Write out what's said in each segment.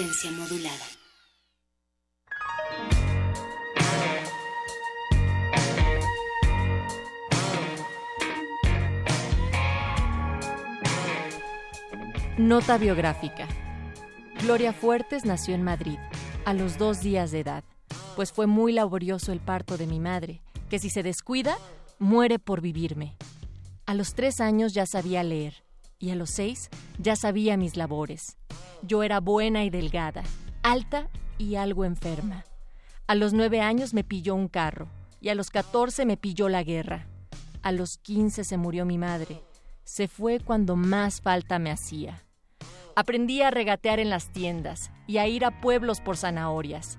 Modulada. Nota biográfica. Gloria Fuertes nació en Madrid, a los dos días de edad, pues fue muy laborioso el parto de mi madre, que si se descuida, muere por vivirme. A los tres años ya sabía leer, y a los seis ya sabía mis labores. Yo era buena y delgada, alta y algo enferma. A los nueve años me pilló un carro, y a los catorce me pilló la guerra. A los quince se murió mi madre. Se fue cuando más falta me hacía. Aprendí a regatear en las tiendas y a ir a pueblos por zanahorias.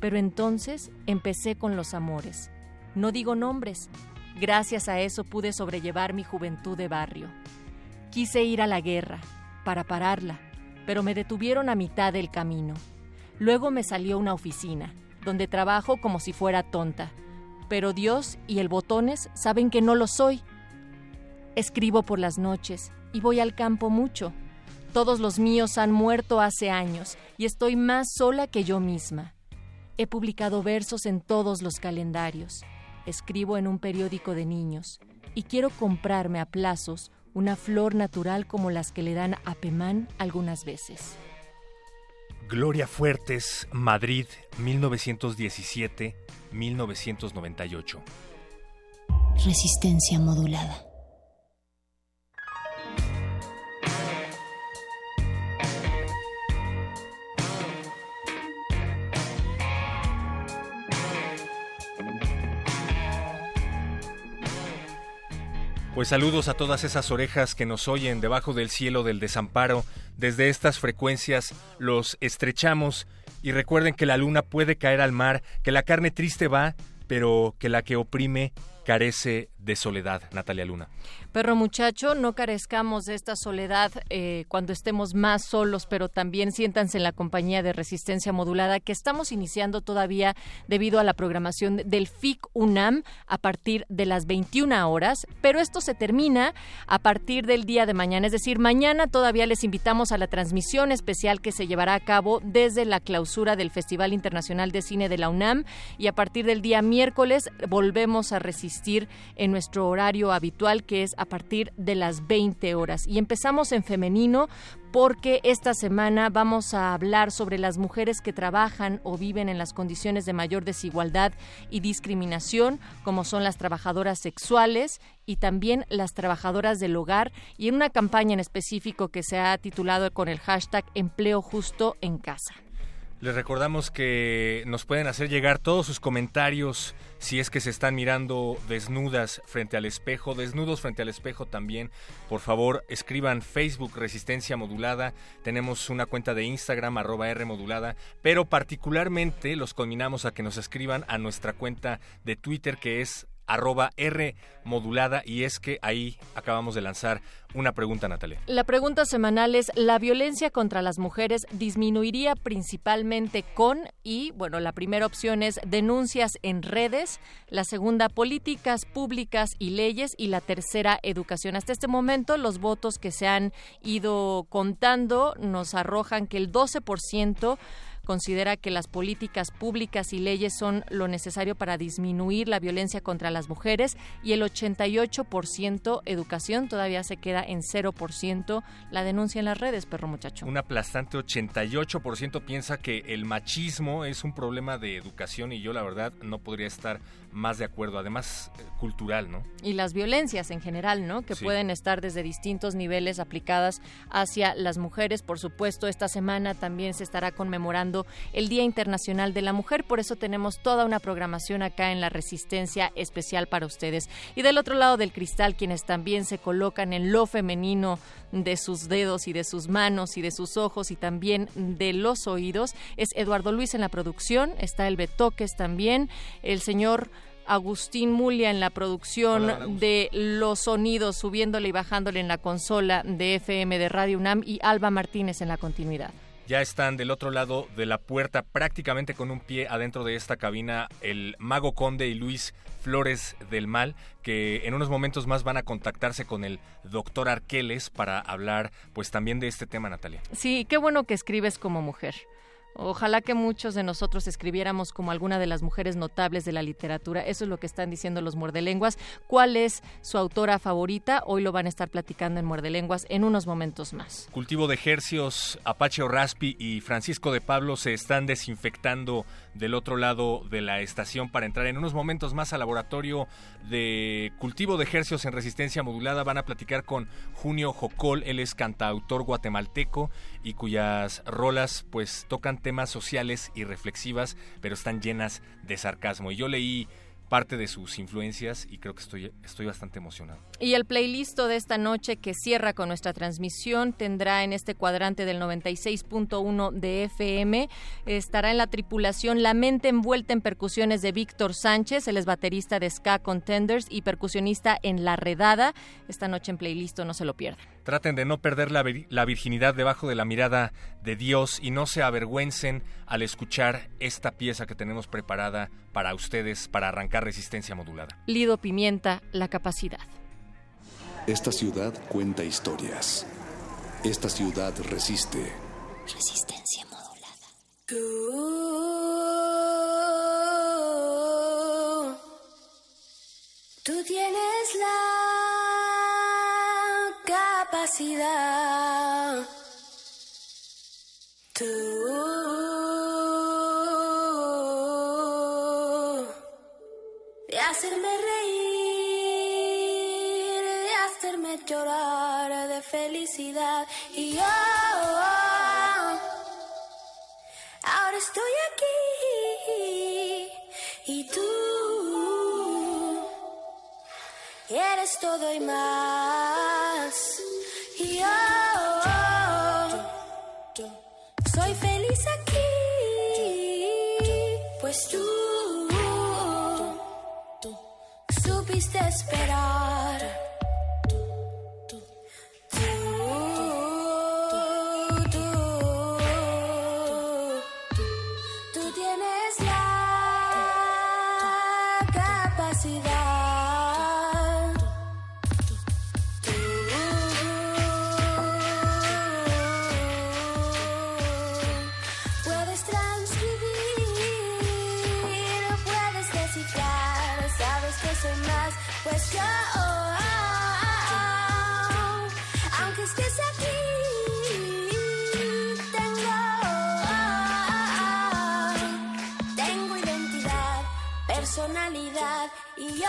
Pero entonces empecé con los amores. No digo nombres. Gracias a eso pude sobrellevar mi juventud de barrio. Quise ir a la guerra, para pararla, pero me detuvieron a mitad del camino. Luego me salió una oficina, donde trabajo como si fuera tonta. Pero Dios y el botones saben que no lo soy. Escribo por las noches y voy al campo mucho. Todos los míos han muerto hace años y estoy más sola que yo misma. He publicado versos en todos los calendarios. Escribo en un periódico de niños y quiero comprarme a plazos una flor natural como las que le dan a Pemán algunas veces. Gloria Fuertes, Madrid, 1917-1998. Resistencia modulada. Pues saludos a todas esas orejas que nos oyen debajo del cielo del desamparo. Desde estas frecuencias los estrechamos y recuerden que la luna puede caer al mar, que la carne triste va, pero que la que oprime carece de soledad, Natalia Luna. Perro muchacho, no carezcamos de esta soledad eh, cuando estemos más solos, pero también siéntanse en la compañía de resistencia modulada que estamos iniciando todavía debido a la programación del FIC UNAM a partir de las 21 horas, pero esto se termina a partir del día de mañana, es decir, mañana todavía les invitamos a la transmisión especial que se llevará a cabo desde la clausura del Festival Internacional de Cine de la UNAM y a partir del día miércoles volvemos a resistir en nuestro horario habitual que es a partir de las 20 horas. Y empezamos en femenino porque esta semana vamos a hablar sobre las mujeres que trabajan o viven en las condiciones de mayor desigualdad y discriminación, como son las trabajadoras sexuales y también las trabajadoras del hogar, y en una campaña en específico que se ha titulado con el hashtag Empleo Justo en Casa. Les recordamos que nos pueden hacer llegar todos sus comentarios si es que se están mirando desnudas frente al espejo, desnudos frente al espejo también. Por favor, escriban Facebook Resistencia Modulada. Tenemos una cuenta de Instagram arroba R Modulada, pero particularmente los combinamos a que nos escriban a nuestra cuenta de Twitter que es arroba R modulada y es que ahí acabamos de lanzar una pregunta, Natalia. La pregunta semanal es, ¿la violencia contra las mujeres disminuiría principalmente con, y bueno, la primera opción es denuncias en redes, la segunda políticas públicas y leyes y la tercera educación. Hasta este momento los votos que se han ido contando nos arrojan que el 12% considera que las políticas públicas y leyes son lo necesario para disminuir la violencia contra las mujeres y el 88% educación todavía se queda en 0% la denuncia en las redes, perro muchacho. Un aplastante 88% piensa que el machismo es un problema de educación y yo la verdad no podría estar más de acuerdo, además eh, cultural, ¿no? Y las violencias en general, ¿no? Que pueden estar desde distintos niveles aplicadas hacia las mujeres. Por supuesto, esta semana también se estará conmemorando el Día Internacional de la Mujer, por eso tenemos toda una programación acá en la Resistencia especial para ustedes. Y del otro lado del cristal, quienes también se colocan en lo femenino de sus dedos y de sus manos y de sus ojos y también de los oídos, es Eduardo Luis en la producción, está el Betoques también, el señor Agustín Mulia en la producción de los sonidos, subiéndole y bajándole en la consola de FM de Radio UNAM y Alba Martínez en la continuidad. Ya están del otro lado de la puerta, prácticamente con un pie adentro de esta cabina, el Mago Conde y Luis Flores del Mal, que en unos momentos más van a contactarse con el doctor Arqueles para hablar pues también de este tema, Natalia. Sí, qué bueno que escribes como mujer. Ojalá que muchos de nosotros escribiéramos como alguna de las mujeres notables de la literatura. Eso es lo que están diciendo los muerdelenguas. ¿Cuál es su autora favorita? Hoy lo van a estar platicando en muerdelenguas en unos momentos más. Cultivo de ejercios, Apache Raspi y Francisco de Pablo se están desinfectando del otro lado de la estación para entrar en unos momentos más al laboratorio de cultivo de ejercios en resistencia modulada. Van a platicar con Junio Jocol, él es cantautor guatemalteco y cuyas rolas pues tocan temas sociales y reflexivas, pero están llenas de sarcasmo. Y yo leí parte de sus influencias y creo que estoy, estoy bastante emocionado. Y el playlist de esta noche que cierra con nuestra transmisión tendrá en este cuadrante del 96.1 de FM, estará en la tripulación La mente envuelta en percusiones de Víctor Sánchez, él es baterista de Ska Contenders y percusionista en La Redada. Esta noche en playlist no se lo pierdan. Traten de no perder la, la virginidad debajo de la mirada de Dios y no se avergüencen al escuchar esta pieza que tenemos preparada para ustedes para arrancar resistencia modulada. Lido Pimienta, la capacidad. Esta ciudad cuenta historias. Esta ciudad resiste. Resistencia modulada. Tú, tienes la de hacerme reír, de hacerme llorar de felicidad. Y yo ahora estoy aquí y tú eres todo y más. triste esperar. Personalidad. Y yo,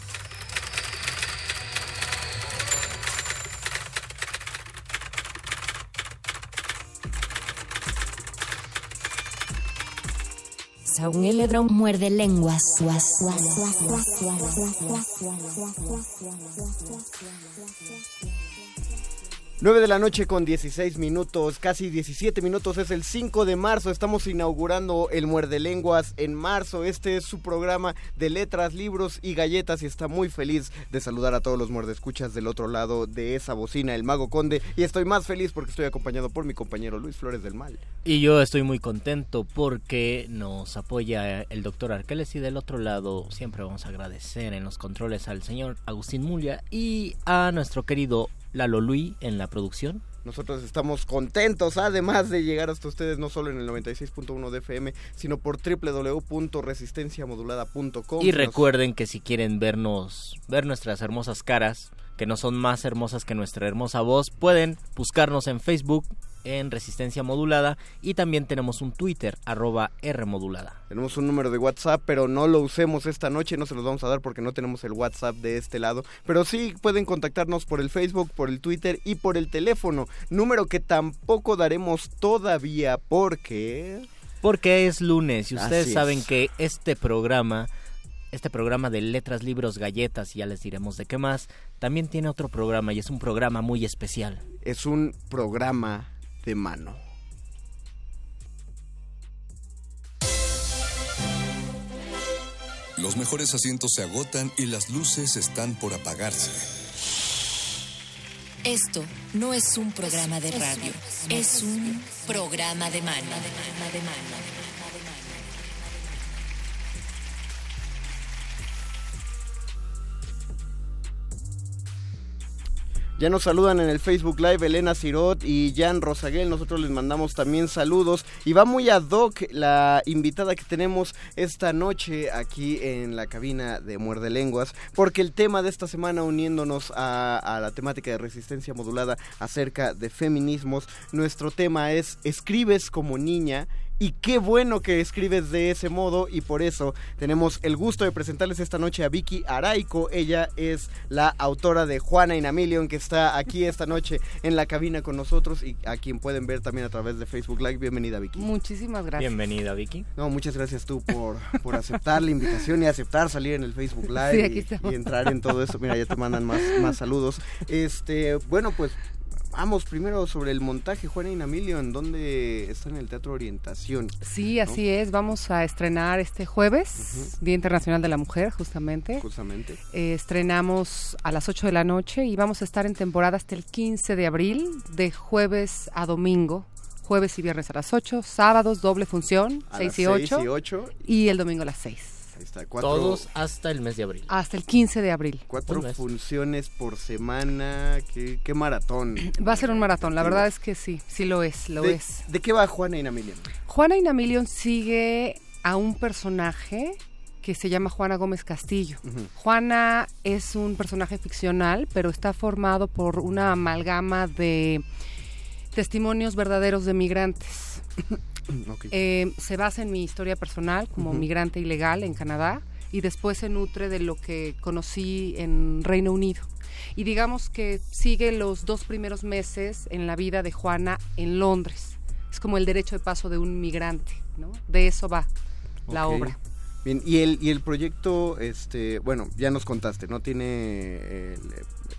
'Un Eledron muerde lenguas. 9 de la noche con 16 minutos, casi 17 minutos, es el 5 de marzo, estamos inaugurando el Muerde Lenguas en marzo, este es su programa de letras, libros y galletas y está muy feliz de saludar a todos los muerdescuchas del otro lado de esa bocina, el Mago Conde, y estoy más feliz porque estoy acompañado por mi compañero Luis Flores del Mal. Y yo estoy muy contento porque nos apoya el doctor Arqueles y del otro lado siempre vamos a agradecer en los controles al señor Agustín Mulia y a nuestro querido Lalo Luis en la producción. Nosotros estamos contentos, además de llegar hasta ustedes no solo en el 96.1 de FM, sino por www.resistenciamodulada.com. Y recuerden que si quieren vernos, ver nuestras hermosas caras, que no son más hermosas que nuestra hermosa voz, pueden buscarnos en Facebook, en Resistencia Modulada y también tenemos un Twitter, arroba Rmodulada. Tenemos un número de WhatsApp, pero no lo usemos esta noche, no se los vamos a dar porque no tenemos el WhatsApp de este lado, pero sí pueden contactarnos por el Facebook, por el Twitter y por el teléfono, número que tampoco daremos todavía porque... Porque es lunes y ustedes saben que este programa este programa de letras, libros, galletas, y ya les diremos de qué más, también tiene otro programa y es un programa muy especial. Es un programa de mano. Los mejores asientos se agotan y las luces están por apagarse. Esto no es un programa de radio, es un programa de mano. Ya nos saludan en el Facebook Live Elena Cirot y Jan Rosaguel. Nosotros les mandamos también saludos. Y va muy ad hoc la invitada que tenemos esta noche aquí en la cabina de Muerde Lenguas. Porque el tema de esta semana, uniéndonos a, a la temática de resistencia modulada acerca de feminismos, nuestro tema es Escribes como niña y qué bueno que escribes de ese modo y por eso tenemos el gusto de presentarles esta noche a Vicky Araico. Ella es la autora de Juana Inamilion que está aquí esta noche en la cabina con nosotros y a quien pueden ver también a través de Facebook Live. Bienvenida Vicky. Muchísimas gracias. Bienvenida Vicky. No, muchas gracias tú por, por aceptar la invitación y aceptar salir en el Facebook Live y, entrar en todo eso. Mira, ya te mandan más, más saludos. Este, bueno, pues Vamos primero sobre el montaje, Juana Inamilio, ¿en dónde está en el Teatro Orientación? Sí, así es. Vamos a estrenar este jueves, Día Internacional de la Mujer, justamente. Justamente. Eh, estrenamos a las 8 de la noche y vamos a estar en temporada hasta el 15 de abril, de jueves a domingo. Jueves y viernes a las 8, sábados doble función, 6 y 8, y 8. Y el domingo a las 6. Todos hasta el mes de abril. Hasta el 15 de abril. Cuatro funciones por semana. ¿Qué, maratón? Va a ser un maratón, la verdad es que sí, sí lo es, lo es. ¿De qué va Juana Inamilion? Juana Inamilion sigue a un personaje que se llama Juana Gómez Castillo. Juana es un personaje ficcional, pero está formado por una amalgama de testimonios verdaderos de migrantes. Eh, se basa en mi historia personal como migrante ilegal en Canadá y después se nutre de lo que conocí en Reino Unido. Y digamos que sigue los dos primeros meses en la vida de Juana en Londres. Es como el derecho de paso de un migrante, ¿no? De eso va la obra. Bien, y el, y el proyecto, este, bueno, ya nos contaste, ¿no? Tiene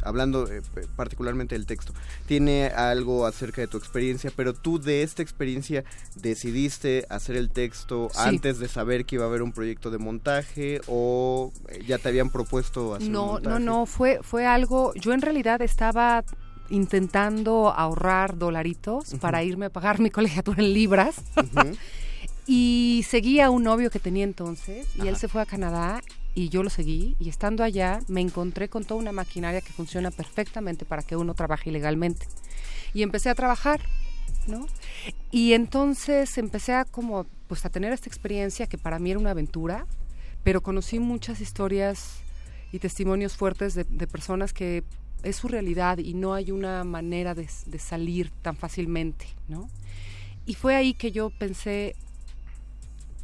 hablando eh, particularmente del texto, tiene algo acerca de tu experiencia, pero tú de esta experiencia decidiste hacer el texto antes de saber que iba a haber un proyecto de montaje o eh, ya te habían propuesto hacer no, un montaje? No, no, fue, fue algo, yo en realidad estaba intentando ahorrar dolaritos para irme a pagar mi colegiatura en libras. y seguía a un novio que tenía entonces y él se fue a Canadá y yo lo seguí y estando allá me encontré con toda una maquinaria que funciona perfectamente para que uno trabaje ilegalmente. Y empecé a trabajar, ¿no? Y entonces empecé a como pues a tener esta experiencia que para mí era una aventura, pero conocí muchas historias y testimonios fuertes de, personas que es su realidad y no hay una manera de salir tan fácilmente, ¿no? Y fue ahí que yo pensé,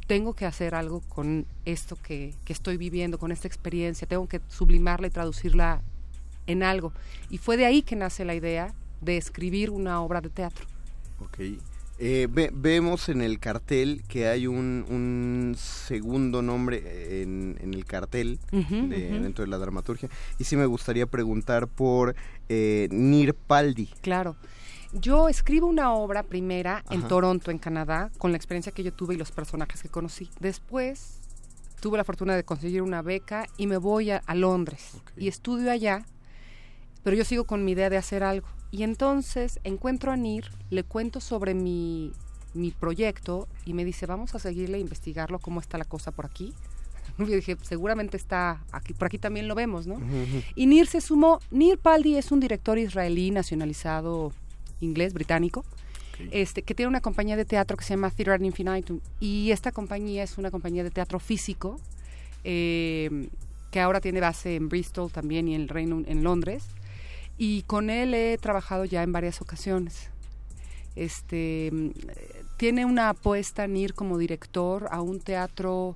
tengo que hacer algo con esto que, que, estoy viviendo, con esta experiencia, tengo que sublimarla y traducirla en algo. Y fue de ahí que nace la idea de escribir una obra de teatro. Ok. Eh, ve, vemos en el cartel que hay un, un segundo nombre en, en el cartel uh -huh, de, uh -huh. dentro de la dramaturgia. Y sí me gustaría preguntar por eh, Nir Paldi. Claro. Yo escribo una obra primera Ajá. en Toronto, en Canadá, con la experiencia que yo tuve y los personajes que conocí. Después tuve la fortuna de conseguir una beca y me voy a, a Londres okay. y estudio allá, pero yo sigo con mi idea de hacer algo. Y entonces encuentro a Nir, le cuento sobre mi, mi proyecto y me dice, vamos a seguirle a investigarlo, cómo está la cosa por aquí. Yo dije, seguramente está aquí, por aquí también lo vemos, ¿no? Uh -huh. Y Nir se sumó. Nir Paldi es un director israelí nacionalizado inglés, británico, okay. este, que tiene una compañía de teatro que se llama Theatre ad Infinitum. Y esta compañía es una compañía de teatro físico, eh, que ahora tiene base en Bristol también y en el Reino en Londres. Y con él he trabajado ya en varias ocasiones. Este tiene una apuesta Nir como director a un teatro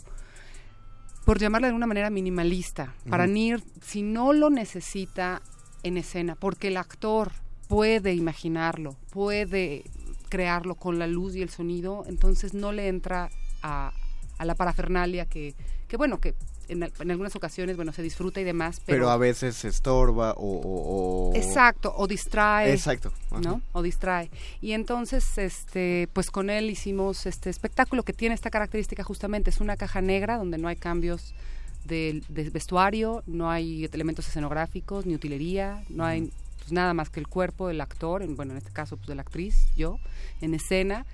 por llamarlo de alguna manera minimalista. Uh -huh. Para Nir, si no lo necesita en escena, porque el actor puede imaginarlo, puede crearlo con la luz y el sonido, entonces no le entra a, a la parafernalia que, que bueno, que en, en, algunas ocasiones, bueno, se disfruta y demás, pero... Pero a veces se estorba o... o, o... Exacto, o distrae. Exacto. Ajá. ¿No? O distrae. Y entonces, este, pues con él hicimos este espectáculo que tiene esta característica justamente, es una caja negra donde no hay cambios de, de vestuario, no hay elementos escenográficos, ni utilería, no hay pues, nada más que el cuerpo del actor, en, bueno, en este caso, pues de la actriz, yo, en escena,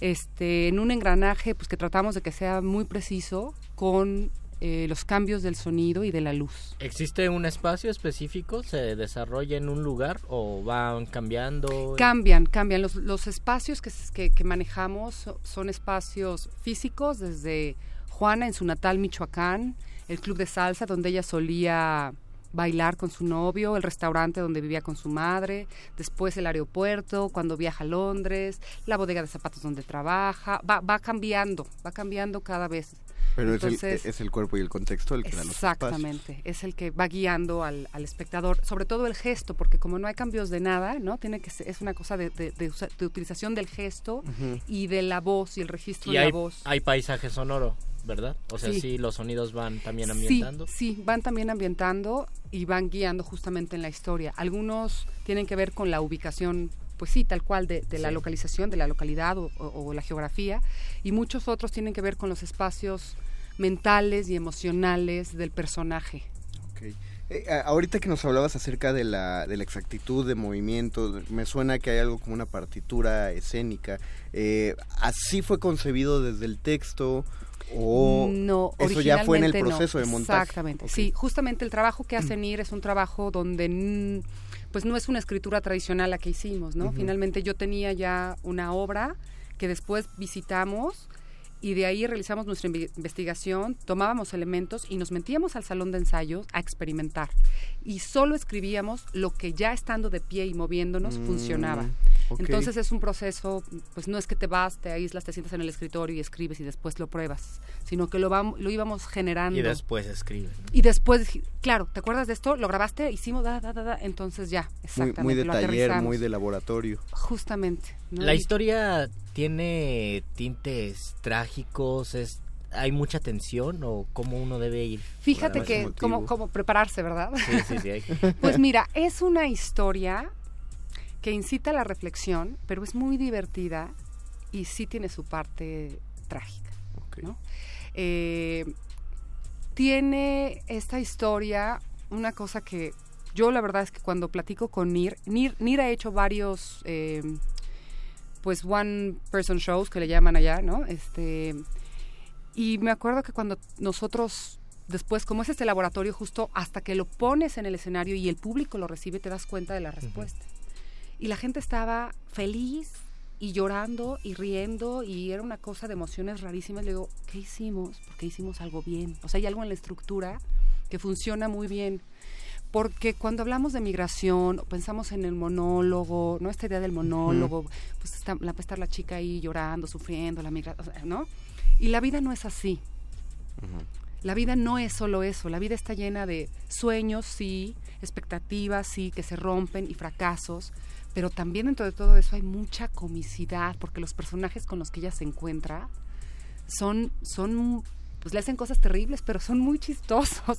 este, en un engranaje, pues que tratamos de que sea muy preciso con eh, los cambios del sonido y de la luz. ¿Existe un espacio específico? ¿Se desarrolla en un lugar o van cambiando? Cambian, cambian. Los, los espacios que, que, que, manejamos son espacios físicos, desde Juana en su natal Michoacán, el club de salsa donde ella solía bailar con su novio, el restaurante donde vivía con su madre, después el aeropuerto, cuando viaja a Londres, la bodega de zapatos donde trabaja, va, va cambiando, va cambiando cada vez. Pero Entonces, es, el, es el cuerpo y el contexto el que da los Exactamente, es el que va guiando al, al, espectador, sobre todo el gesto, porque como no hay cambios de nada, ¿no? Tiene que ser, es una cosa de, de, de, de utilización del gesto uh -huh. y de la voz y el registro y de hay, la voz. hay paisaje sonoro. ¿Verdad? O sea, sí. sí. los sonidos van también ambientando. Sí, sí, van también ambientando y van guiando justamente en la historia. Algunos tienen que ver con la ubicación, pues sí, tal cual, de, de la localización, de la localidad o, o, o, la geografía, y muchos otros tienen que ver con los espacios mentales y emocionales del personaje. Okay. Eh, ahorita que nos hablabas acerca de la, de la exactitud de movimiento, me suena que hay algo como una partitura escénica. Eh, ¿Así fue concebido desde el texto? ¿O no, eso ya fue en el proceso no. de montaje? Exactamente, okay. sí. Justamente el trabajo que hace NIR es un trabajo donde pues no es una escritura tradicional la que hicimos, ¿no? Uh -huh. Finalmente yo tenía ya una obra que después visitamos y de ahí realizamos nuestra investigación, tomábamos elementos y nos metíamos al salón de ensayos a experimentar. Y solo escribíamos lo que ya estando de pie y moviéndonos mm, funcionaba. Okay. Entonces es un proceso, pues no es que te vas, te aíslas, te sientas en el escritorio y escribes y después lo pruebas, sino que lo, vamos, lo íbamos generando. Y después escribes. ¿no? Y después, claro, ¿te acuerdas de esto? Lo grabaste, hicimos, da, da, da, da entonces ya, exactamente. Muy, muy de taller, muy de laboratorio. Justamente. ¿No? La historia tiene tintes trágicos, es hay mucha tensión o cómo uno debe ir. Fíjate que como como prepararse, ¿verdad? Sí, sí, sí. Hay. pues mira, es una historia que incita a la reflexión, pero es muy divertida y sí tiene su parte trágica, okay. ¿no? Eh, tiene esta historia una cosa que yo la verdad es que cuando platico con Nir, Nir, Nir ha hecho varios eh, pues one person shows que le llaman allá, ¿no? Este y me acuerdo que cuando nosotros después como es este laboratorio justo hasta que lo pones en el escenario y el público lo recibe te das cuenta de la respuesta. Uh -huh. Y la gente estaba feliz y llorando y riendo y era una cosa de emociones rarísimas. Le digo, ¿qué hicimos? Porque hicimos algo bien. O sea, hay algo en la estructura que funciona muy bien. Porque cuando hablamos de migración, pensamos en el monólogo, ¿no? Esta idea del monólogo, pues está, la, estar la chica ahí llorando, sufriendo, la migración, ¿no? Y la vida no es así. La vida no es solo eso, la vida está llena de sueños, sí, expectativas, sí, que se rompen y fracasos, pero también dentro de todo eso hay mucha comicidad, porque los personajes con los que ella se encuentra son, son pues le hacen cosas terribles, pero son muy chistosos.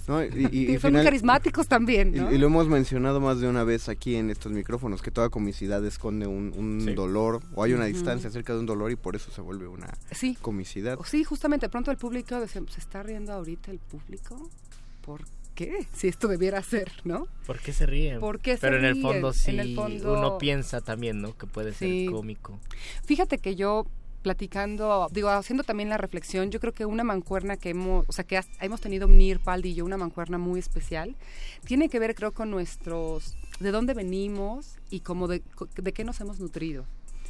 y, son muy carismáticos también. Y, lo hemos mencionado más de una vez aquí en estos micrófonos, que toda comicidad esconde un, dolor o hay una distancia acerca de un dolor y por eso se vuelve una comicidad. Sí, justamente, pronto el público se está riendo ahorita el público. ¿Por qué? Si esto debiera ser, ¿no? ¿Por qué se ríen? ¿Por qué Pero en el fondo sí, uno piensa también, ¿no? Que puede ser cómico. Fíjate que yo platicando, digo, haciendo también la reflexión, yo creo que una mancuerna que hemos, o sea, que hemos tenido Nir, Paldi y yo, una mancuerna muy especial, tiene que ver, creo, con nuestros, de dónde venimos y como de, de qué nos hemos nutrido.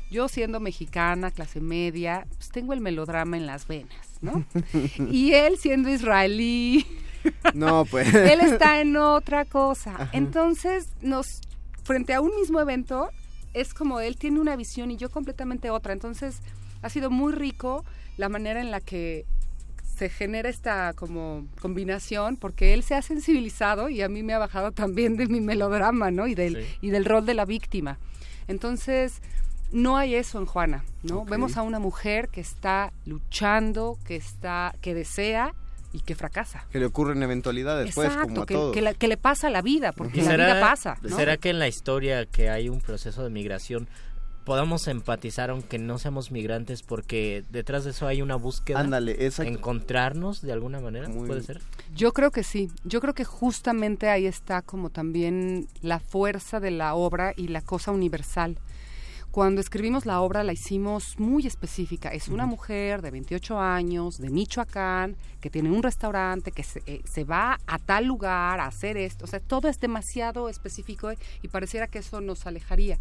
Yo siendo mexicana, clase media, pues tengo el melodrama en las venas, ¿no? y él siendo israelí, no, pues. él está en otra cosa. Entonces, nos, frente a un mismo evento, es como él tiene una visión y yo completamente otra. Entonces, ha sido muy rico la manera en la que se genera esta como combinación porque él se ha sensibilizado y a mí me ha bajado también de mi melodrama, ¿no? Y del y del rol de la víctima. Entonces, no hay eso en Juana, ¿no? Vemos a una mujer que está luchando, que está que desea y que fracasa. Que le ocurren eventualidades, pues, como a todos. Que, que, le pasa a la vida, porque la vida pasa. ¿Será que en la historia que hay un proceso de migración podamos empatizar aunque no seamos migrantes porque detrás de eso hay una búsqueda. Ándale, encontrarnos de alguna manera puede ser yo creo que sí. Yo creo que justamente ahí está como también la fuerza de la obra y la cosa universal. Cuando escribimos la obra la hicimos muy específica. Es una mujer de 28 años, de Michoacán, que tiene un restaurante, que se, eh, se, va a tal lugar a hacer esto. O sea, todo es demasiado específico y pareciera que eso nos alejaría.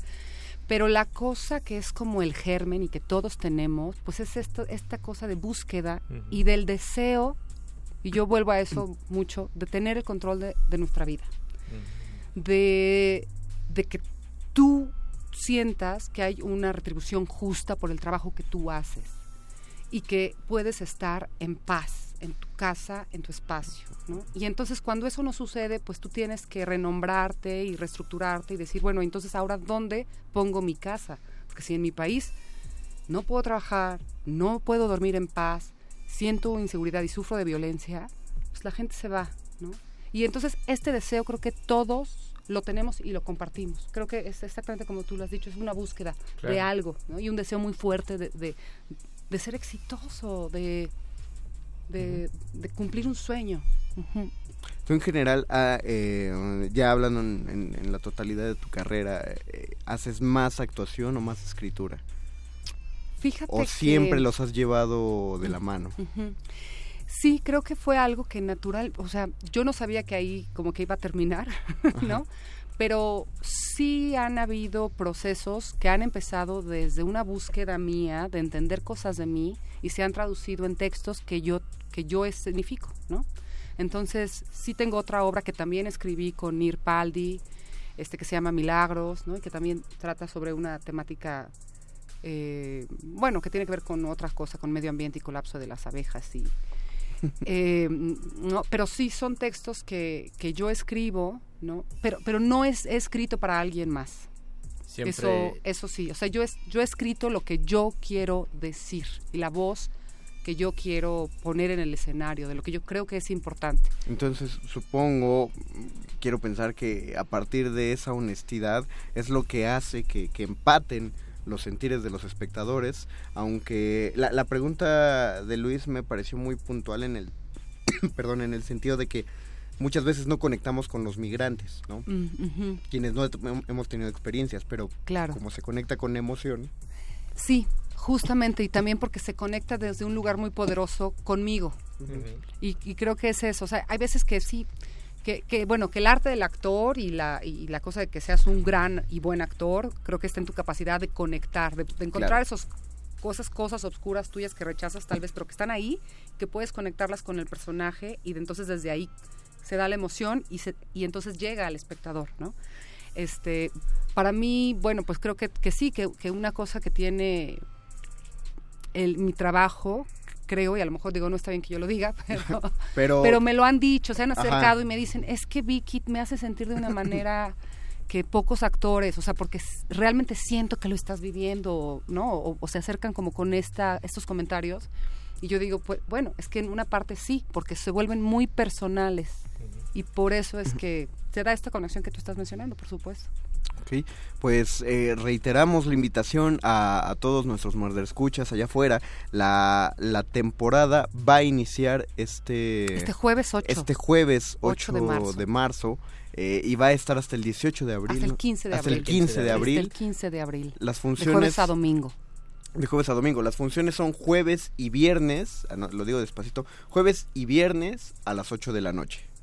Pero la cosa que es como el germen y que todos tenemos, pues es esto, esta cosa de búsqueda y del deseo, y yo vuelvo a eso mucho, de tener el control de, nuestra vida. de, de que tú sientas que hay una retribución justa por el trabajo que tú haces y que puedes estar en paz en tu casa, en tu espacio. ¿no? Y entonces cuando eso no sucede, pues tú tienes que renombrarte y reestructurarte y decir, bueno, entonces ahora ¿dónde pongo mi casa? Porque si en mi país no puedo trabajar, no puedo dormir en paz, siento inseguridad y sufro de violencia, pues la gente se va, ¿no? Y entonces este deseo creo que todos lo tenemos y lo compartimos. Creo que es exactamente como tú lo has dicho, es una búsqueda de algo, ¿no? Y un deseo muy fuerte de, de, de ser exitoso, de, de, cumplir un sueño. Tú en general, ah, eh, ya hablando en, la totalidad de tu carrera, eh, ¿haces más actuación o más escritura? Fíjate ¿O siempre los has llevado de la mano? Sí, creo que fue algo que natural, o sea, yo no sabía que ahí como que iba a terminar, ¿no? Pero sí han habido procesos que han empezado desde una búsqueda mía de entender cosas de mí y se han traducido en textos que yo que yo escenifico, ¿no? Entonces, sí tengo otra obra que también escribí con Nir Paldi, este que se llama Milagros, ¿no? Y que también trata sobre una temática eh, bueno, que tiene que ver con otras cosas, con medio ambiente y colapso de las abejas y eh, no, pero sí son textos que, que yo escribo, ¿no? Pero, pero no es, escrito para alguien más. Eso, eso sí, o sea, yo, es, yo he escrito lo que yo quiero decir y la voz que yo quiero poner en el escenario, de lo que yo creo que es importante. Entonces, supongo, quiero pensar que a partir de esa honestidad es lo que hace que, que empaten los sentires de los espectadores, aunque la, la pregunta de Luis me pareció muy puntual en el, perdón, en el sentido de que muchas veces no conectamos con los migrantes, ¿no? Mm, Quienes no hemos tenido experiencias, pero claro. como se conecta con emoción. Sí, justamente, y también porque se conecta desde un lugar muy poderoso conmigo. y, y, creo que es eso. O sea, hay veces que sí, que, bueno, que el arte del actor y la, y la cosa de que seas un gran y buen actor, creo que está en tu capacidad de conectar, de, encontrar esas cosas, cosas obscuras tuyas que rechazas tal vez, pero que están ahí, que puedes conectarlas con el personaje y de entonces desde ahí se da la emoción y, se, y entonces llega al espectador, ¿no? Este, para mí, bueno, pues creo que, que sí, que, que una cosa que tiene el, mi trabajo, creo, y a lo mejor digo, no está bien que yo lo diga, pero, Pero- pero, me lo han dicho, se han Ajá. acercado y me dicen, es que Vicky me hace sentir de una manera que pocos actores, o sea, porque realmente siento que lo estás viviendo, ¿no? O, o se acercan como con esta, estos comentarios. Y yo digo, pues bueno, es que en una parte sí, porque se vuelven muy personales. Y por eso es que se da esta conexión que tú estás mencionando, por supuesto. Ok, pues eh, reiteramos la invitación a, a todos nuestros escuchas allá afuera. La, la temporada va a iniciar este... Este jueves 8. Este jueves 8, 8 de marzo. de marzo, eh, y va a estar hasta el 18 de abril. Hasta el ¿no? 15 de Hasta abril. el 15 de abril. Hasta el 15 de abril. Las De funciones... jueves a domingo. De jueves a domingo. Las funciones son jueves y viernes, ah, lo digo despacito, jueves y viernes a las 8 de la noche.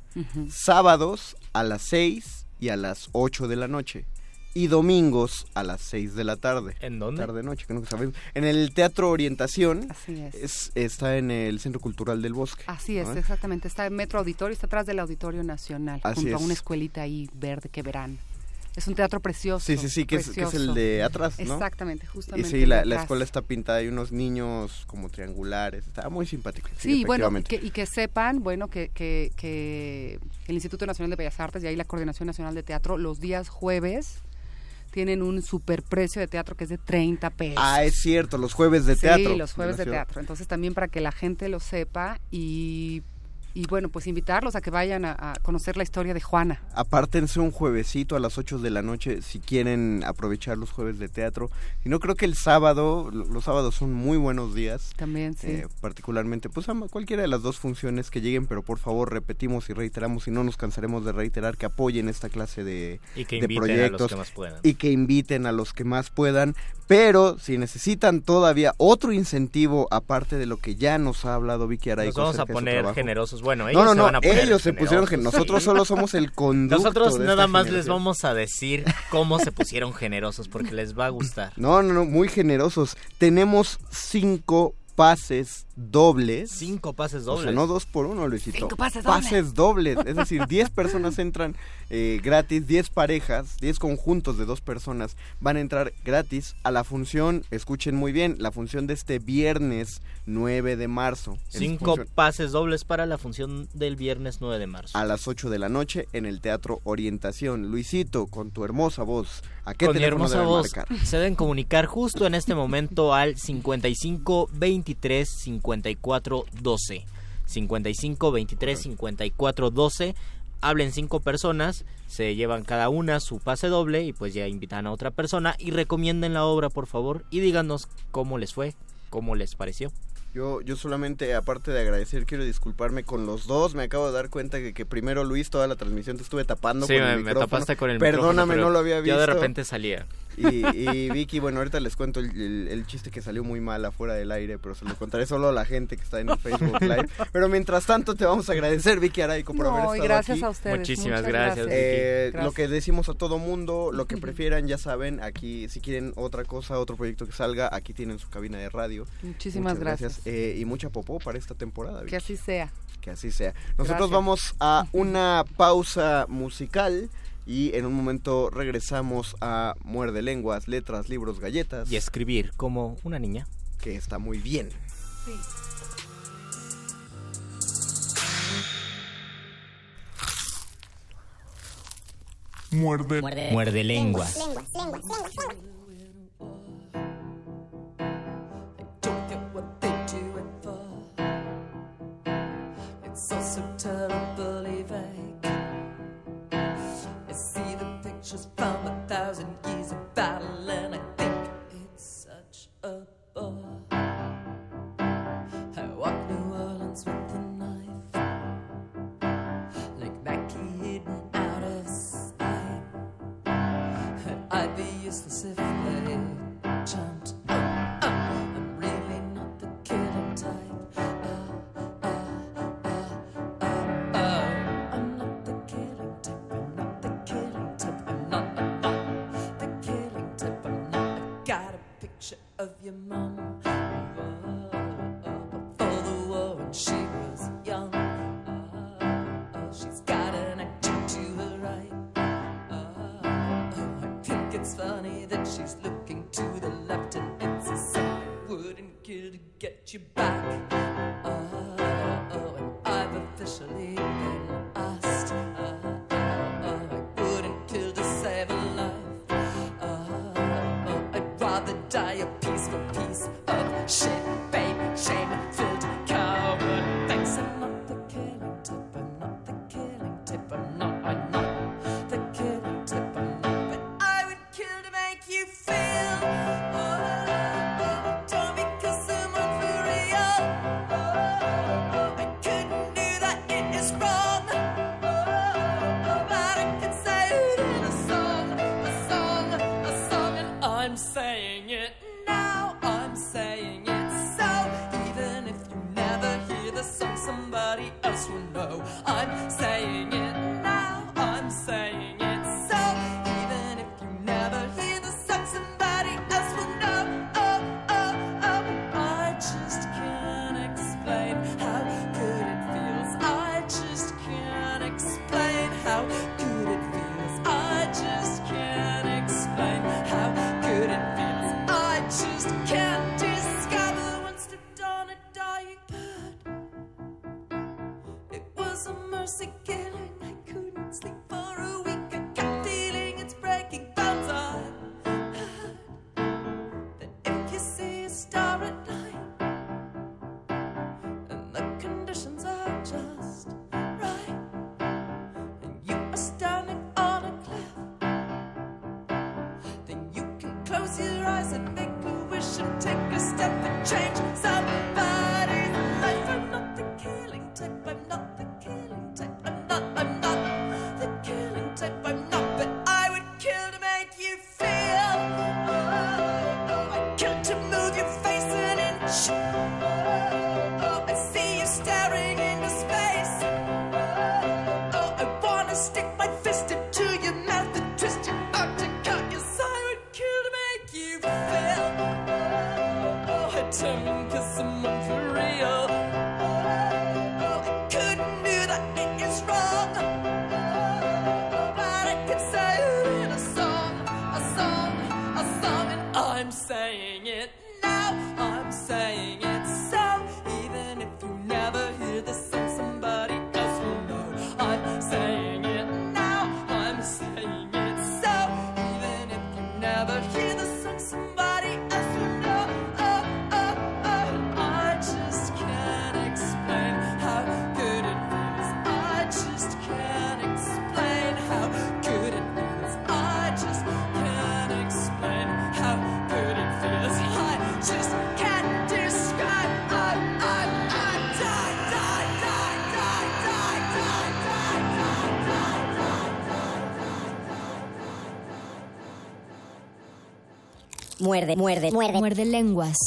Sábados a las 6 y a las 8 de la noche. Y domingos a las 6 de la tarde. ¿En dónde? Tarde noche, que nunca sabemos. En el Teatro Orientación. Así es. es- está en el Centro Cultural del Bosque. Así es, ¿no? exactamente. Está en Metro Auditorio, está atrás del Auditorio Nacional, Así junto a una escuelita ahí verde que verán. Es un teatro precioso. Sí, sí, sí, que es, que es el de atrás, ¿no? Exactamente, Y justamente. sí, el la, la escuela está pintada, hay unos niños como triangulares, está muy simpático. Sí, Sí, bueno, y que, y que sepan, bueno, que, que, que el Instituto Nacional de Bellas Artes y ahí la Coordinación Nacional de Teatro los días jueves tienen un superprecio de teatro que es de 30 pesos. Ah, es cierto, los jueves de teatro. Sí, los jueves de teatro. Entonces también para que la gente lo sepa y, y bueno, pues invitarlos a que vayan a, a conocer la historia de Juana. Apártense un juevesito a las 8 de la noche si quieren aprovechar los jueves de teatro. Y no creo que el sábado, lo- los sábados son muy buenos días. También, sí. eh, particularmente, pues a cualquiera de las dos funciones que lleguen, pero por favor repetimos y reiteramos y no nos cansaremos de reiterar que apoyen esta clase de, Y que de inviten a los proyectos que más puedan. y que inviten a los que más puedan. Pero si necesitan todavía otro incentivo aparte de lo que ya nos ha hablado Vicky Araico Nos vamos a poner trabajo. Generosos. Bueno, No, ellos no, se no, van a poner ellos se pusieron generosos. gen- nosotros solo somos el conducto Nosotros de nada más les vamos a decir cómo se pusieron generosos porque les va a gustar. No, no, no, muy generosos. Tenemos cinco pases dobles. Cinco pases O dobles. sea, no dos por uno, Luisito. Cinco pases dobles. Pases dobles. Es decir, 10 personas entran eh, gratis, 10 parejas, 10 conjuntos de dos personas van a entrar gratis a la función, escuchen muy bien, la función de este viernes 9 de marzo. Cinco función pases dobles para la función del viernes 9 de marzo. a las 8 de la noche en el Teatro Orientación. Luisito, con tu hermosa voz, ¿a qué Con mi hermosa deben voz marcar? se deben comunicar justo en este momento al 55 23 54 12. 55 23 54 12. Hablen cinco personas, se llevan cada una su pase doble y pues ya invitan a otra persona y recomienden la obra por favor y díganos cómo les fue, cómo les pareció. Yo, yo solamente, aparte de agradecer, quiero disculparme con los dos. Me acabo de dar cuenta que, que primero, Luis, toda la transmisión te estuve tapando Sí, con me, el me micrófono. tapaste con el Perdóname, micrófono, pero no lo había visto. Yo de repente salía. Y, y Vicky, bueno, ahorita les cuento el, el- el chiste que salió muy mal afuera del aire, pero se lo contaré solo a la gente que está en el Facebook Live. Pero mientras tanto, te vamos a agradecer, Vicky Araico, por haber No, estado gracias aquí. a ustedes. Muchísimas muchas gracias, Eh, Gracias. Lo que decimos a todo mundo, lo que prefieran, ya saben, aquí si quieren otra cosa, otro proyecto que salga, aquí tienen su cabina de radio. Muchísimas Muchas gracias. Eh, y mucha popó para esta temporada. Que así sea. Que así sea. Nosotros Gracias. vamos a una pausa musical y en un momento regresamos a Muerde Lenguas, Letras, Libros, Galletas. Y escribir como una niña. Que está muy bien. Muerde. Muerde lenguas. it for. It's all so terribly die a piece for peace. Close your eyes and make a wish and take a step and change Muerde, muerde, muerde. Muerde lenguas.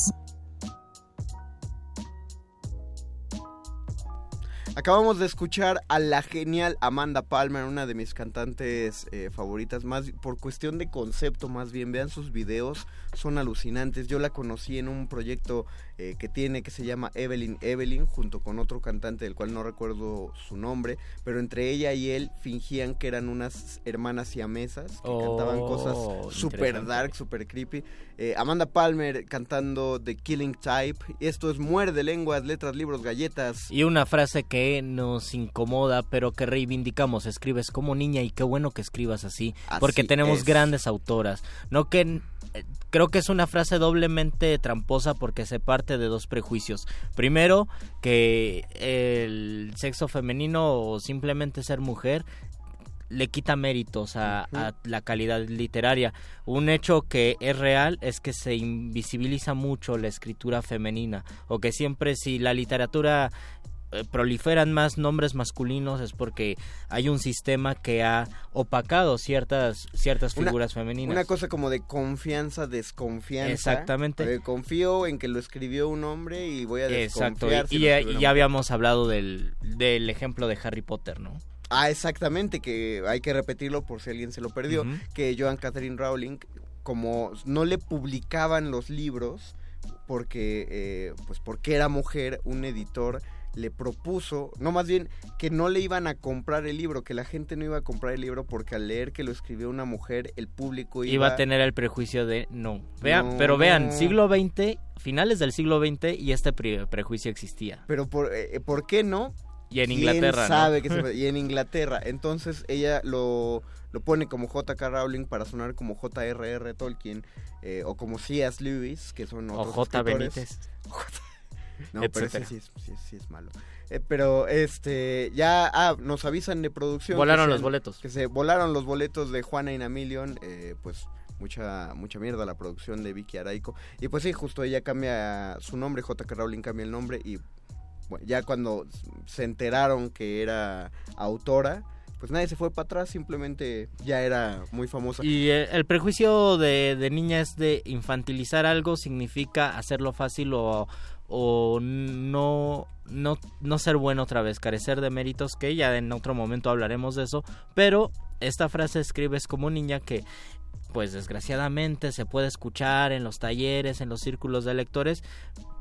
Acabamos de escuchar a la genial Amanda Palmer, una de mis cantantes eh, favoritas, más por cuestión de concepto, más bien. Vean sus videos, son alucinantes. Yo la conocí en un proyecto eh, que tiene que se llama Evelyn Evelyn, junto con otro cantante del cual no recuerdo su nombre, pero entre ella y él fingían que eran unas hermanas siamesas que Oh, cantaban cosas super dark, super creepy. Eh, Amanda Palmer cantando The Killing Type. Esto es Muerde Lenguas, Letras, Libros, Galletas. Y una frase que nos incomoda, pero que reivindicamos. Escribes como niña y qué bueno que escribas así, Así porque tenemos es. grandes autoras. No que creo que es una frase doblemente tramposa porque se parte de dos prejuicios. Primero, que el sexo femenino o simplemente ser mujer le quita méritos a, a la calidad literaria. Un hecho que es real es que se invisibiliza mucho la escritura femenina o que siempre si la literatura eh, proliferan más nombres masculinos es porque hay un sistema que ha opacado ciertas ciertas Una- figuras femeninas. Una cosa como de confianza, desconfianza. Exactamente. Eh, confío en que lo escribió un hombre y voy a Exacto, desconfiar. y, si y ya, habíamos hablado del, del ejemplo de Harry Potter, ¿no? Ah, exactamente, que hay que repetirlo por si alguien se lo perdió, que Joan Catherine Rowling, como no le publicaban los libros, porque, eh, pues porque era mujer, un editor le propuso, no más bien que no le iban a comprar el libro, que la gente no iba a comprar el libro porque al leer que lo escribió una mujer, el público iba, Iba a tener el prejuicio de no. Vean, No, pero vean, siglo XX, finales del siglo XX y este pre- prejuicio existía. Pero por, eh, ¿por qué no? Y en ¿Quién Inglaterra, ¿no? sabe que se- y en Inglaterra. Entonces ella lo, lo pone como J.K. Rowling para sonar como J.R.R. Tolkien eh, o como C.S. Lewis, que son O otros J. escritores. Benítez. No, pero ese sí es, sí sí es malo. Eh, pero este, ya ah, nos avisan de producción. Volaron los boletos. Que se volaron los boletos de Juana y Namillion, eh, pues mucha mucha mierda la producción de Vicky Araico. Y pues sí, justo ella cambia su nombre, J.K. Rowling cambia el nombre y bueno, ya cuando se enteraron que era autora, pues nadie se fue para atrás, simplemente ya era muy famosa. Y eh, el prejuicio de, de niña es de infantilizar algo significa hacerlo fácil o, o no, no, no ser bueno otra vez, carecer de méritos, que ya en otro momento hablaremos de eso, pero esta frase escribes como niña que pues desgraciadamente se puede escuchar en los talleres, en los círculos de lectores,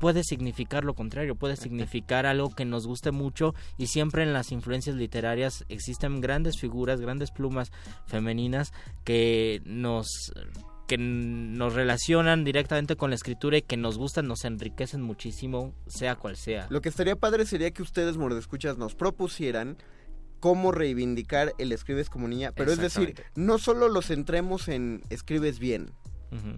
puede significar lo contrario, puede significar algo que nos guste mucho y siempre en las influencias literarias existen grandes figuras, grandes plumas femeninas que nos que nos relacionan directamente con la escritura y que nos gustan, nos enriquecen muchísimo, sea cual sea. Lo que estaría padre sería que ustedes, mordescuchas, nos propusieran cómo reivindicar el escribes como niña, pero es decir, no solo los centremos en escribes bien.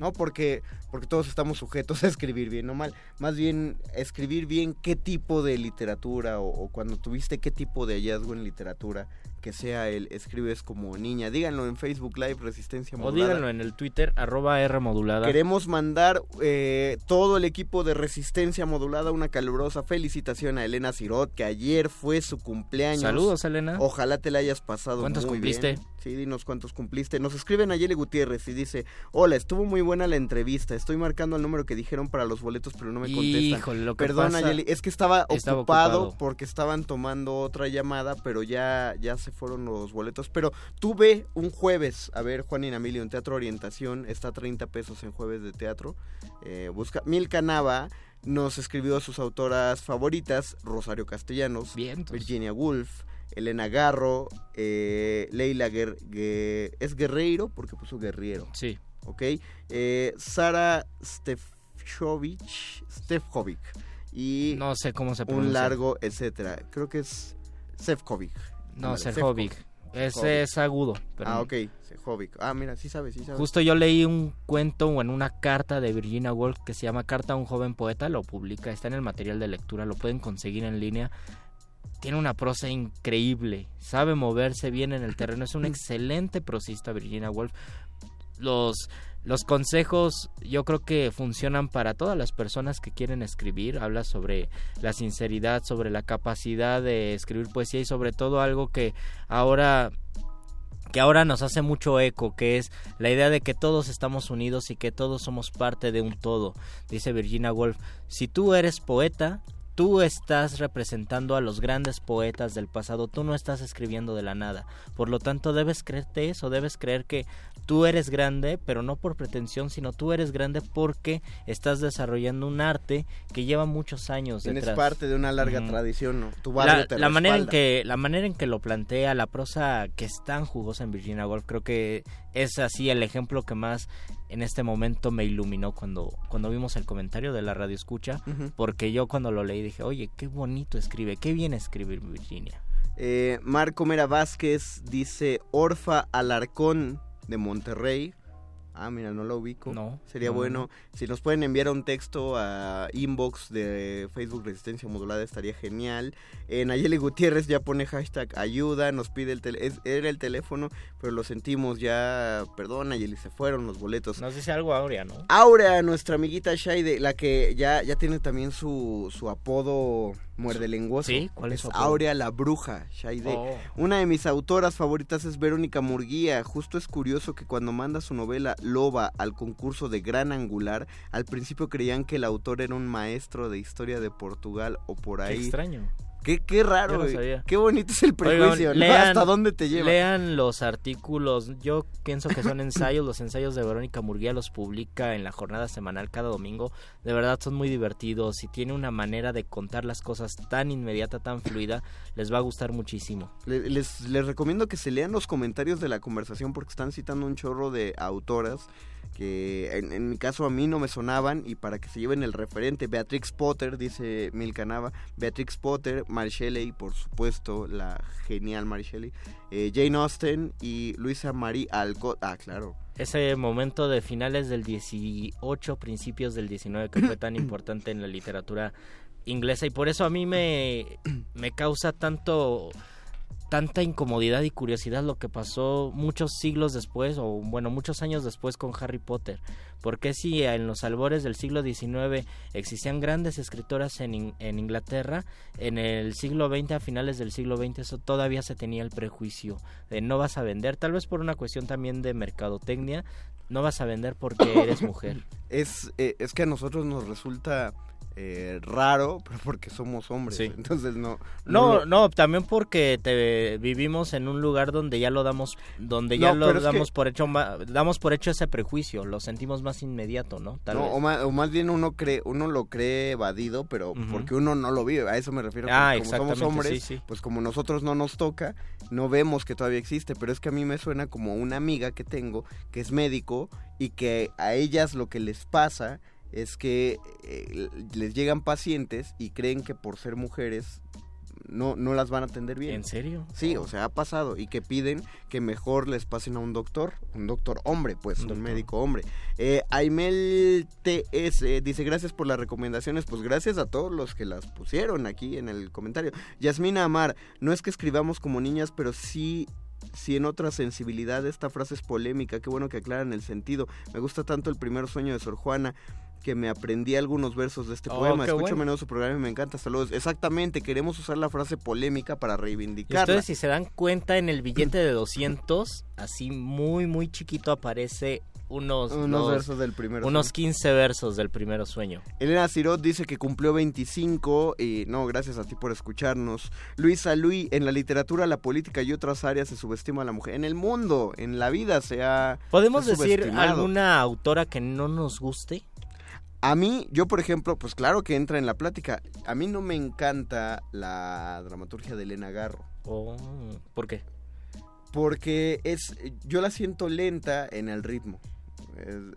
¿no? Porque, porque todos estamos sujetos a escribir bien o mal. Más bien, escribir bien qué tipo de literatura o, o cuando tuviste qué tipo de hallazgo en literatura que sea el escribes como niña. Díganlo en Facebook Live Resistencia O Modulada. díganlo en el Twitter, arroba R modulada. Queremos mandar eh, todo el equipo de Resistencia Modulada una calurosa felicitación a Elena Cirot, que ayer fue su cumpleaños. Saludos, Elena. Ojalá te la hayas pasado ¿Cuántos muy cumpliste? bien. Sí, dinos cuántos cumpliste. Nos escriben a Yeli Gutiérrez y dice, hola, estuvo muy buena la entrevista. Estoy marcando el número que dijeron para los boletos, pero no me contestan. Híjole, lo que Perdona, pasa- Yeli, es que estaba, Estaba ocupado, ocupado. porque estaban tomando otra llamada, pero ya, ya se fueron los boletos. Pero tuve un jueves, a ver, Juan Inamilio en Teatro Orientación, está a 30 pesos en jueves de teatro. Eh, busca Milka Nava nos escribió a sus autoras favoritas, Rosario Castellanos, Virginia Woolf, Elena Garro, eh, Leila Guer- Gue- es Guerreiro, porque puso Guerriero. Sí. Ok. Eh, Sara Stefchovic, Stefkovic. Y No sé cómo se un largo, etcétera. Creo que es Sefcovic. No, Serjovic. Ese es agudo. pero- Ah, ok. Ah, mira, sí sabe, sí sabe. Justo yo leí un cuento o en una carta de Virginia Woolf que se llama Carta a un joven poeta, lo publica, está en el material de lectura, lo pueden conseguir en línea. Tiene una prosa increíble, sabe moverse bien en el terreno, es un excelente prosista Virginia Woolf. Los los consejos yo creo que funcionan para todas las personas que quieren escribir, habla sobre la sinceridad, sobre la capacidad de escribir poesía y sobre todo algo que ahora que ahora nos hace mucho eco, que es la idea de que todos estamos unidos y que todos somos parte de un todo. Dice Virginia Woolf, si tú eres poeta, tú estás representando a los grandes poetas del pasado, tú no estás escribiendo de la nada. Por lo tanto, debes creerte eso, debes creer que tú eres grande, pero no por pretensión, sino tú eres grande porque estás desarrollando un arte que lleva muchos años Tienes detrás. parte de una larga tradición, ¿no? Tu barrio la, te la manera en que la manera en que lo plantea la prosa que es tan jugosa en Virginia Woolf creo que es así el ejemplo que más en este momento me iluminó cuando cuando vimos el comentario de la radio escucha porque yo cuando lo leí dije oye qué bonito escribe qué bien escribir Virginia Eh, Marco Mera Vázquez dice Orfa Alarcón de Monterrey. Ah, mira, no lo ubico. No, Sería no, bueno. Si nos pueden enviar un texto a inbox de Facebook Resistencia Modulada estaría genial. En Nayeli Gutiérrez ya pone hashtag ayuda, nos pide el teléfono. Era el teléfono, pero lo sentimos ya. Perdón, Nayeli, se fueron los boletos. nos dice algo Aurea no Aurea, nuestra amiguita Shaide, la que ya, ya tiene también su, su apodo muerde lenguoso. ¿Sí? ¿Cuál es su apodo? Aurea la bruja, Shaide. Oh. Una de mis autoras favoritas es Verónica Murguía. Justo es curioso que cuando manda su novela Loba al concurso de Gran Angular, al principio creían que el autor era un maestro de historia de Portugal o por qué ahí. extraño Qué, qué raro, no sabía. Qué bonito es el Oigan, prejuicio, ¿no? lean- ¿Hasta dónde te lleva? Lean los artículos. Yo pienso que son ensayos. los ensayos de Verónica Murguía los publica en la jornada semanal cada domingo. De verdad son muy divertidos y tiene una manera de contar las cosas tan inmediata, tan fluida. Les va a gustar muchísimo. Le- Les, les recomiendo que se lean los comentarios de la conversación porque están citando un chorro de autoras que en, en mi caso a mí no me sonaban y para que se lleven el referente, Beatrix Potter, dice Milka Nava, Beatrix Potter, Mary Shelley, por supuesto, la genial Mary Shelley, eh, Jane Austen y Luisa Marie Alcott, ah, claro. Ese momento de finales del 18, principios del 19, que fue tan importante en la literatura inglesa. Y por eso a mí me, me causa tanto tanta incomodidad y curiosidad lo que pasó muchos siglos después, o bueno, muchos años después con Harry Potter. Porque si en los albores del siglo XIX existían grandes escritoras en, In- en Inglaterra, en el siglo XX, a finales del siglo XX, eso todavía se tenía el prejuicio de no vas a vender, tal vez por una cuestión también de mercadotecnia, no vas a vender porque eres mujer. Es, eh, es que a nosotros nos resulta eh, raro, pero porque somos hombres, Sí. entonces no... No, no, también porque te vivimos en un lugar donde ya lo damos, donde ya No, lo damos que- por hecho, damos por hecho ese prejuicio, lo sentimos más inmediato, ¿no? Tal no, vez. o, más, o más bien uno cree, uno lo cree evadido, pero porque uno no lo vive, a eso me refiero. Ah, como somos hombres, sí, sí. pues como nosotros no nos toca, no vemos que todavía existe, pero es que a mí me suena como una amiga que tengo que es médico y que a ellas lo que les pasa es que eh, les llegan pacientes y creen que por ser mujeres no, no las van a atender bien. ¿En serio? Sí, o sea, ha pasado y que piden que mejor les pasen a un doctor, un doctor hombre, pues, un, médico hombre. Eh, Aimel TS dice, gracias por las recomendaciones, pues gracias a todos los que las pusieron aquí en el comentario. Yasmina Amar, no es que escribamos como niñas, pero sí... Si en otra sensibilidad esta frase es polémica, qué bueno que aclaran el sentido. Me gusta tanto el primer sueño de Sor Juana que me aprendí algunos versos de este Oh, poema. Escucho bueno. menudo su programa y me encanta. Saludos. Exactamente, queremos usar la frase polémica para reivindicarla. ustedes si se dan cuenta en el billete de 200, así muy muy chiquito aparece unos Unos dos- versos del primer unos sueño. 15 versos del primero sueño. Elena Cirot dice que cumplió 25 y no, gracias a ti por escucharnos. Luisa Luis, en la literatura, la política y otras áreas se subestima a la mujer. En el mundo, en la vida se ha ¿Podemos se ha decir alguna autora que no nos guste? A mí, yo por ejemplo, pues claro que entra en la plática. A mí no me encanta la dramaturgia de Elena Garro. Oh, ¿Por qué? Porque es, yo la siento lenta en el ritmo.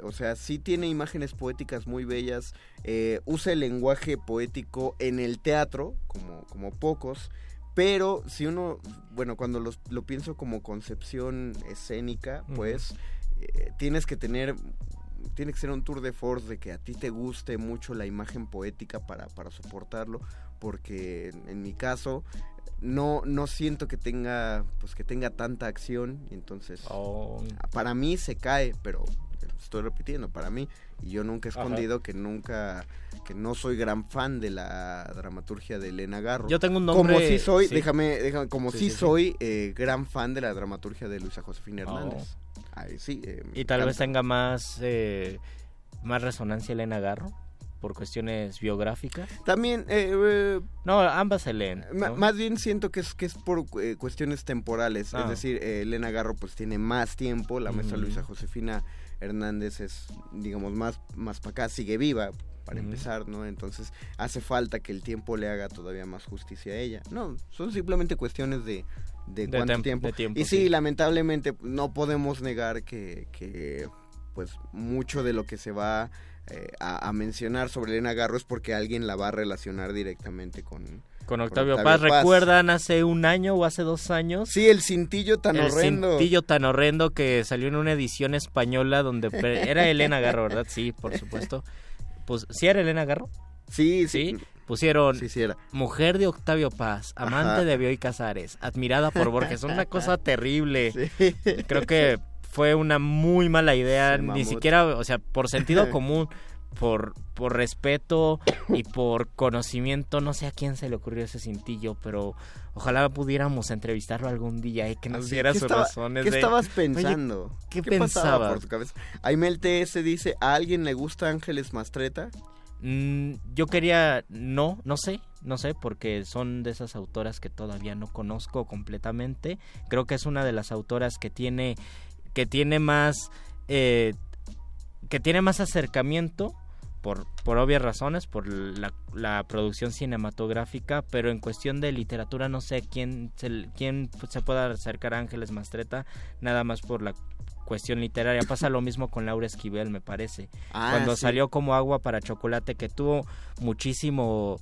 O sea, sí tiene imágenes poéticas muy bellas, eh, usa el lenguaje poético en el teatro, como, como pocos, pero si uno, bueno, cuando los- lo pienso como concepción escénica, pues eh, tienes que tener, tiene que ser un tour de force de que a ti te guste mucho la imagen poética para, para soportarlo, porque en, mi caso no, no siento que tenga, pues que tenga tanta acción, entonces Oh, para mí se cae, pero estoy repitiendo, para mí, y yo nunca he Ajá. escondido que nunca, que no soy gran fan de la dramaturgia de Elena Garro. Yo tengo un nombre- Como sí soy, sí. déjame, déjame, como Sí, sí. soy eh, gran fan de la dramaturgia de Luisa Josefina Oh. Hernández. Ay, sí, eh, y tal vez tenga más eh, más resonancia Elena Garro por cuestiones biográficas. También, eh, eh, No, ambas se leen. Más bien siento que es que es por eh, cuestiones temporales. Ah. Es decir, eh, Elena Garro pues tiene más tiempo, la maestra. Luisa Josefina Hernández es, digamos, más, más para acá, sigue viva, para empezar, ¿no? Entonces hace falta que el tiempo le haga todavía más justicia a ella. No, son simplemente cuestiones de, de, De cuánto tiempo. de tiempo, Y sí, sí. lamentablemente no podemos negar que, que pues mucho de lo que se va eh, a, a mencionar sobre Elena Garro es porque alguien la va a relacionar directamente con, Con Octavio, Paz. ¿Recuerdan hace un año o hace dos años? Sí, el cintillo tan el horrendo. cintillo tan horrendo que salió en una edición española donde era Elena Garro, ¿verdad? Sí, por supuesto. Pues, ¿sí era Elena Garro? Sí, sí. Pusieron Sí, sí era. mujer de Octavio Paz, amante Ajá. de Bioy Casares, admirada por Borges. Una cosa terrible. Sí. Creo que fue una muy mala idea, Sí, ni siquiera, o sea, por sentido común, por, por respeto y por conocimiento, no sé a quién se le ocurrió ese cintillo, pero ojalá pudiéramos entrevistarlo algún día y que nos diera ¿qué sus estaba- razones. ¿Qué de- estabas Oye, pensando? ¿Qué, pasaba pensabas? por tu cabeza? Aimel TS dice, ¿a alguien le gusta Ángeles Mastreta? Mm, yo quería, no, no sé, no sé, porque son de esas autoras que todavía no conozco completamente. Creo que es una de las autoras que tiene, que tiene más, eh, que tiene más acercamiento por, por obvias razones, por la, producción cinematográfica, pero en cuestión de literatura no sé quién se, quién se pueda acercar a Ángeles Mastreta, nada más por la cuestión literaria. Pasa lo mismo con Laura Esquivel, me parece. Ah, Cuando sí. salió como agua para chocolate, que tuvo muchísimo...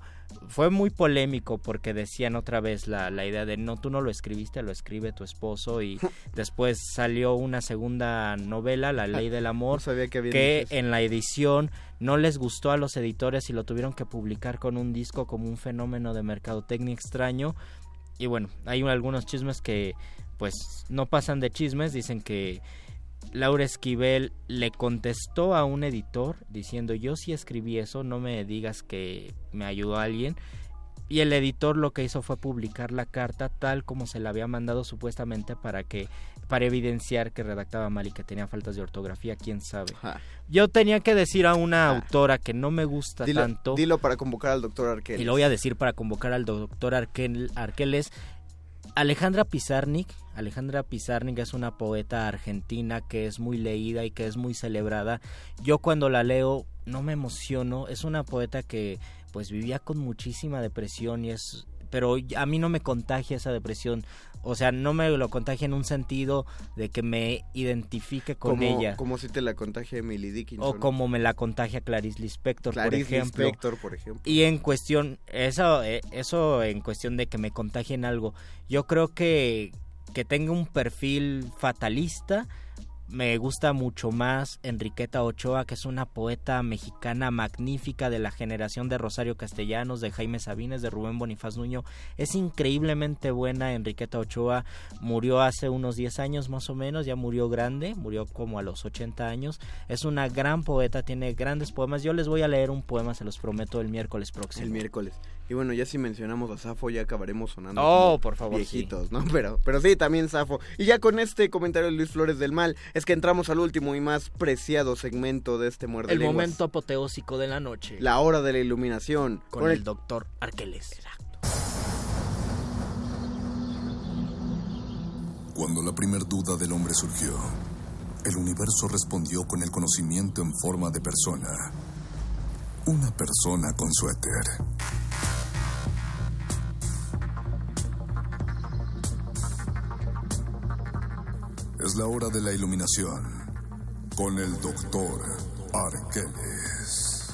Fue muy polémico porque decían otra vez la, la idea de no, tú no lo escribiste, lo escribe tu esposo y después salió una segunda novela, La Ley del Amor, No sabía que que en la edición no les gustó a los editores y lo tuvieron que publicar con un disco como un fenómeno de mercadotecnia extraño. Y bueno, hay algunos chismes que pues no pasan de chismes, dicen que Laura Esquivel le contestó a un editor diciendo yo sí escribí eso, no me digas que me ayudó alguien. Y el editor lo que hizo fue publicar la carta tal como se la había mandado supuestamente para que para evidenciar que redactaba mal y que tenía faltas de ortografía, quién sabe. Yo tenía que decir a una autora que no me gusta Dilo, tanto dilo para convocar al doctor Arqueles. y lo voy a decir para convocar al doctor Arquel- Arqueles. Alejandra Pizarnik, Alejandra Pizarnik es una poeta argentina que es muy leída y que es muy celebrada. Yo cuando la leo no me emociono, es una poeta que pues vivía con muchísima depresión y es pero a mí no me contagia esa depresión, o sea, no me lo contagia en un sentido de que me identifique con como, ella Como si te la contagia Emily Dickinson. o como me la contagia Clarice Lispector, Clarice por ejemplo. Lispector, por ejemplo. Y en cuestión, eso, eh, eso en cuestión de que me contagien algo, yo creo que, que tenga un perfil fatalista, me gusta mucho más Enriqueta Ochoa, que es una poeta mexicana magnífica de la generación de Rosario Castellanos, de Jaime Sabines, de Rubén Bonifaz Nuño. Es increíblemente buena Enriqueta Ochoa. Murió hace unos 10 años más o menos, ya murió grande, murió como a los 80 años. Es una gran poeta, tiene grandes poemas. Yo les voy a leer un poema, se los prometo, el miércoles próximo. El miércoles. Y bueno, ya si mencionamos a Safo, ya acabaremos sonando. Oh, por favor, Viejitos, ¿no? Pero, pero sí, también Safo. Y ya con este comentario de Luis Flores del Mal, es que entramos al último y más preciado segmento de este muerde El lenguas. momento apoteósico de la noche. La hora de la iluminación. Con el doctor Arqueles. Cuando la primer duda del hombre surgió, el universo respondió con el conocimiento en forma de persona. Una persona con suéter. Es la hora de la iluminación con el doctor Arqueles.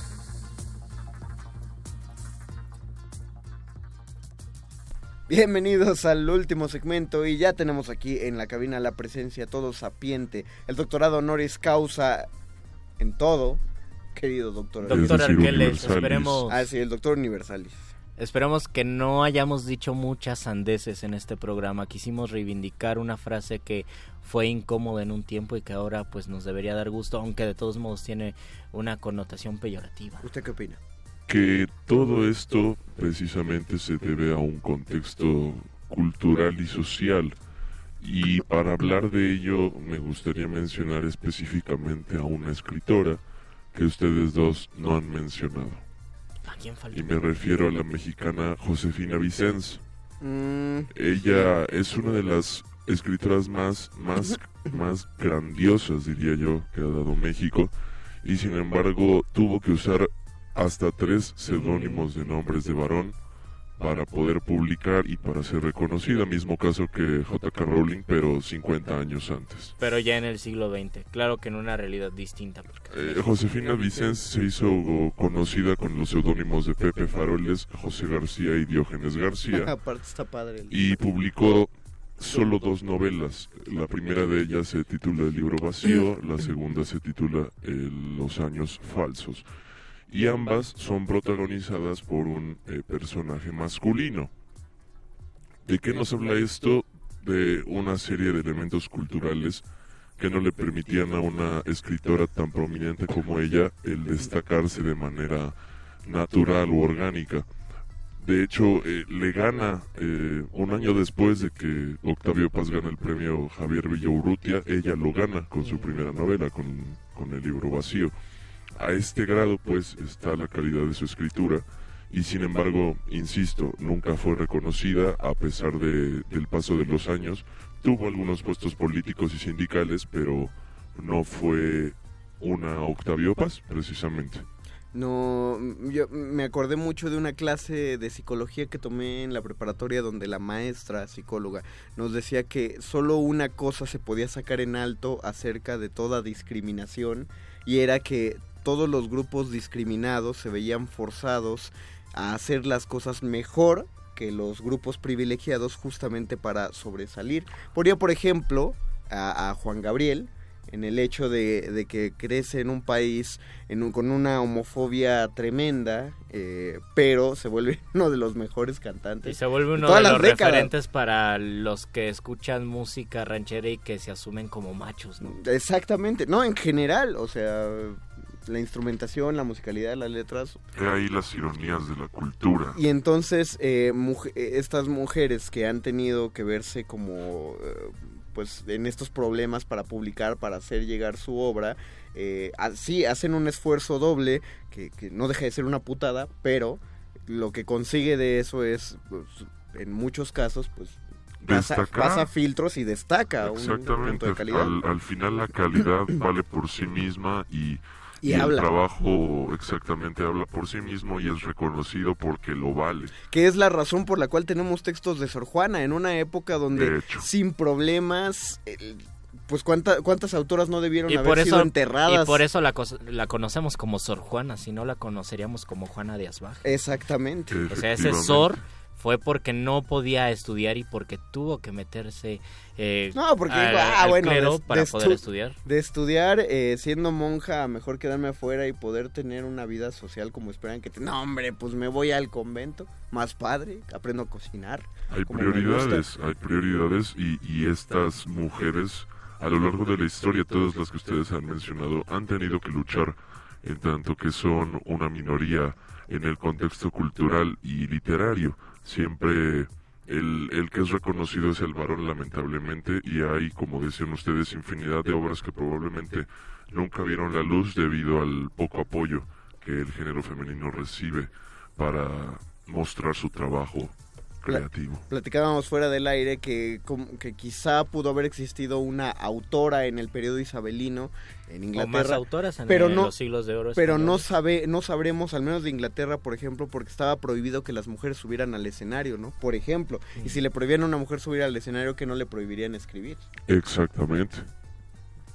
Bienvenidos al último segmento y ya tenemos aquí en la cabina la presencia todo sapiente, el doctorado honoris causa en todo, querido doctor. Doctor Arqueles, esperemos... Ah, sí, el doctor universalis. Esperemos que no hayamos dicho muchas sandeces en este programa. Quisimos reivindicar una frase que fue incómoda en un tiempo y que ahora pues nos debería dar gusto, aunque de todos modos tiene una connotación peyorativa. ¿Usted qué opina? que todo esto precisamente se debe a un contexto cultural y social. Y para hablar de ello me gustaría mencionar específicamente a una escritora que ustedes dos no han mencionado. Y me refiero a la mexicana Josefina Vicens. Mm, Ella es una de las escritoras más, más, más grandiosas, diría yo, que ha dado México. Y sin embargo tuvo que usar hasta tres seudónimos de nombres de varón para poder publicar y para ser reconocida, mismo caso que J.K. Rowling, pero 50 años antes. Pero ya en el siglo XX, claro que en una realidad distinta. Porque Eh, Josefina Vicens se hizo conocida con los seudónimos de Pepe Faroles, José García y Diógenes García. Aparte está padre. y publicó solo dos novelas. La primera de ellas se titula El libro vacío, la segunda se titula eh, Los años falsos. Y ambas son protagonizadas por un eh, personaje masculino. ¿De qué nos habla esto? De una serie de elementos culturales que no le permitían a una escritora tan prominente como ella el destacarse de manera natural o orgánica. De hecho, eh, le gana eh, un año después de que Octavio Paz gana el premio Javier Villaurrutia, ella lo gana con su primera novela, con, con el libro vacío. A este grado, pues, está la calidad de su escritura y sin embargo, insisto, nunca fue reconocida a pesar de, del paso de los años. Tuvo algunos puestos políticos y sindicales, pero no fue una Octavio Paz, precisamente. No, yo me acordé mucho de una clase de psicología que tomé en la preparatoria donde la maestra psicóloga nos decía que solo una cosa se podía sacar en alto acerca de toda discriminación y era que todos los grupos discriminados se veían forzados a hacer las cosas mejor que los grupos privilegiados justamente para sobresalir. Ponía por ejemplo a, a Juan Gabriel, en el hecho de, de que crece en un país en un- con una homofobia tremenda, eh, pero se vuelve uno de los mejores cantantes. Y se vuelve uno de los décadas. referentes para los que escuchan música ranchera y que se asumen como machos, ¿no? Exactamente, no, en general, o sea, la instrumentación, la musicalidad, las letras. He ahí las ironías de la cultura. Y entonces, eh, eh, estas mujeres que han tenido que verse como, eh, pues, en estos problemas para publicar, para hacer llegar su obra, eh, sí, hacen un esfuerzo doble, que, que no deja de ser una putada, pero lo que consigue de eso es, pues, en muchos casos, pues, pasa, Destacar. pasa filtros y destaca un punto de calidad. al, al final la calidad vale por sí misma y, Y el habla. trabajo exactamente habla por sí mismo y es reconocido porque lo vale. que es la razón por la cual tenemos textos de Sor Juana en una época donde sin problemas el- pues cuánta- cuántas autoras no debieron Y haber por sido enterradas y por eso la conocemos como Sor Juana, si no la conoceríamos como Juana de Asbaj. exactamente O sea, ese Sor fue porque no podía estudiar y porque tuvo que meterse eh, no porque al- digo, ah al bueno clero de- para de poder estu- estudiar. de estudiar eh, siendo monja mejor quedarme afuera y poder tener una vida social como esperan que te... no hombre pues me voy al convento más padre aprendo a cocinar Hay prioridades, hay prioridades y, y estas mujeres a lo largo de la historia, todas las que ustedes han mencionado, han tenido que luchar en tanto que son una minoría en el contexto cultural y literario. Siempre el, el que es reconocido es el varón, lamentablemente, y hay, como decían ustedes, infinidad de obras que probablemente nunca vieron la luz debido al poco apoyo que el género femenino recibe para mostrar su trabajo creativo. Platicábamos fuera del aire que, quizá pudo haber existido una autora en el periodo isabelino en Inglaterra. autoras en pero el- no, los siglos de oro Pero no, sabe, no sabremos, al menos de Inglaterra, por ejemplo, porque estaba prohibido que las mujeres subieran al escenario, ¿no? Por ejemplo. Y si le prohibían a una mujer subir al escenario, que no le prohibirían escribir. Exactamente.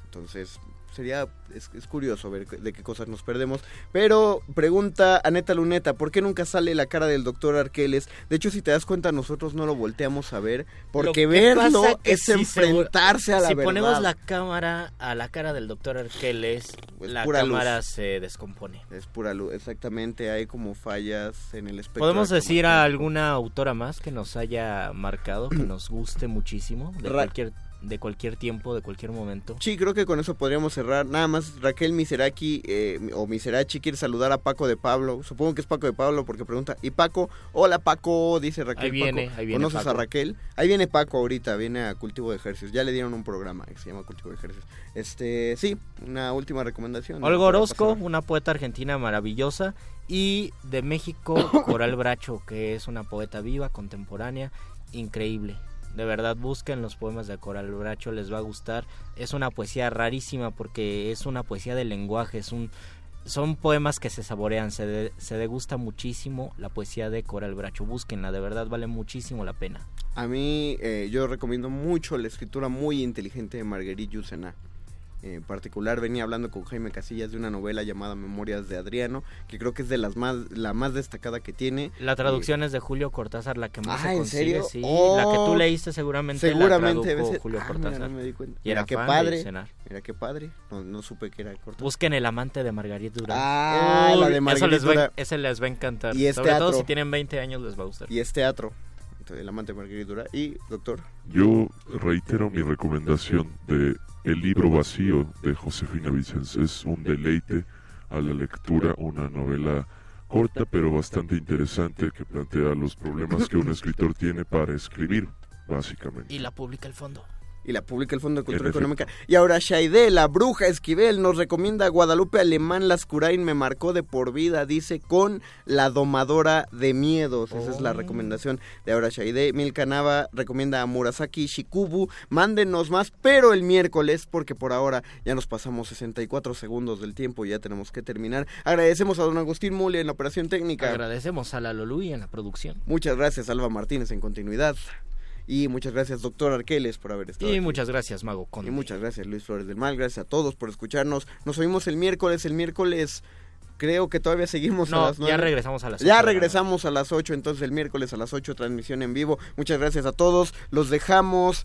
Entonces, sería, es, es curioso ver de qué cosas nos perdemos. Pero pregunta Aneta Luneta, ¿por qué nunca sale la cara del doctor Arqueles? De hecho, si te das cuenta, nosotros no lo volteamos a ver, porque Lo que verlo es si se- enfrentarse a la si verdad. ponemos la cámara a la cara del doctor Arqueles, Pues la luz. cámara se descompone. Es pura luz, exactamente, hay como fallas en el espectro. ¿Podemos decir a alguna autora más que nos haya marcado, que nos guste muchísimo, de Ra- cualquier, de cualquier tiempo, de cualquier momento? Sí, creo que con eso podríamos cerrar. Nada más, Raquel Miseraki eh, o Miserachi quiere saludar a Paco de Pablo. Supongo que es Paco de Pablo porque pregunta. Y Paco, hola Paco, dice Raquel. Ahí viene, Paco, ahí viene ¿Conoces Paco. a Raquel? Ahí viene Paco ahorita, viene a Cultivo de Ejercicios. Ya le dieron un programa que se llama Cultivo de Ejercicios. Este, sí, una última recomendación. Olga Orozco, una poeta argentina maravillosa. Y de México, Coral Bracho, que es una poeta viva, contemporánea, increíble. De verdad, busquen los poemas de Coral Bracho, les va a gustar. Es una poesía rarísima porque es una poesía del lenguaje, son poemas que se saborean, se, de- se degusta muchísimo la poesía de Coral Bracho. Búsquenla, de verdad vale muchísimo la pena. A mí, eh, yo recomiendo mucho la escritura muy inteligente de Marguerite Yourcenar. En particular venía hablando con Jaime Casillas de una novela llamada Memorias de Adriano, que creo que es de las más la más destacada que tiene. La traducción es de Julio Cortázar, la que más Ah, se ¿en consigue, serio? sí. Oh, la que tú leíste seguramente, seguramente la ser- Julio Ah, mira, Cortázar. no me di cuenta. Y era qué padre. Mira qué padre. No, no supe que era Cortázar. Busquen El amante de Margarita Durán. Ah, la de Uy, Margarita eso les, va, ese les va a encantar. Y es Sobre todo teatro. si tienen 20 años les va a gustar. Y es teatro. Entonces, el amante de Marguerite Durán. Y, doctor. Yo reitero mi recomendación de El libro vacío de Josefina Vicens. Es un deleite a la lectura, una novela corta pero bastante interesante que plantea los problemas que un escritor tiene para escribir, básicamente. Y la publica el fondo. Y la publica el Fondo de Cultura. Económica. Y ahora Shaide, la bruja Esquivel, nos recomienda Guadalupe Alemán Lascurain me marcó de por vida, dice, con La domadora de miedos. Esa es la recomendación de ahora Shaide. Milka Nava recomienda a Murasaki Shikubu. Mándenos más, pero el miércoles, porque por ahora ya nos pasamos 64 segundos del tiempo y ya tenemos que terminar. Agradecemos a don Agustín Mule en la operación técnica. Agradecemos a la Lolui en la producción. Muchas gracias, Alba Martínez, en continuidad. Y muchas gracias, doctor Arqueles, por haber estado Y aquí. muchas gracias, Mago Conde. Y muchas gracias, Luis Flores del Mal. Gracias a todos por escucharnos. Nos oímos el miércoles. El miércoles creo que todavía seguimos No, a las ya regresamos a las Ya ocho, regresamos a las 8, entonces el miércoles a las 8, transmisión en vivo. Muchas gracias a todos. Los dejamos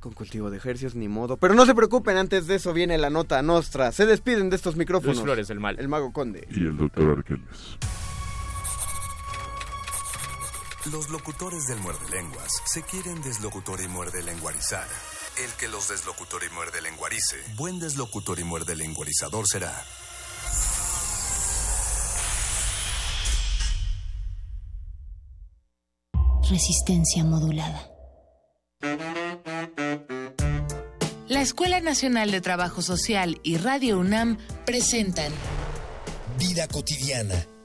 con cultivo de ejercicios, ni modo. Pero no se preocupen, antes de eso viene la nota nostra. Se despiden de estos micrófonos. Luis Flores del Mal. El Mago Conde. Y el doctor Arqueles. Los locutores del muerde lenguas se quieren deslocutor y muerde lenguarizar. El que los deslocutor y muerde lenguarice, buen deslocutor y muerde lenguarizador será. Resistencia modulada. La Escuela Nacional de Trabajo Social y Radio UNAM presentan Vida cotidiana,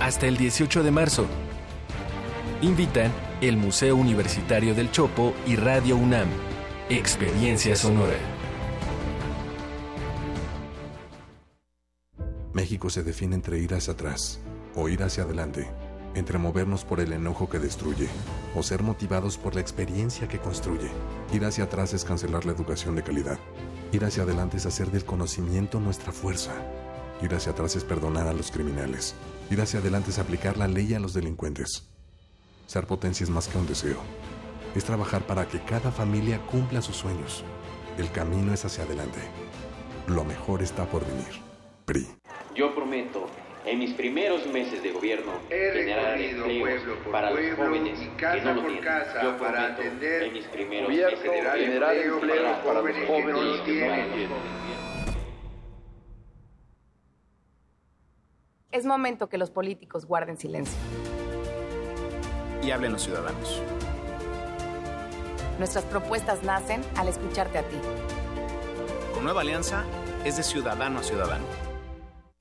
Hasta el 18 de marzo. Invitan el Museo Universitario del Chopo y Radio UNAM. Experiencia Sonora. México se define entre ir hacia atrás o ir hacia adelante, entre movernos por el enojo que destruye o ser motivados por la experiencia que construye. Ir hacia atrás es cancelar la educación de calidad. Ir hacia adelante es hacer del conocimiento nuestra fuerza. Ir hacia atrás es perdonar a los criminales. Ir hacia adelante es aplicar la ley a los delincuentes. Ser potencia es más que un deseo. Es trabajar para que cada familia cumpla sus sueños. El camino es hacia adelante. Lo mejor está por venir. PRI. Yo prometo, en mis primeros meses de gobierno, He generar pueblo por para los pueblo jóvenes y que casa no lo por tienen. casa Yo para prometo, atender en mis primeros gobierno, meses de generar gobierno, empleo para los jóvenes que no lo que tienen. Es momento que los políticos guarden silencio. Y hablen los ciudadanos. Nuestras propuestas nacen al escucharte a ti. Con Nueva Alianza es de ciudadano a ciudadano.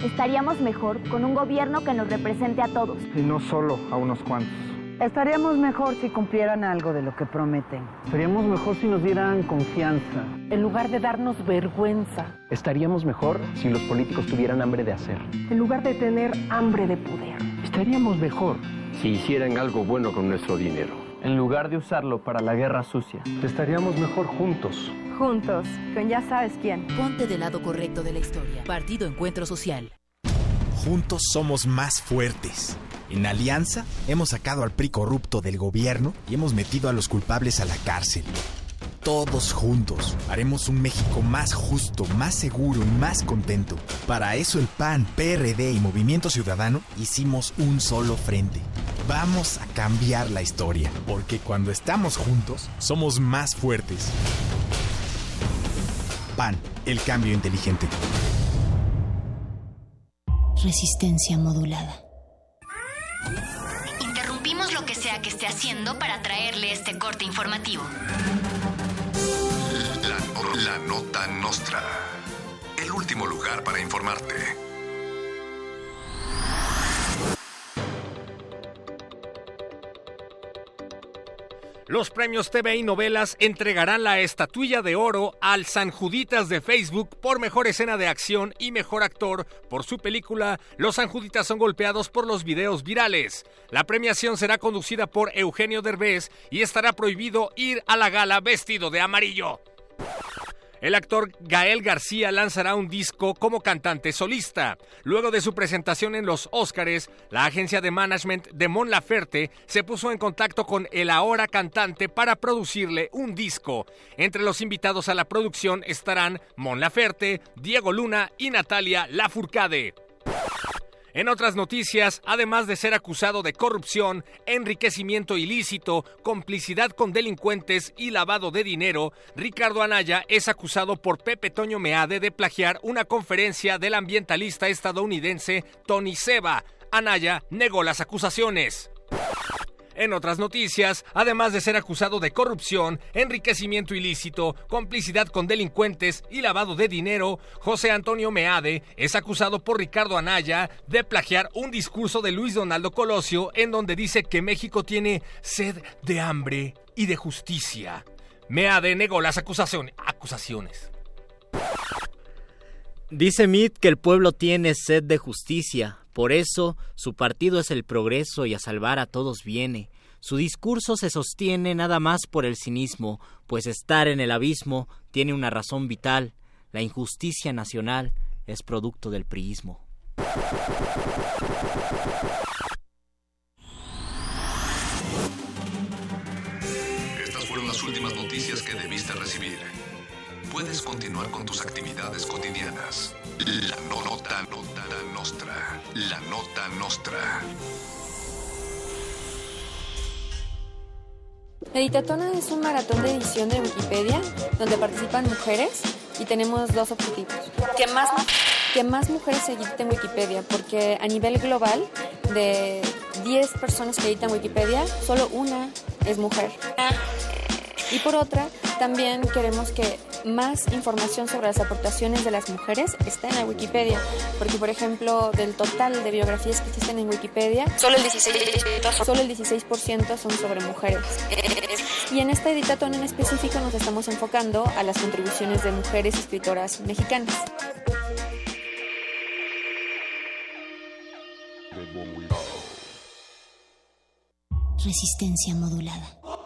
Estaríamos mejor con un gobierno que nos represente a todos. Y no solo a unos cuantos. Estaríamos mejor si cumplieran algo de lo que prometen. Estaríamos mejor si nos dieran confianza. En lugar de darnos vergüenza. Estaríamos mejor si los políticos tuvieran hambre de hacer. En lugar de tener hambre de poder. Estaríamos mejor si hicieran algo bueno con nuestro dinero. En lugar de usarlo para la guerra sucia. Estaríamos mejor juntos. Juntos, con ya sabes quién. Ponte del lado correcto de la historia. Partido Encuentro Social. Juntos somos más fuertes. En Alianza hemos sacado al PRI corrupto del gobierno y hemos metido a los culpables a la cárcel. Todos juntos haremos un México más justo, más seguro y más contento. Para eso el PAN, PRD y Movimiento Ciudadano hicimos un solo frente. Vamos a cambiar la historia, porque cuando estamos juntos somos más fuertes. PAN, el cambio inteligente. Resistencia modulada. Interrumpimos lo que sea que esté haciendo para traerle este corte informativo. La, nota nostra. El último lugar para informarte. Los premios TV y novelas entregarán la estatuilla de oro al San Juditas de Facebook por mejor escena de acción y mejor actor por su película Los San Juditas son golpeados por los videos virales. La premiación será conducida por Eugenio Derbez y estará prohibido ir a la gala vestido de amarillo. El actor Gael García lanzará un disco como cantante solista. Luego de su presentación en los Óscares, la agencia de management de Mon Laferte se puso en contacto con el ahora cantante para producirle un disco. Entre los invitados a la producción estarán Mon Laferte, Diego Luna y Natalia Lafourcade. En otras noticias, además de ser acusado de corrupción, enriquecimiento ilícito, complicidad con delincuentes y lavado de dinero, Ricardo Anaya es acusado por Pepe Toño Meade de plagiar una conferencia del ambientalista estadounidense Tony Seba. Anaya negó las acusaciones. En otras noticias, además de ser acusado de corrupción, enriquecimiento ilícito, complicidad con delincuentes y lavado de dinero, José Antonio Meade es acusado por Ricardo Anaya de plagiar un discurso de Luis Donaldo Colosio en donde dice que México tiene sed de hambre y de justicia. Meade negó las acusaciones. Dice Mitt que el pueblo tiene sed de justicia, por eso su partido es el progreso y a salvar a todos viene. Su discurso se sostiene nada más por el cinismo, pues estar en el abismo tiene una razón vital. La injusticia nacional es producto del priismo. Estas fueron las últimas noticias que debiste recibir. Puedes continuar con tus actividades cotidianas. La nota, nota, nostra. La nota nostra. Editatona es un maratón de edición de Wikipedia donde participan mujeres y tenemos dos objetivos. Que más, que más mujeres se editen Wikipedia, porque a nivel global, de 10 personas que editan Wikipedia, solo una es mujer. Y por otra, también queremos que más información sobre las aportaciones de las mujeres esté en la Wikipedia, porque por ejemplo, del total de biografías que existen en Wikipedia, solo el 16%, solo el 16 son sobre mujeres. Y en esta editatón en específico nos estamos enfocando a las contribuciones de mujeres escritoras mexicanas. Resistencia modulada.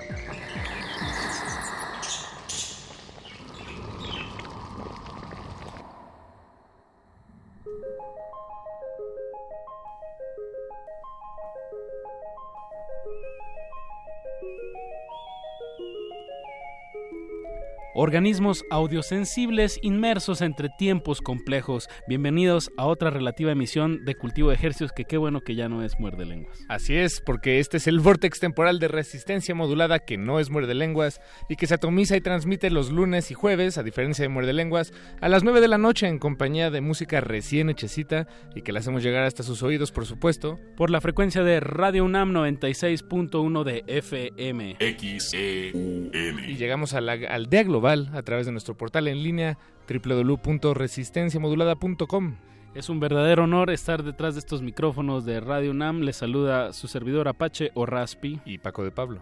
Organismos audiosensibles inmersos entre tiempos complejos. Bienvenidos a otra relativa emisión de Cultivo de Ejercicios que qué bueno que ya no es muerde lenguas. Así es, porque este es el vortex temporal de resistencia modulada que no es muerde lenguas y que se atomiza y transmite los lunes y jueves, a diferencia de muerde lenguas, a las 9 de la noche en compañía de música recién hechecita y que la hacemos llegar hasta sus oídos, por supuesto. Por la frecuencia de Radio UNAM 96.1 de FM. XEUN. Y llegamos a la aldea global a través de nuestro portal en línea www.resistenciamodulada.com. Es un verdadero honor estar detrás de estos micrófonos de Radio UNAM. Les saluda su servidor Apache o Raspi. Y Paco de Pablo.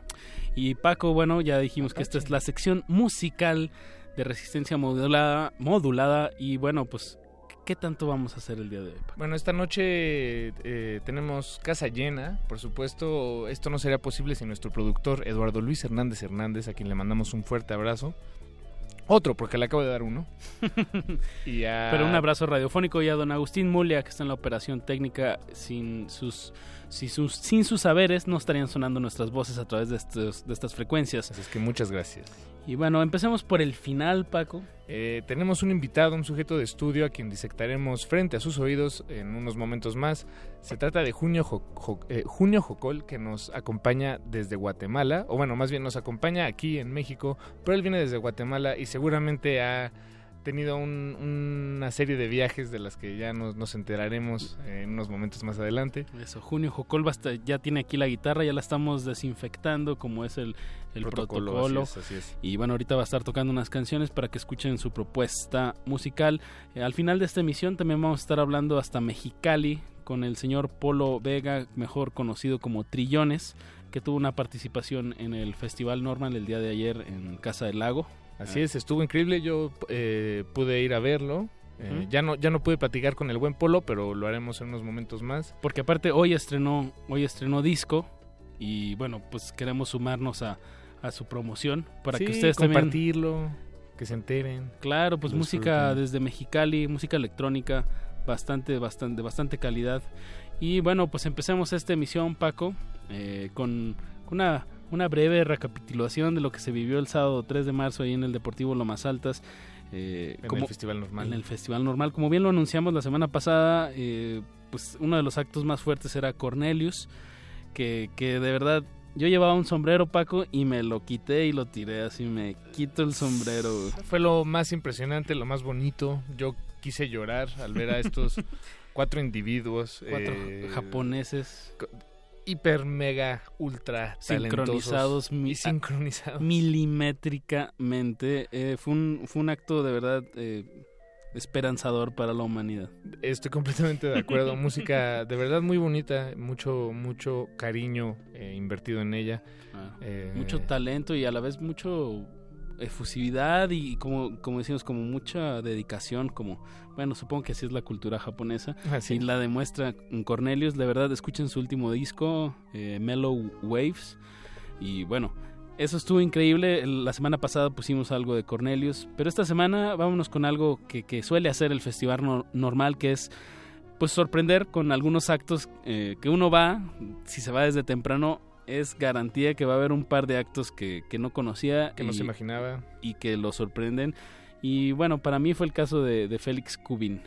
Y Paco, bueno, ya dijimos que esta es la sección musical de resistencia modulada, modulada y bueno, pues ¿Qué tanto vamos a hacer el día de hoy? Paco? Bueno, esta noche eh, tenemos casa llena. Por supuesto, esto no sería posible sin nuestro productor Eduardo Luis Hernández Hernández, a quien le mandamos un fuerte abrazo. Otro, porque le acabo de dar uno. y a... Pero un abrazo radiofónico y a don Agustín Mulia, que está en la operación técnica. Sin sus, sus, sin sus saberes no estarían sonando nuestras voces a través de, estos, de estas frecuencias. Así es que muchas gracias. Y bueno, empecemos por el final, Paco. Eh, tenemos un invitado, un sujeto de estudio a quien disectaremos frente a sus oídos en unos momentos más. Se trata de Junio, eh, Junio Jocol, que nos acompaña desde Guatemala, o bueno, más bien nos acompaña aquí en México, pero él viene desde Guatemala y seguramente ha tenido una serie de viajes de las que ya nos, enteraremos en unos momentos más adelante. Eso, Junio Jocol ya tiene aquí la guitarra, ya la estamos desinfectando como es el, protocolo. Y bueno, ahorita va a estar tocando unas canciones para que escuchen su propuesta musical. Eh, al final de esta emisión también vamos a estar hablando hasta Mexicali con el señor Polo Vega, mejor conocido como Trillones, que tuvo una participación en el Festival Normal el día de ayer en Casa del Lago. Así es, estuvo increíble. Yo eh, pude ir a verlo. Eh, ya no ya no pude platicar con el buen Polo, pero lo haremos en unos momentos más. Porque aparte hoy estrenó hoy estrenó disco y bueno pues queremos sumarnos a, a su promoción para que ustedes compartirlo, que se enteren. Claro, pues música desde Mexicali, música electrónica bastante bastante bastante calidad y bueno pues empecemos esta emisión Paco eh, con una una breve recapitulación de lo que se vivió el sábado 3 de marzo ahí en el Deportivo Lomas Altas. Eh, en el Festival Normal. En el Festival Normal. Como bien lo anunciamos la semana pasada, eh, pues uno de los actos más fuertes era Cornelius, que, que de verdad yo llevaba un sombrero, Paco, y me lo quité y lo tiré así, me quito el sombrero. Fue lo más impresionante, lo más bonito. Yo quise llorar al ver a estos cuatro individuos. Cuatro eh, japoneses hiper, mega, ultra sincronizados, y sincronizados. milimétricamente. Eh, fue, un, fue un acto de verdad eh, esperanzador para la humanidad. Estoy completamente de acuerdo. Música de verdad muy bonita, mucho, mucho cariño eh, invertido en ella. Ah, mucho talento y a la vez mucho efusividad y como, como decimos, como mucha dedicación, como, bueno, supongo que así es la cultura japonesa. Y la demuestra Cornelius, de verdad, escuchen su último disco, eh, Mellow Waves. Y bueno, eso estuvo increíble. La semana pasada pusimos algo de Cornelius, pero esta semana vámonos con algo que, suele hacer el festival normal, que es pues sorprender con algunos actos eh, que uno va, si se va desde temprano, es garantía que va a haber un par de actos que, no conocía. Que no se imaginaba. Y que lo sorprenden. Y bueno, para mí fue el caso de, Félix Kubin.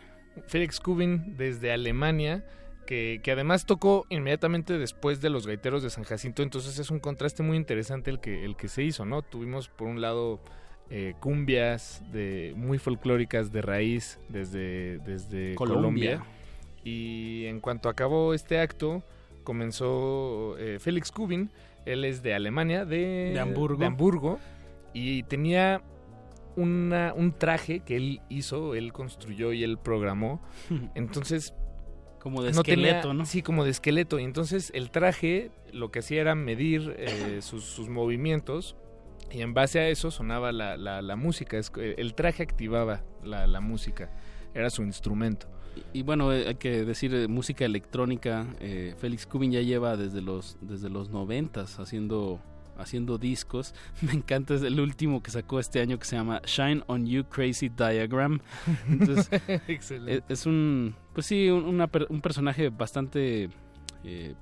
Félix Kubin desde Alemania, que, además tocó inmediatamente después de los gaiteros de San Jacinto, entonces es un contraste muy interesante el que, el que se hizo, ¿no? Tuvimos por un lado eh, cumbias de, muy folclóricas de raíz desde, desde Colombia. Y en cuanto acabó este acto, comenzó eh, Félix Kubin. Él es de Alemania, de, Hamburgo. Hamburgo. Y tenía una, un traje que él hizo, él construyó y él programó. Entonces... Como de esqueleto, ¿no? Sí, como de esqueleto. Y entonces el traje lo que hacía era medir eh, sus, movimientos y en base a eso sonaba la, la, música. el traje activaba la, la música. Era su instrumento. Y, bueno, eh, hay que decir, eh, música electrónica, eh, Félix Kubin ya lleva desde los, desde los noventas haciendo, haciendo discos. Me encanta, es el último que sacó este año que se llama Shine on You Crazy Diagram. Entonces, Excelente. Es, un, pues sí, un, un personaje bastante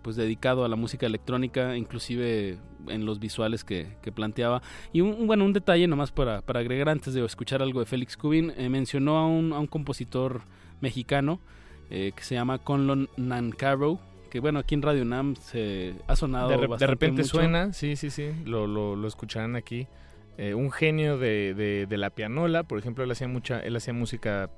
pues dedicado a la música electrónica, inclusive en los visuales que, que planteaba. Y un, bueno, un detalle nomás para, para agregar antes de escuchar algo de Félix Kubin, mencionó a un, a un compositor mexicano eh, que se llama Conlon Nancaro que bueno, aquí en Radio Nam se ha sonado de, de repente suena, sí, sí, sí, lo, lo, lo escucharán aquí. Eh, un genio de, de, la pianola, por ejemplo, él hacía mucha, él hacía música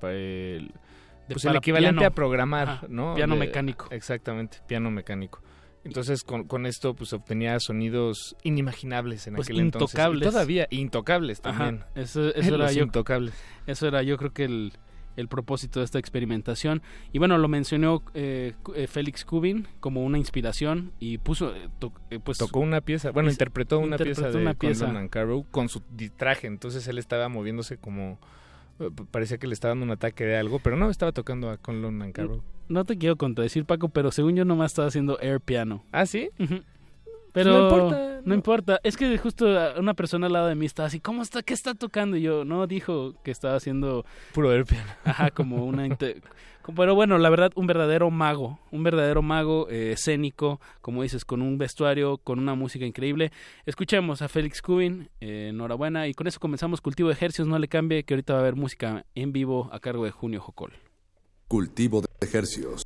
pues el equivalente a programar, ¿no? Piano mecánico. Exactamente, piano mecánico. Entonces con, con, esto pues obtenía sonidos inimaginables en pues aquel intocables. entonces. todavía intocables también. eso, eso era yo, intocables. Eso era yo creo que el, el propósito de esta experimentación. Y bueno, lo mencionó eh, eh, Félix Kubin como una inspiración y puso, eh, pues... Tocó una pieza, bueno, interpretó una pieza de una pieza. con su traje, entonces él estaba moviéndose como... Parecía que le estaba dando un ataque de algo, pero no, estaba tocando a Conlon Carrow. No te quiero contradecir, Paco, pero según yo nomás estaba haciendo air piano. ¿Ah, sí? Pero no importa. No. importa. Es que justo una persona al lado de mí estaba así, ¿cómo está? ¿Qué está tocando? Y yo, no, dijo que estaba haciendo... Puro air piano. Ajá, como una... Pero bueno, la verdad, un verdadero mago. Un verdadero mago eh, escénico, como dices, con un vestuario, con una música increíble. Escuchemos a Félix Kubin. Eh, enhorabuena. Y con eso comenzamos Cultivo de Ejercicios. No le cambie, que ahorita va a haber música en vivo a cargo de Junio Jocol. Cultivo de Ejercicios.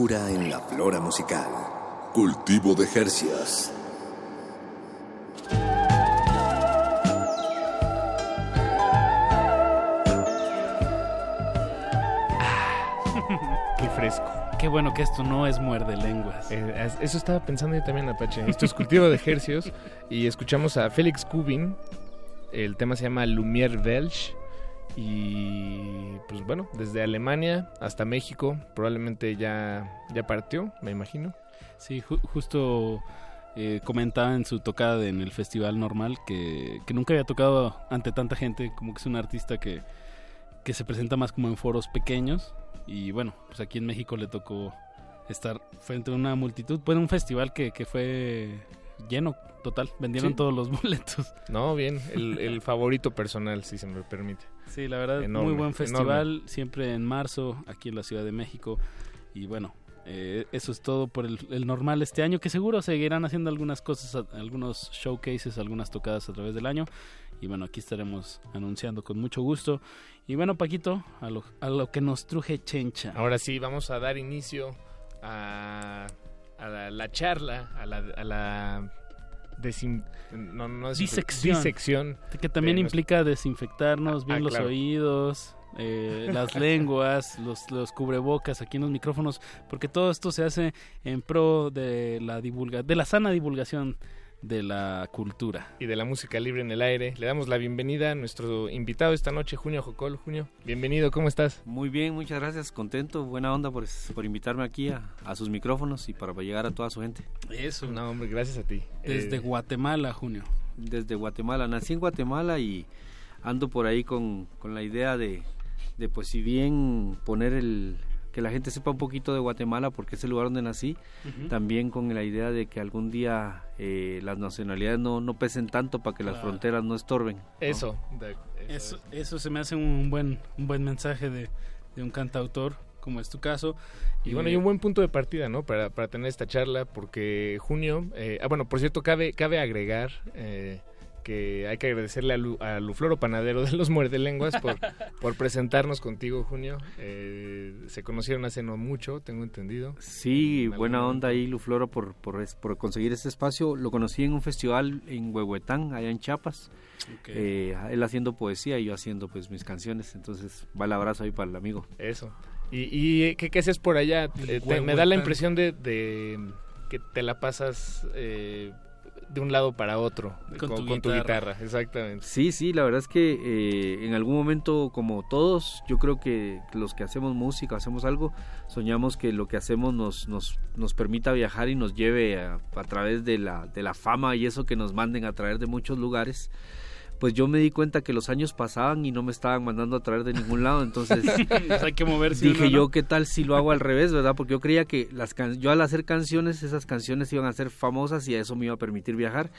Frescura en la flora musical. Cultivo de Jercias. Qué fresco. Qué bueno que esto no es muerde lenguas. Eh, eso estaba pensando yo también, Apache. Esto es cultivo de hercios y escuchamos a Félix Kubin. El tema se llama Lumière Belge. Y bueno, desde Alemania hasta México, probablemente ya, ya partió, me imagino. Sí, justo eh, comentaba en su tocada en el festival normal que, que, nunca había tocado ante tanta gente, como que es un artista que, que se presenta más como en foros pequeños y bueno, pues aquí en México le tocó estar frente a una multitud, pues un festival que, que fue lleno total, vendieron todos los boletos. No, bien, el, favorito personal, si se me permite. Sí, la verdad, muy buen festival, siempre en marzo, aquí en la Ciudad de México. Y bueno, eh, eso es todo por el, normal este año, que seguro seguirán haciendo algunas cosas, algunos showcases, algunas tocadas a través del año. Y bueno, aquí estaremos anunciando con mucho gusto. Y bueno, Paquito, a lo, a lo que nos truje Chencha. Ahora sí, vamos a dar inicio a, a la, charla, a la, a la disección, que también implica desinfectarnos bien ah, los oídos, eh, las lenguas, los, los cubrebocas aquí en los micrófonos, porque todo esto se hace en pro de la divulga de la sana divulgación de la cultura. Y de la música libre en el aire. Le damos la bienvenida a nuestro invitado esta noche, Junio Jocol. Junio, bienvenido, ¿cómo estás? Muy bien, muchas gracias, contento, buena onda por, por invitarme aquí a, a, sus micrófonos y para llegar a toda su gente. Eso. No, hombre, gracias a ti. Desde eh, Guatemala, Junio. Desde Guatemala, nací en Guatemala y ando por ahí con, con la idea de, de, pues si bien poner el, que la gente sepa un poquito de Guatemala porque es el lugar donde nací, también con la idea de que algún día eh, las nacionalidades no, no pesen tanto para que las fronteras no estorben. Eso, eso, eso, se me hace un buen, un buen mensaje de, de un cantautor como es tu caso. Y, bueno, hay un buen punto de partida, ¿no? Para, para tener esta charla, porque junio, eh, ah, bueno, por cierto, cabe, cabe agregar eh, que hay que agradecerle a, Lufloro Panadero de los Muerde Lenguas por, por presentarnos contigo, Junio. Eh, se conocieron hace no mucho, tengo entendido. Sí, buena onda ahí, Lufloro, por, por, por, conseguir este espacio. Lo conocí en un festival en Huehuetán, allá en Chiapas. Eh, él haciendo poesía y yo haciendo pues mis canciones. Entonces, va el abrazo ahí para el amigo. Eso. ¿Y, y qué, qué haces por allá? Eh, me da la impresión de, de, que te la pasas... Eh, de un lado para otro con, tu, guitarra. exactamente. Sí, sí, la verdad es que eh, en algún momento, como todos, yo creo que los que hacemos música, hacemos algo, soñamos que lo que hacemos nos, nos, nos permita viajar y nos lleve a, a través de la, de la fama y eso que nos manden a traer de muchos lugares pues yo me di cuenta que los años pasaban y no me estaban mandando a traer de ningún lado, entonces hay que moverse. Dije yo, ¿qué tal si lo hago al revés, verdad? Porque yo creía que las yo al hacer canciones, esas canciones iban a ser famosas y a eso me iba a permitir viajar.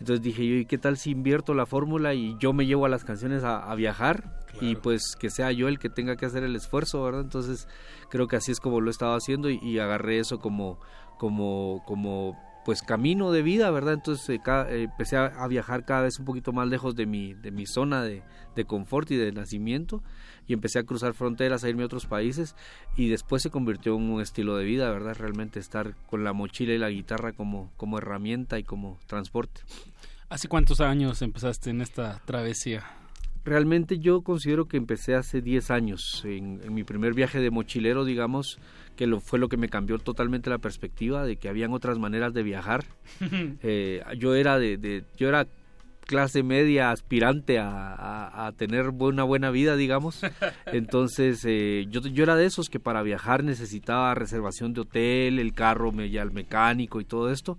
Entonces dije yo, ¿y qué tal si invierto la fórmula y yo me llevo a las canciones a, viajar? Y pues que sea yo el que tenga que hacer el esfuerzo, ¿verdad? Entonces creo que así es como lo he estado haciendo y, y agarré eso como, como, como pues camino de vida, ¿verdad? Entonces eh, eh, empecé a, viajar cada vez un poquito más lejos de mi, de mi zona de, de, confort y de nacimiento y empecé a cruzar fronteras, a irme a otros países y después se convirtió en un estilo de vida, ¿verdad? Realmente estar con la mochila y la guitarra como, como herramienta y como transporte. ¿Hace cuántos años empezaste en esta travesía? Realmente yo considero que empecé hace 10 años, en, en mi primer viaje de mochilero, digamos, que lo, fue lo que me cambió totalmente la perspectiva de que habían otras maneras de viajar. Eh, yo era de, yo era clase media aspirante a, tener una buena vida, digamos. Entonces, eh, yo, yo era de esos que para viajar necesitaba reservación de hotel, el carro, ya el mecánico y todo esto.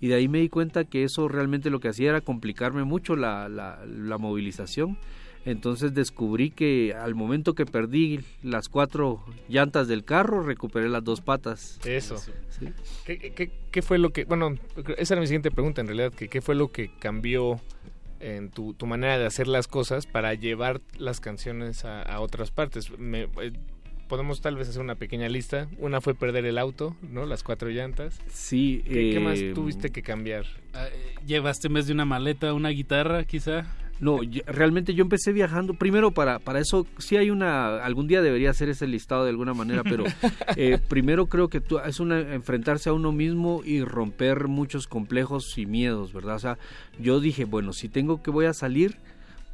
Y de ahí me di cuenta que eso realmente lo que hacía era complicarme mucho la, la, la movilización entonces descubrí que al momento que perdí las cuatro llantas del carro, recuperé las dos patas. Eso. ¿Qué, fue lo que, bueno, esa era mi siguiente pregunta en realidad, que qué fue lo que cambió en tu, tu, manera de hacer las cosas para llevar las canciones a, otras partes? Me, eh, podemos tal vez hacer una pequeña lista. Una fue perder el auto, ¿no? Las cuatro llantas. Sí. ¿Qué, más eh, tuviste que cambiar? Ah, eh, ¿Llevaste en vez de una maleta una guitarra, quizá? No, realmente yo empecé viajando primero para para eso sí hay una algún día debería hacer ese listado de alguna manera, pero eh, primero creo que tú, es una enfrentarse a uno mismo y romper muchos complejos y miedos, ¿verdad? O sea, yo dije, bueno, si tengo que voy a salir,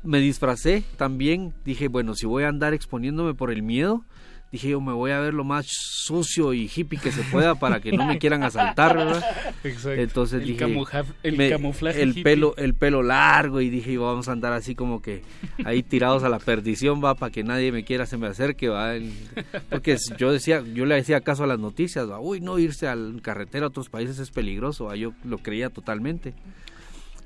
me disfracé también, dije, bueno, si voy a andar exponiéndome por el miedo, dije yo me voy a ver lo más sucio y hippie que se pueda para que no me quieran asaltar, ¿verdad? Exacto. Entonces el dije el camuflaje el hippie. pelo el pelo largo y dije vamos a andar así como que ahí tirados a la perdición va para que nadie me quiera se me acerque va porque yo decía yo le decía caso a las noticias va uy no irse al carretera a otros países es peligroso ¿va? yo lo creía totalmente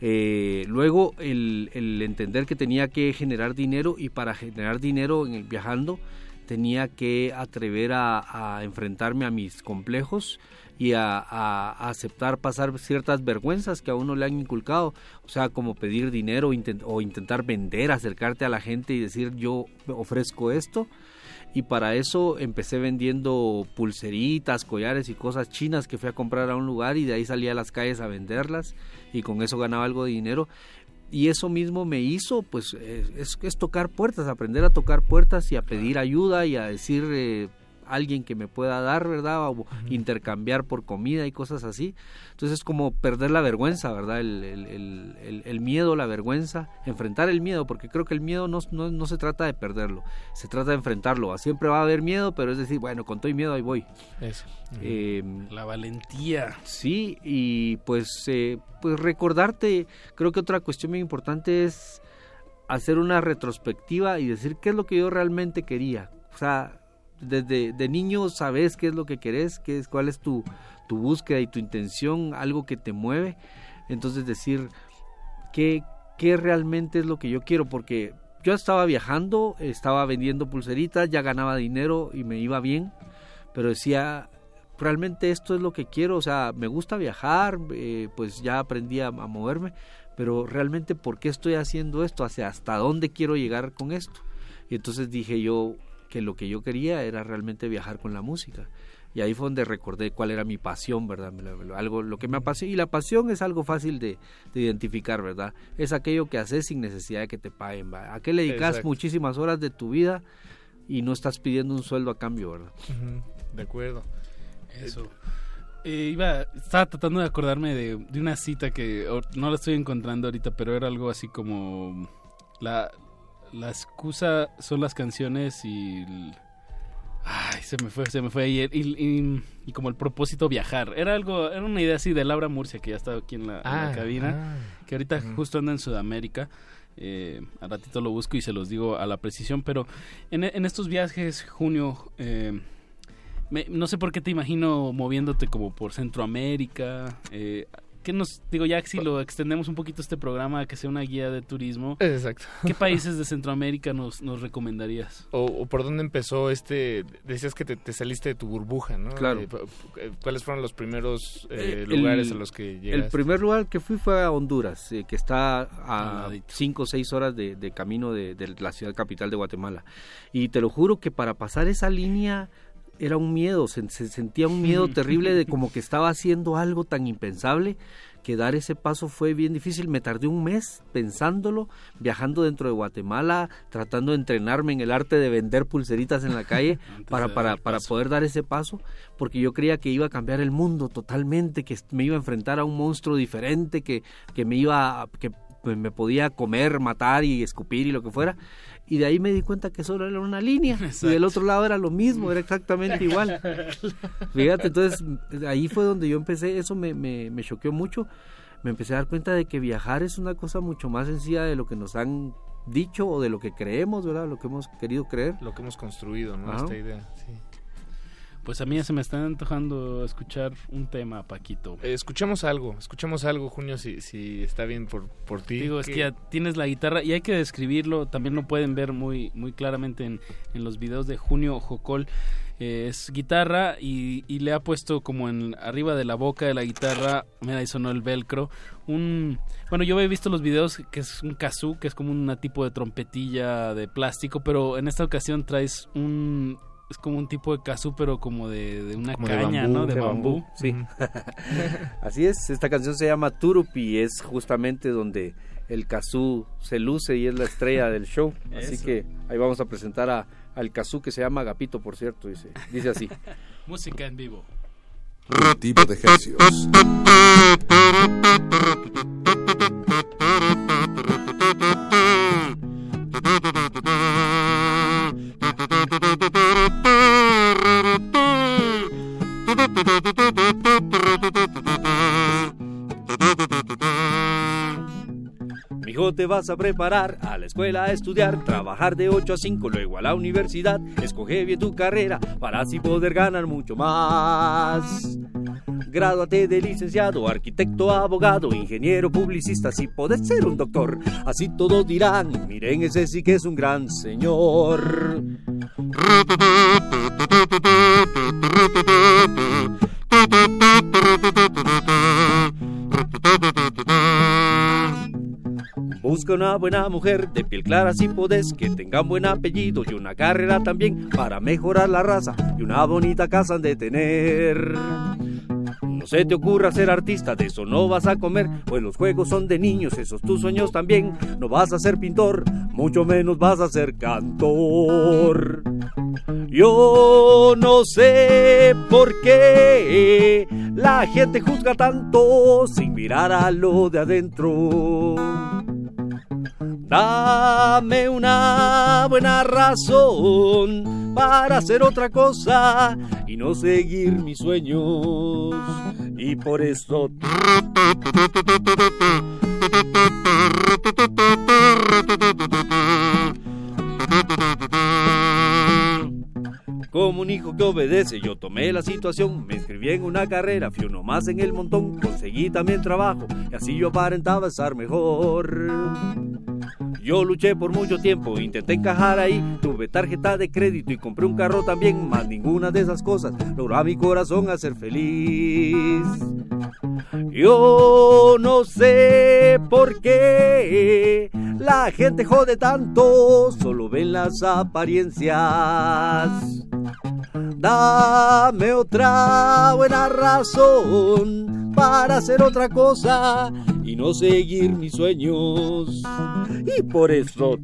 eh, luego el, el entender que tenía que generar dinero y para generar dinero en el viajando tenía que atrever a, enfrentarme a mis complejos y a, aceptar pasar ciertas vergüenzas que a uno le han inculcado, o sea, como pedir dinero o intentar vender, acercarte a la gente y decir yo ofrezco esto. Y para eso empecé vendiendo pulseritas, collares y cosas chinas que fui a comprar a un lugar y de ahí salía a las calles a venderlas y con eso ganaba algo de dinero y eso mismo me hizo pues es, es, tocar puertas aprender a tocar puertas y a pedir ayuda y a decir eh, alguien que me pueda dar verdad o uh -huh. intercambiar por comida y cosas así. Entonces es como perder la vergüenza verdad el, el, el, el, miedo la vergüenza enfrentar el miedo porque creo que el miedo no, no, no se trata de perderlo se trata de enfrentarlo. Siempre va a haber miedo pero es decir bueno con todo y miedo ahí voy. Eso. Uh -huh. eh, la valentía. sí y pues eh, pues recordarte creo que otra cuestión muy importante es hacer una retrospectiva y decir qué es lo que yo realmente quería. O sea desde de niño sabes qué es lo que querés, qué es, cuál es tu, tu búsqueda y tu intención, algo que te mueve. Entonces decir qué, qué realmente es lo que yo quiero, porque yo estaba viajando, estaba vendiendo pulseritas, ya ganaba dinero y me iba bien, pero decía, realmente esto es lo que quiero, o sea, me gusta viajar, eh, pues ya aprendí a, a, moverme, pero realmente por qué estoy haciendo esto, hacia hasta dónde quiero llegar con esto. Y entonces dije yo, que lo que yo quería era realmente viajar con la música. Y ahí fue donde recordé cuál era mi pasión, ¿verdad? Algo, lo que me apasiona. Y la pasión es algo fácil de, de identificar, ¿verdad? Es aquello que haces sin necesidad de que te paguen, ¿va? ¿A qué le dedicas Exacto. muchísimas horas de tu vida y no estás pidiendo un sueldo a cambio, ¿verdad? Uh -huh. De acuerdo. Eso. Eh, iba, estaba tratando de acordarme de, de una cita que no la estoy encontrando ahorita, pero era algo así como la, la excusa son las canciones y el... ay se me fue se me fue ayer y, y, y, como el propósito viajar. Era algo era una idea así de Laura Murcia que ya estaba aquí en la, ah, en la cabina ah, que ahorita uh -huh. justo anda en Sudamérica. Eh, al ratito lo busco y se los digo a la precisión pero en, en estos viajes junio eh, me, no sé por qué te imagino moviéndote como por Centroamérica eh, ¿Qué nos, digo, ya si lo extendemos un poquito este programa a que sea una guía de turismo? Exacto. ¿Qué países de Centroamérica nos, nos recomendarías? O, o, por dónde empezó este, decías que te, te, saliste de tu burbuja, ¿no? Claro. Eh, ¿Cuáles fueron los primeros eh, lugares el, a los que llegaste? El primer lugar que fui fue a Honduras, eh, que está a 5 o 6 horas de, de camino de, de la ciudad capital de Guatemala. Y te lo juro que para pasar esa línea era un miedo, se, se, sentía un miedo terrible de como que estaba haciendo algo tan impensable que dar ese paso fue bien difícil. Me tardé un mes pensándolo, viajando dentro de Guatemala, tratando de entrenarme en el arte de vender pulseritas en la calle para, para, para poder dar ese paso, porque yo creía que iba a cambiar el mundo totalmente, que me iba a enfrentar a un monstruo diferente, que, que me iba, que me podía comer, matar y escupir y lo que fuera y de ahí me di cuenta que solo era una línea Exacto. y del otro lado era lo mismo, era exactamente igual. Fíjate, entonces ahí fue donde yo empecé, eso me, me, me choqueó mucho, me empecé a dar cuenta de que viajar es una cosa mucho más sencilla de lo que nos han dicho o de lo que creemos, ¿verdad? Lo que hemos querido creer. Lo que hemos construido, ¿no? Esta idea, sí. Pues a mí ya se me está antojando escuchar un tema, Paquito. Eh, escuchemos algo, escuchemos algo, Junio, si, si está bien por, por ti. Digo, es que ya tienes la guitarra y hay que describirlo, también lo pueden ver muy, muy claramente en, en los videos de Junio Jocol. Eh, es guitarra y, y, le ha puesto como en arriba de la boca de la guitarra, mira ahí sonó el velcro, un... Bueno, yo he visto los videos que es un kazoo, que es como un tipo de trompetilla de plástico, pero en esta ocasión traes un es como un tipo de kazoo, pero como de, de una como caña, de bambú, ¿no? De, de bambú. bambú. Sí. Así es, esta canción se llama Turupi y es justamente donde el Kazú se luce y es la estrella del show. Así Eso. que ahí vamos a presentar a, al Kazú que se llama Agapito, por cierto, dice, dice así. Música en vivo. Cultivo de ejercicios. Te vas a preparar a la escuela a estudiar, trabajar de 8 a 5, luego a la universidad. Escoge bien tu carrera para así poder ganar mucho más. Gradúate de licenciado, arquitecto, abogado, ingeniero, publicista, si podés ser un doctor. Así todos dirán, miren ese sí que es un gran señor. Busca una buena mujer de piel clara si podés, que tenga un buen apellido y una carrera también para mejorar la raza y una bonita casa de tener. No se te ocurra ser artista, de eso no vas a comer, pues los juegos son de niños, esos tus sueños también. No vas a ser pintor, mucho menos vas a ser cantor. Yo no sé por qué la gente juzga tanto sin mirar a lo de adentro. Dame una buena razón para hacer otra cosa y no seguir mis sueños. Y por eso... Como un hijo que obedece, yo tomé la situación, me inscribí en una carrera, fui uno más en el montón, conseguí también trabajo y así yo aparentaba estar mejor. Yo luché por mucho tiempo, intenté encajar ahí, tuve tarjeta de crédito y compré un carro también, más ninguna de esas cosas logró a mi corazón hacer feliz. Yo no sé por qué la gente jode tanto, solo ven las apariencias. Dame otra buena razón para hacer otra cosa y no seguir mis sueños. Y por eso...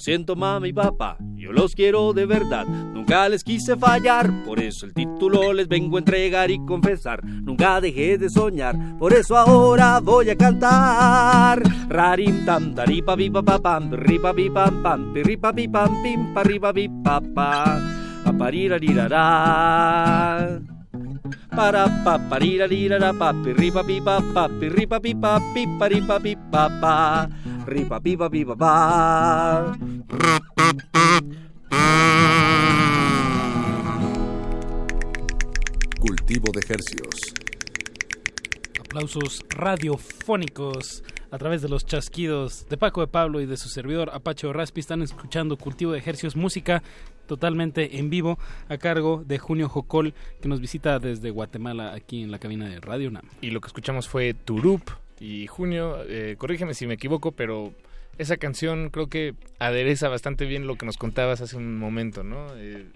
siento mami y papá, yo los quiero de verdad, nunca les quise fallar, por eso el título les vengo a entregar y confesar, nunca dejé de soñar, por eso ahora voy a cantar. Rarim tam daripa pipa pa pam, ripa pam pam, pirripa pi pam pim, parripa. Para pa parira lira pa pirripa pi pa pa pirripa pi pa pi paripa pi pa pa ripa pi pa pi pa Cultivo de ejercicios. Aplausos radiofónicos a través de los chasquidos de Paco de Pablo y de su servidor Apache Raspi. Están escuchando Cultivo de Ejercicios, música totalmente en vivo a cargo de Junio Jocol, que nos visita desde Guatemala aquí en la cabina de Radio Nam. Y lo que escuchamos fue Turup y Junio, eh, corrígeme si me equivoco, pero esa canción creo que adereza bastante bien lo que nos contabas hace un momento, ¿no? Eh,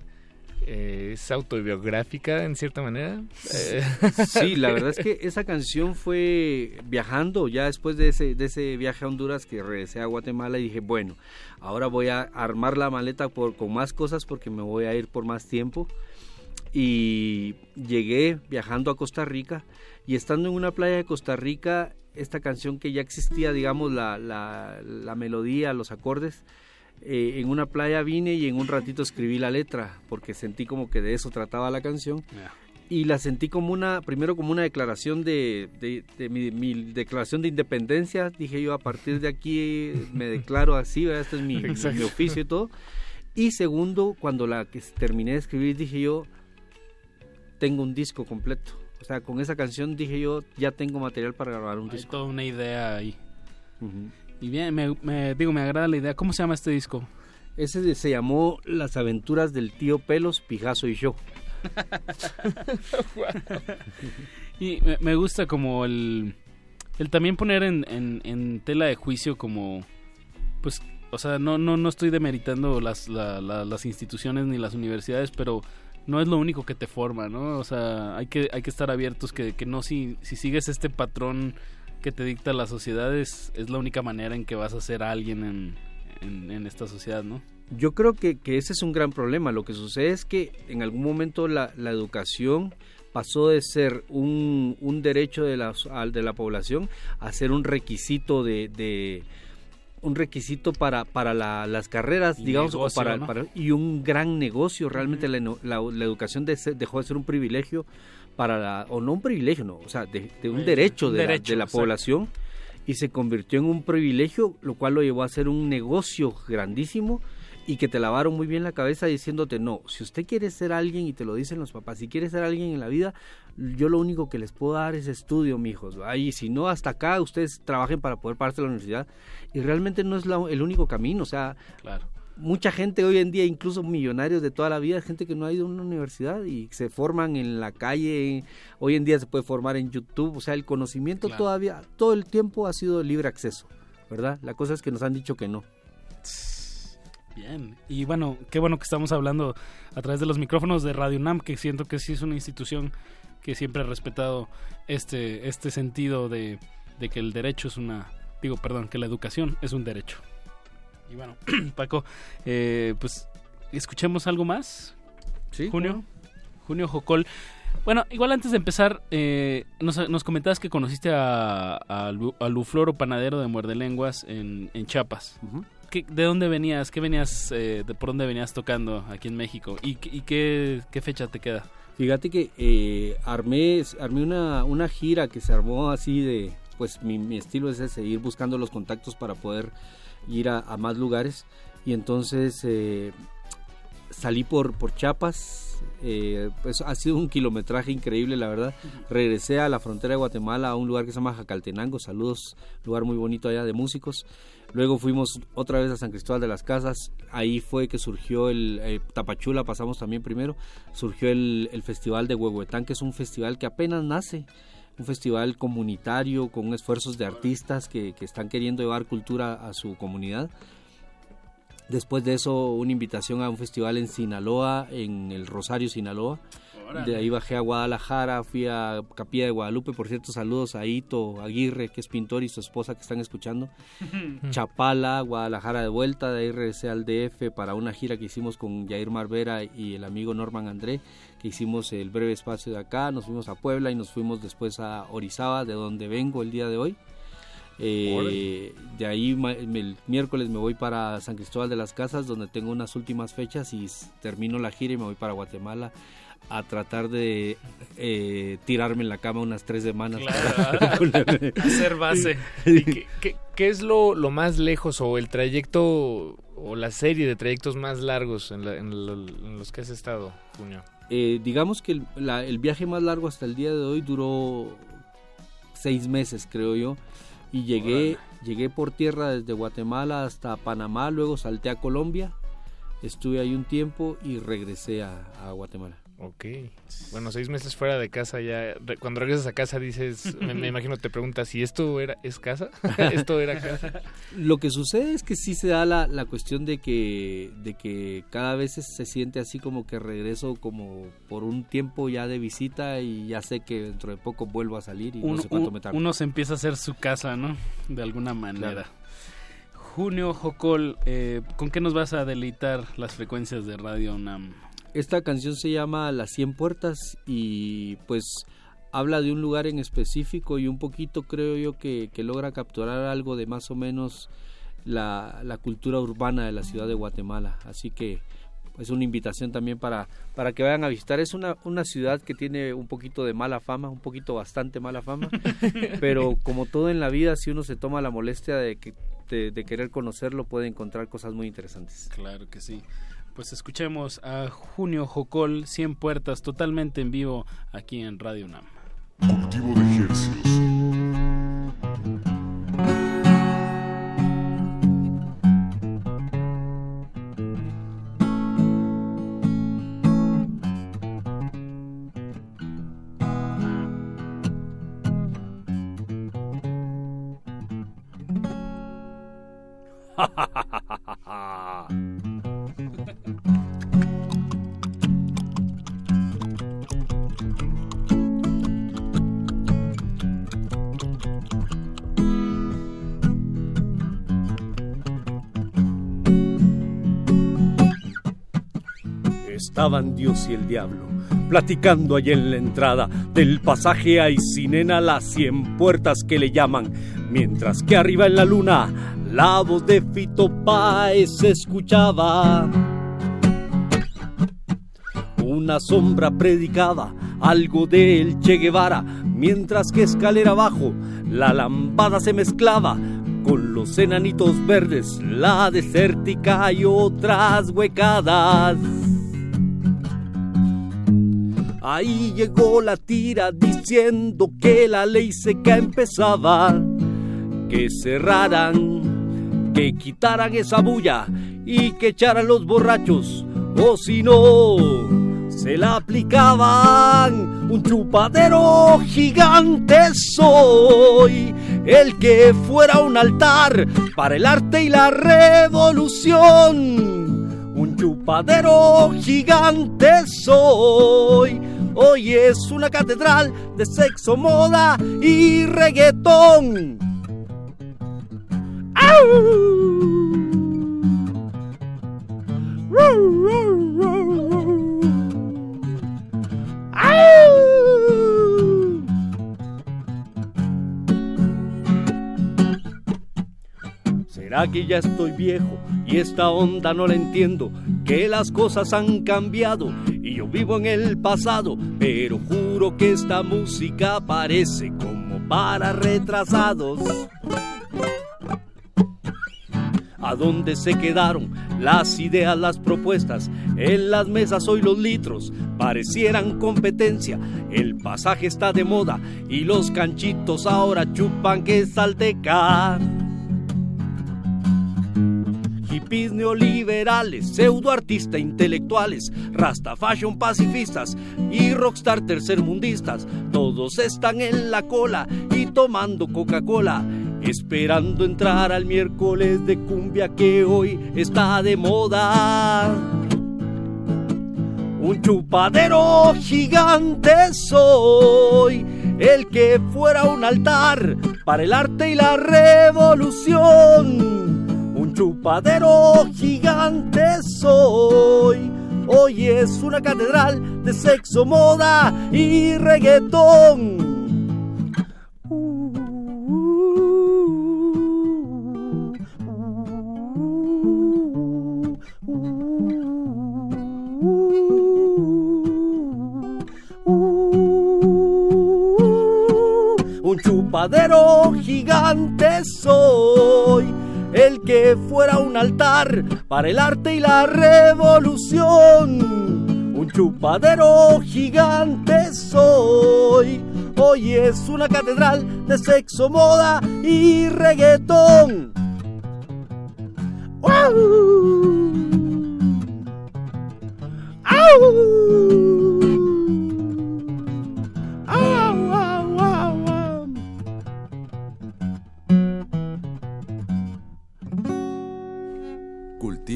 eh, es autobiográfica en cierta manera. Eh, Sí, la verdad es que esa canción fue viajando ya después de ese, de ese viaje a Honduras que regresé a Guatemala y dije, bueno, ahora voy a armar la maleta por, con más cosas porque me voy a ir por más tiempo. Y llegué viajando a Costa Rica y estando en una playa de Costa Rica, esta canción que ya existía, digamos, la, la, la melodía, los acordes, eh, en una playa vine y en un ratito escribí la letra porque sentí como que de eso trataba la canción y la sentí como una, primero como una declaración de, de, de mi, mi declaración de independencia, dije yo a partir de aquí me declaro así, ¿verdad? este es mi, mi Exacto. oficio y todo. Y segundo, cuando la que terminé de escribir dije yo, tengo un disco completo. O sea, con esa canción dije yo, ya tengo material para grabar un Hay disco. toda una idea ahí. Y bien, me, me- digo, me agrada la idea. ¿Cómo se llama este disco? Ese se llamó Las aventuras del tío Pelos, Pijazo y yo. y me, gusta como el, el también poner en, en, tela de juicio como, pues, o sea, no, no, no estoy demeritando las, las instituciones ni las universidades, pero no es lo único que te forma, ¿no? O sea, hay que, hay que estar abiertos que, que no si, si sigues este patrón que te dicta la sociedad es, es la única manera en que vas a ser alguien en, en, esta sociedad, ¿no? Yo creo que, que, ese es un gran problema. Lo que sucede es que en algún momento la, la educación pasó de ser un, un derecho de la, de la población a ser un requisito de, de un requisito para, para las carreras, digamos, o para, y un gran negocio. Realmente la, la, educación dejó de ser un privilegio para la, o no un privilegio, no, o sea, de, un derecho de la, de la población y se convirtió en un privilegio, lo cual lo llevó a ser un negocio grandísimo y que te lavaron muy bien la cabeza diciéndote, no, si usted quiere ser alguien, y te lo dicen los papás, si quiere ser alguien en la vida, yo lo único que les puedo dar es estudio, mijos. Ahí, si no, hasta acá ustedes trabajen para poder partir de la universidad. Y realmente no es el único camino, o sea, claro. mucha gente hoy en día, incluso millonarios de toda la vida, gente que no ha ido a una universidad y se forman en la calle, hoy en día se puede formar en YouTube, o sea, el conocimiento todavía, todo el tiempo ha sido libre acceso, ¿verdad? La cosa es que nos han dicho que no. Bien, y bueno, qué bueno que estamos hablando a través de los micrófonos de Radio NAM, que siento que sí es una institución que siempre ha respetado este, este sentido de, que el derecho es una, digo, perdón, que la educación es un derecho. Y bueno, Paco, eh, pues escuchemos algo más. Sí. Junio, Junio Jocol. Bueno, igual antes de empezar, eh, nos, nos, comentabas que conociste a, a, Lufloro Panadero de Muerde Lenguas en, en Chiapas. ¿De dónde venías? ¿Qué venías, eh, de por dónde venías tocando aquí en México? ¿Y, qué, fecha te queda? Fíjate que eh, armé, armé una, una gira que se armó así de, pues mi, estilo es ese, ir buscando los contactos para poder ir a, más lugares. Y entonces eh, salí por, por Chiapas, pues ha sido un kilometraje increíble, la verdad. Regresé a la frontera de Guatemala, a un lugar que se llama Jacaltenango, saludos, lugar muy bonito allá de músicos. Luego fuimos otra vez a San Cristóbal de las Casas, ahí fue que surgió el eh, Tapachula, pasamos también primero, surgió el, Festival de Huehuetán, que es un festival que apenas nace, un festival comunitario con esfuerzos de artistas que, que están queriendo llevar cultura a su comunidad. Después de eso, una invitación a un festival en Sinaloa, en el Rosario, Sinaloa. De ahí bajé a Guadalajara, fui a Capilla de Guadalupe. Por cierto, saludos a Ito Aguirre, que es pintor, y su esposa que están escuchando. Chapala, Guadalajara de vuelta. De ahí regresé al DF para una gira que hicimos con Jair Marvera y el amigo Norman André, que hicimos el breve espacio de acá. Nos fuimos a Puebla y nos fuimos después a Orizaba, de donde vengo el día de hoy. Eh, de ahí el miércoles me voy para San Cristóbal de las Casas, donde tengo unas últimas fechas y termino la gira y me voy para Guatemala a tratar de eh, tirarme en la cama unas tres semanas. hacer base. ¿Qué, es lo, más lejos o el trayecto o la serie de trayectos más largos en, los que has estado, Junio? Eh, digamos que el, el, viaje más largo hasta el día de hoy duró seis meses, creo yo. Y llegué, llegué por tierra desde Guatemala hasta Panamá, luego salté a Colombia, estuve ahí un tiempo y regresé a Guatemala. Ok. Bueno, seis meses fuera de casa ya. Cuando regresas a casa dices, me, imagino te preguntas si esto era es casa, esto era casa. Lo que sucede es que sí se da la, la cuestión de que de que cada vez se siente así como que regreso como por un tiempo ya de visita y ya sé que dentro de poco vuelvo a salir y uno, no sé cuánto me tarda. Uno se empieza a hacer su casa, ¿no? De alguna manera. Junio Jocol, eh, ¿con qué nos vas a deleitar las frecuencias de Radio NAM? Esta canción se llama Las 100 Puertas y pues habla de un lugar en específico y un poquito creo yo que, logra capturar algo de más o menos la, la, cultura urbana de la ciudad de Guatemala. Así que es una invitación también para, para que vayan a visitar. Es una, una ciudad que tiene un poquito de mala fama, un poquito bastante mala fama, pero como todo en la vida, si uno se toma la molestia de, que, de querer conocerlo, puede encontrar cosas muy interesantes. Claro que sí. Pues escuchemos a Junio Jocol, 100 puertas, totalmente en vivo aquí en Radio UNAM. Cultivo de Estaban Dios y el diablo platicando allí en la entrada del pasaje hay Sinena las cien puertas que le llaman, mientras que arriba en la luna la voz de Fito Páez se escuchaba. Una sombra predicaba algo del Che Guevara, mientras que escalera abajo la lampada se mezclaba con los enanitos verdes, la desértica y otras huecadas. Ahí llegó la tira diciendo que la ley seca empezaba, que cerraran, que quitaran esa bulla y que echaran los borrachos, o si no, se la aplicaban. Un chupadero gigante soy, el que fuera un altar para el arte y la revolución. Un chupadero gigante soy Hoy es una catedral de sexo, moda y reggaetón. ¿Será que ya estoy viejo y esta onda no la entiendo? Que las cosas han cambiado y yo vivo en el pasado, pero juro que esta música parece como para retrasados. ¿A dónde se quedaron las ideas, las propuestas? En las mesas hoy los litros parecieran competencia. El pasaje está de moda y los canchitos ahora chupan que salteca hippies neoliberales, pseudoartistas intelectuales, rasta fashion pacifistas y rockstar tercermundistas. Todos están en la cola y tomando Coca-Cola. Esperando entrar al miércoles de cumbia que hoy está de moda. Un chupadero gigante soy, el que fuera un altar para el arte y la revolución chupadero gigante soy. Hoy es una catedral de sexo, moda y reggaetón. Un chupadero gigante soy el que fuera un altar para el arte y la revolución. Un chupadero gigante soy. Hoy es una catedral de sexo, moda y reggaetón.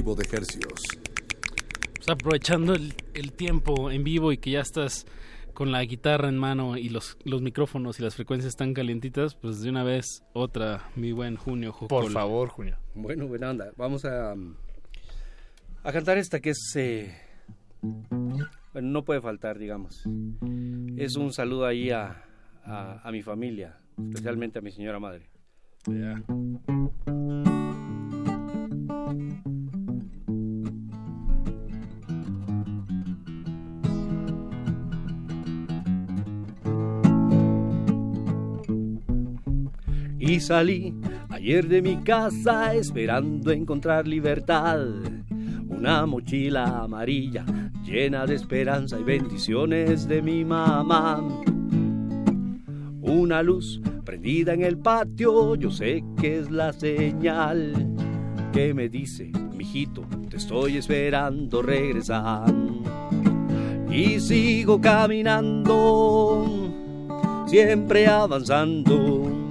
De ejercicios. Pues aprovechando el, tiempo en vivo y que ya estás con la guitarra en mano y los, los micrófonos y las frecuencias están calientitas, pues de una vez otra, mi buen Junio. Por favor, Junio. Bueno, buena onda. Vamos a, a cantar esta que es... Eh, bueno, no puede faltar, digamos. Es un saludo ahí a, a, mi familia, especialmente a mi señora madre. Y salí ayer de mi casa esperando encontrar libertad. Una mochila amarilla llena de esperanza y bendiciones de mi mamá. Una luz prendida en el patio, yo sé que es la señal que me dice, mijito, te estoy esperando regresar. Y sigo caminando, siempre avanzando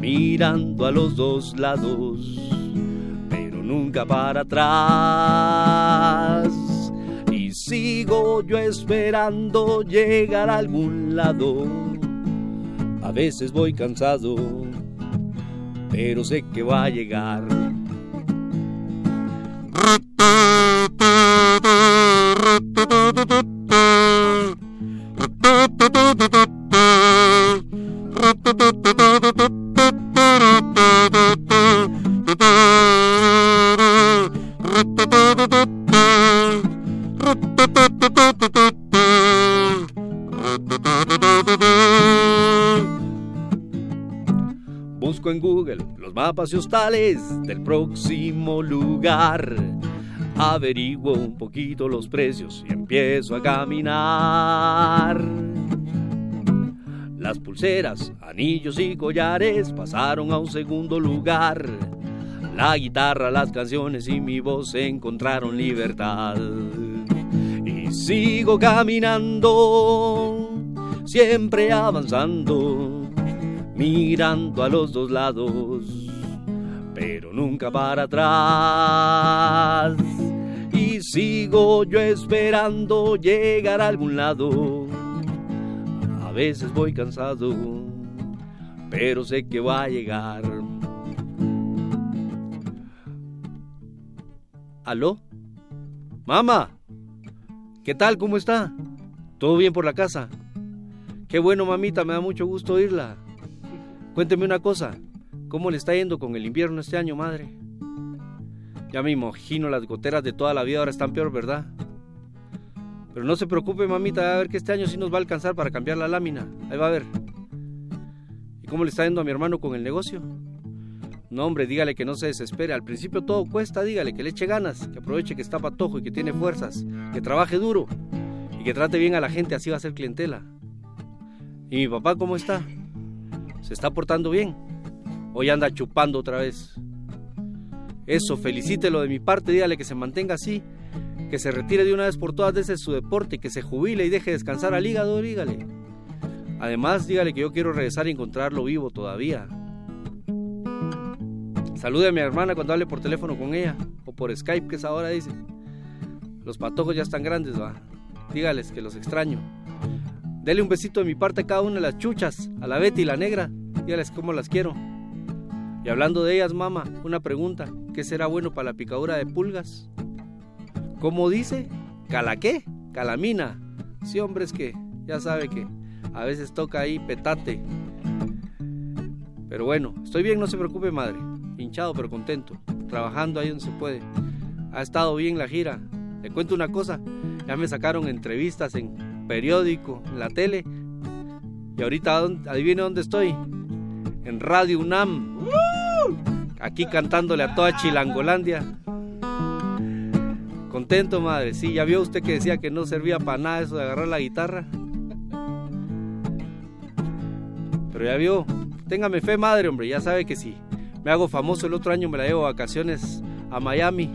mirando a los dos lados, nunca para atrás. Y sigo yo esperando llegar a algún lado. A veces voy cansado, pero sé que va a llegar. Mapas y hostales del próximo lugar. Averiguo un poquito los precios y empiezo a caminar. Las pulseras, anillos y collares pasaron a un segundo lugar. La guitarra, las canciones y mi voz encontraron libertad. Y sigo caminando, siempre avanzando, mirando a los dos lados, nunca para atrás. Y sigo yo esperando llegar a algún lado. A veces voy cansado, pero sé que va a llegar. ¿Aló? Mamá, ¿qué tal? ¿Cómo está? ¿Todo bien por la casa? Qué bueno, mamita, me da mucho gusto oírla. Cuénteme una cosa, ¿cómo le está yendo con el invierno este año, madre? Ya me imagino, las goteras de toda la vida ahora están peor, ¿verdad? Pero no se preocupe, mamita, a ver que este año sí nos va a alcanzar para cambiar la lámina. Ahí va a ver. ¿Y cómo le está yendo a mi hermano con el negocio? No, hombre, dígale que no se desespere. Al principio todo cuesta, dígale que le eche ganas, que aproveche que está patojo y que tiene fuerzas, que trabaje duro y que trate bien a la gente, así va a ser clientela. ¿Y mi papá cómo está? ¿Se está portando bien? Hoy anda chupando otra vez. Eso, felicítelo de mi parte, dígale que se mantenga así, que se retire de una vez por todas de su deporte, que se jubile y deje descansar al hígado, dígale. Además, dígale que yo quiero regresar y encontrarlo vivo todavía. Salude a mi hermana cuando hable por teléfono con ella, o por Skype, que es ahora, dice. Los patojos ya están grandes, va. Dígales que los extraño. Dele un besito de mi parte a cada una de las chuchas, a la Betty y la negra. Dígales cómo las quiero. Y hablando de ellas, mamá, una pregunta. ¿Qué será bueno para la picadura de pulgas? ¿Cómo dice? ¿Cala qué? Calamina. Sí, hombre, es que ya sabe que a veces toca ahí petate. Pero bueno, estoy bien, no se preocupe, madre. Hinchado pero contento. Trabajando ahí donde se puede. Ha estado bien la gira. Le cuento una cosa. Ya me sacaron entrevistas en periódico, en la tele. Y ahorita, adivine dónde estoy. En Radio UNAM. Aquí cantándole a toda Chilangolandia. Contento, madre. Sí, ya vio usted que decía que no servía para nada eso de agarrar la guitarra. Pero ya vio. Téngame fe, madre, hombre. Ya sabe que sí. Me hago famoso el otro año, me la llevo a vacaciones a Miami.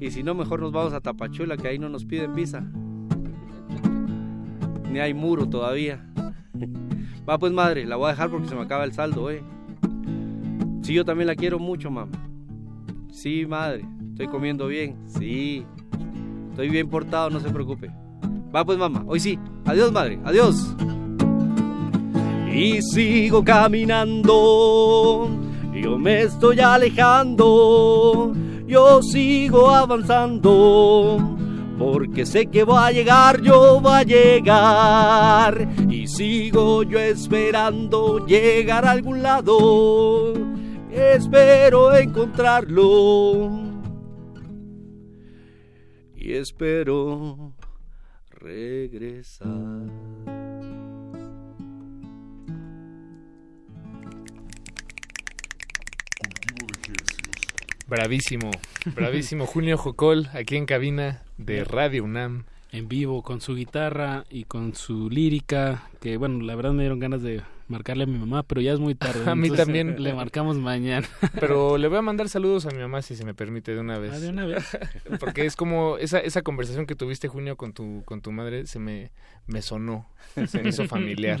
Y si no, mejor nos vamos a Tapachula, que ahí no nos piden visa. Ni hay muro todavía. Va pues madre, la voy a dejar porque se me acaba el saldo, eh. Sí, yo también la quiero mucho, mamá. Sí, madre, estoy comiendo bien. Sí. Estoy bien portado, no se preocupe. Va pues mamá, hoy sí. Adiós, madre. Adiós. Y sigo caminando. Yo me estoy alejando. Yo sigo avanzando porque sé que va a llegar, yo va a llegar. Y sigo yo esperando llegar a algún lado. Espero encontrarlo. Y espero regresar. Bravísimo, bravísimo. Julio Jocol, aquí en cabina de Radio UNAM. En vivo, con su guitarra y con su lírica, que bueno, la verdad me dieron ganas de marcarle a mi mamá, pero ya es muy tarde. A mí también. Le marcamos mañana. Pero le voy a mandar saludos a mi mamá si se me permite de una vez. Ah, de una vez. Porque es como esa, esa conversación que tuviste, Junio, con tu, con tu madre, se me, me sonó, se me hizo familiar.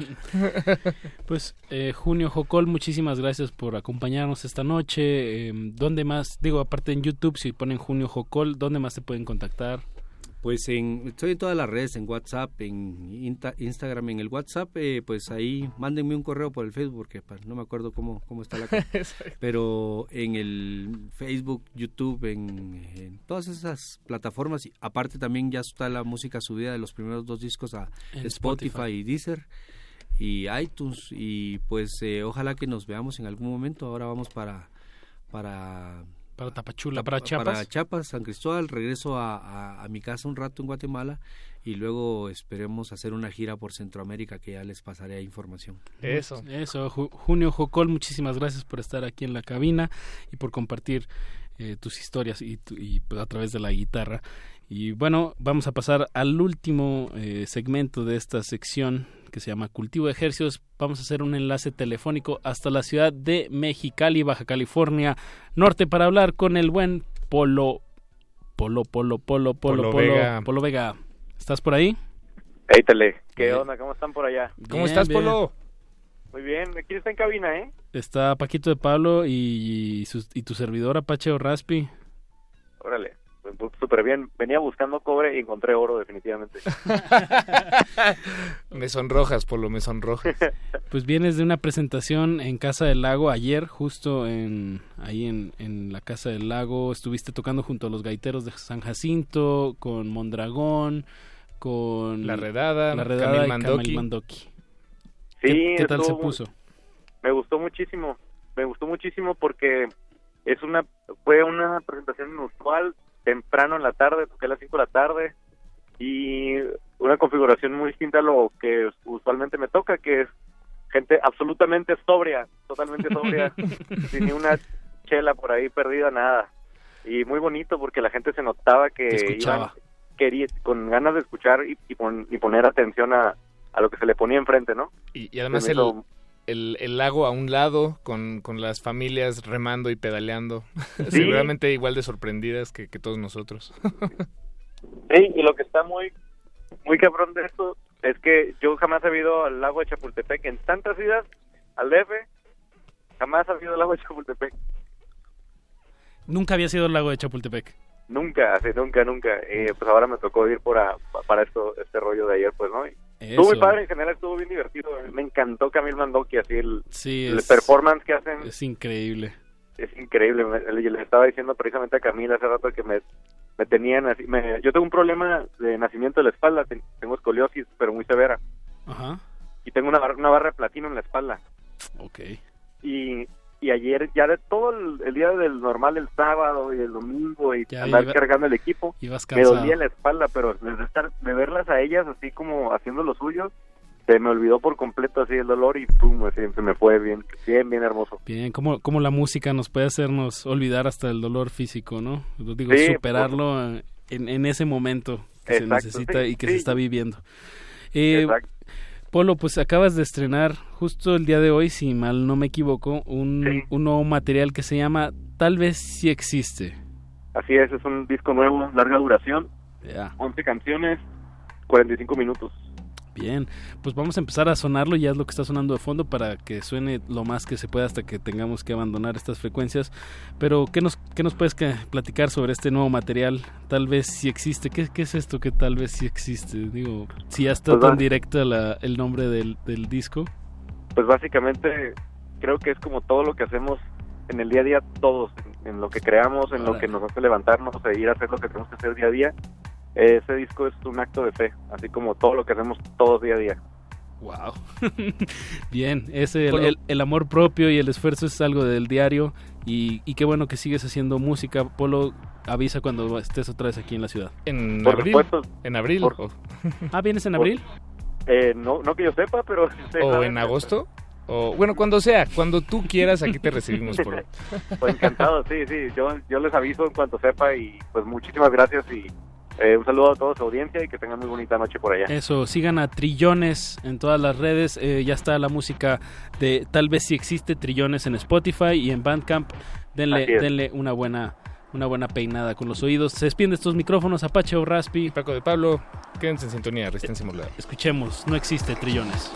Pues eh, Junio Jocol, muchísimas gracias por acompañarnos esta noche. Eh, ¿Dónde más? Digo, aparte en YouTube, si ponen Junio Jocol, ¿dónde más te pueden contactar? Pues en, estoy en todas las redes, en WhatsApp, en Inta- Instagram, en el WhatsApp, eh, pues ahí mándenme un correo por el Facebook, porque pues, no me acuerdo cómo, cómo está la cosa. Pero en el Facebook, YouTube, en, en todas esas plataformas, y aparte también ya está la música subida de los primeros dos discos a Spotify. y Deezer y iTunes y pues eh, ojalá que nos veamos en algún momento. Ahora vamos para para Para Tapachula, para Chiapas. para Chiapas, San Cristóbal, regreso a, a- a mi casa un rato en Guatemala y luego esperemos hacer una gira por Centroamérica que ya les pasaré información. Eso. Eso, Ju- Junio Jocol, muchísimas gracias por estar aquí en la cabina y por compartir eh, tus historias y, tu- y, pues, a través de la guitarra. Y bueno, vamos a pasar al último eh, segmento de esta sección que se llama Cultivo de Ejercicios. Vamos a hacer un enlace telefónico hasta la ciudad de Mexicali, Baja California Norte, para hablar con el buen Polo, Polo, Polo, Polo, Polo, Polo Polo, Vega. Polo Vega. ¿Estás por ahí? Hey, Tele, ¿qué onda? ¿Cómo están por allá? ¿Cómo Bien, estás, bien. Polo? Muy bien, aquí está en cabina, ¿eh? Está Paquito de Pablo y, sus- y tu servidor Apache o Raspi. Órale, súper bien. Venía buscando cobre y encontré oro, definitivamente. Me sonrojas, Polo, me sonrojas. Pues vienes de una presentación en Casa del Lago ayer, justo en ahí en, en la Casa del Lago. Estuviste tocando junto a los gaiteros de San Jacinto, con Mondragón, con La Redada, La Redada Camil y Mandoki. Camil Mandoki. Sí, ¿Qué, qué tal se puso? Me gustó muchísimo, me gustó muchísimo porque es una fue una presentación inusual, temprano en la tarde, toqué a las 5 de la tarde y una configuración muy distinta a lo que usualmente me toca, que es gente absolutamente sobria, totalmente sobria, sin ni una chela por ahí perdida, nada. Y muy bonito porque la gente se notaba que iban quería, con ganas de escuchar y, y, pon- y poner atención a, a lo que se le ponía enfrente, ¿no? Y, y además el, hizo- el, el lago a un lado, con, con las familias remando y pedaleando. Sí. Seguramente igual de sorprendidas que, que todos nosotros. Sí, y lo que está muy muy cabrón de esto es que yo jamás he ido al lago de Chapultepec en tantas idas al DF, jamás he ido al lago de Chapultepec, Nunca había sido el lago de Chapultepec. nunca, así nunca, nunca. Eh, pues ahora me tocó ir por a- para esto este rollo de ayer, pues, ¿no? Y Estuvo muy Eso. padre, en general estuvo bien divertido. Me encantó Camil Mandoki, así el, Sí, el es- performance que hacen Es increíble. es increíble. Me- Le, estaba diciendo precisamente a Camila hace rato que me, me tenían así. Me, yo tengo un problema de nacimiento de la espalda, ten- tengo escoliosis, pero muy severa. Ajá. Y tengo una, una barra de platino en la espalda. Ok. Y, y ayer, ya de todo el, el día del normal, el sábado y el domingo, y Ya andar iba- cargando el equipo, me dolía la espalda, pero de, estar, de verlas a ellas así como haciendo lo suyo, se me olvidó por completo así el dolor y pum, así se me fue bien, bien, bien hermoso. Bien, cómo, cómo la música nos puede hacernos olvidar hasta el dolor físico, ¿no? Digo, Sí, superarlo en, en ese momento que Exacto, se necesita sí, y que sí. se está viviendo. Eh, Exacto. Polo, pues acabas de estrenar justo el día de hoy, si mal no me equivoco, un, un nuevo material que se llama Tal vez sí existe. Así es, es un disco nuevo, larga duración, Ya. 11 canciones, 45 minutos. Bien, pues vamos a empezar a sonarlo, ya es lo que está sonando de fondo para que suene lo más que se pueda hasta que tengamos que abandonar estas frecuencias. Pero, ¿qué nos, qué nos puedes que- platicar sobre este nuevo material? Tal vez si existe. ¿Qué, qué es esto que tal vez sí existe? Digo, si ya está Pues tan directa la- el nombre del, del disco. Pues básicamente creo que es como todo lo que hacemos en el día a día, todos, en, en lo que creamos, en lo que nos hace levantarnos e ir a hacer lo que tenemos que hacer día a día. Ese disco es un acto de fe, así como todo lo que hacemos todos día a día. Wow. Bien, ese el, Bueno. el- el amor propio y el esfuerzo es algo del diario y, y qué bueno que sigues haciendo música. Polo, avisa cuando estés otra vez aquí en la ciudad. En Por abril. supuesto. En abril. Por- Ah, ¿vienes en Por- abril? Eh, no, no que yo sepa, pero... o en agosto. O bueno, cuando sea, cuando tú quieras, aquí te recibimos por Pues encantado, sí, sí, yo, yo les aviso en cuanto sepa y pues muchísimas gracias y Eh, un saludo a toda su audiencia y que tengan muy bonita noche por allá. Eso, sigan a Trillones en todas las redes. Eh, ya está la música de Tal vez si existe Trillones en Spotify y en Bandcamp. Denle, denle una buena una buena peinada con los oídos. Se despiden estos micrófonos Apache o Raspi. Paco de Pablo, quédense en sintonía, resistencia modulada. Escuchemos, no existe Trillones.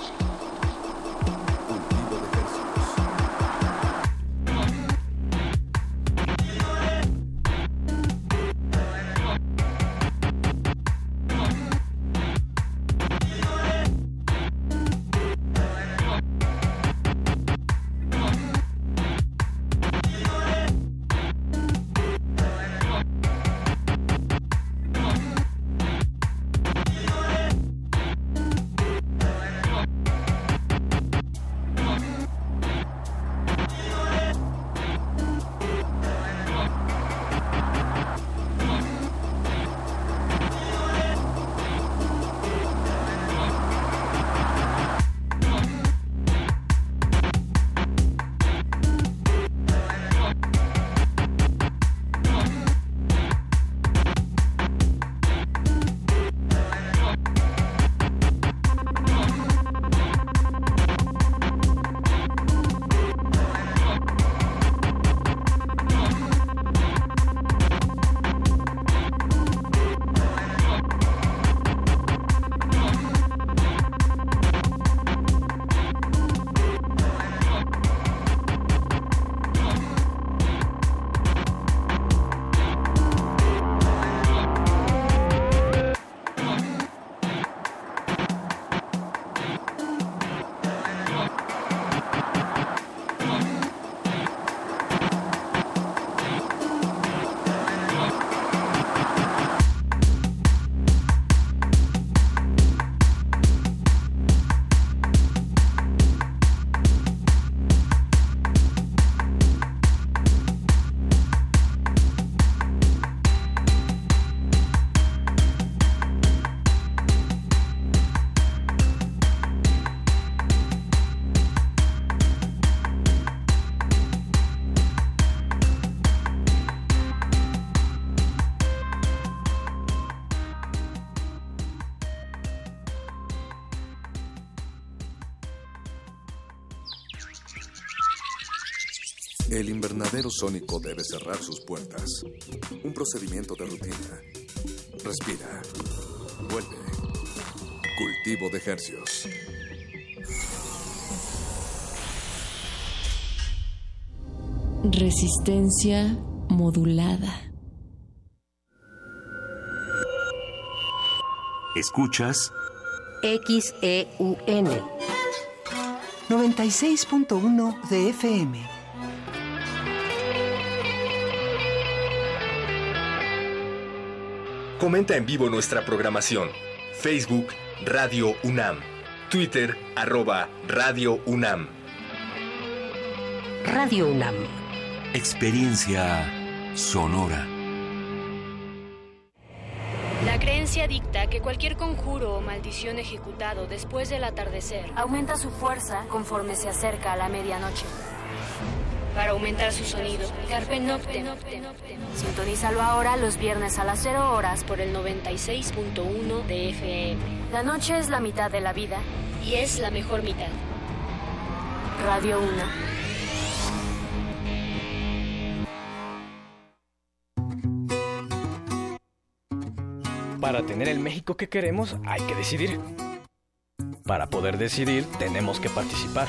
Sónico debe cerrar sus puertas. Un procedimiento de rutina. Respira. Vuelve. Cultivo de hercios. Resistencia modulada. Escuchas XEUN 96.1 de FM. Comenta en vivo nuestra programación. Facebook Radio UNAM. Twitter arroba Radio UNAM. Radio UNAM. Experiencia sonora. La creencia dicta que cualquier conjuro o maldición ejecutado después del atardecer aumenta su fuerza conforme se acerca a la medianoche. Para aumentar su sonido, Carpe Noctem. Sintonízalo ahora los viernes a las 0 horas por el 96.1 de FM. La noche es la mitad de la vida y es la mejor mitad. Radio 1. Para tener el México que queremos hay que decidir. Para poder decidir tenemos que participar.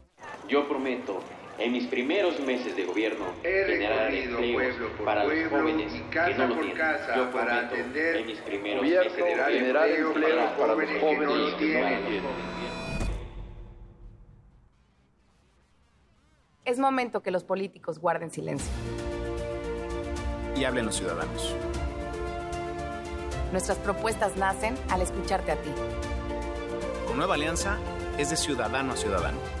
Yo prometo En mis primeros meses de gobierno, He generar empleos pueblo por para los pueblo jóvenes y que casa no lo por tienen. casa Yo para prometo, atender en mis primeros meses de generar gobierno, empleo para los jóvenes que no lo tienen. los jóvenes. Es momento que los políticos guarden silencio. Y hablen los ciudadanos. Nuestras propuestas nacen al escucharte a ti. Con Nueva Alianza es de ciudadano a ciudadano.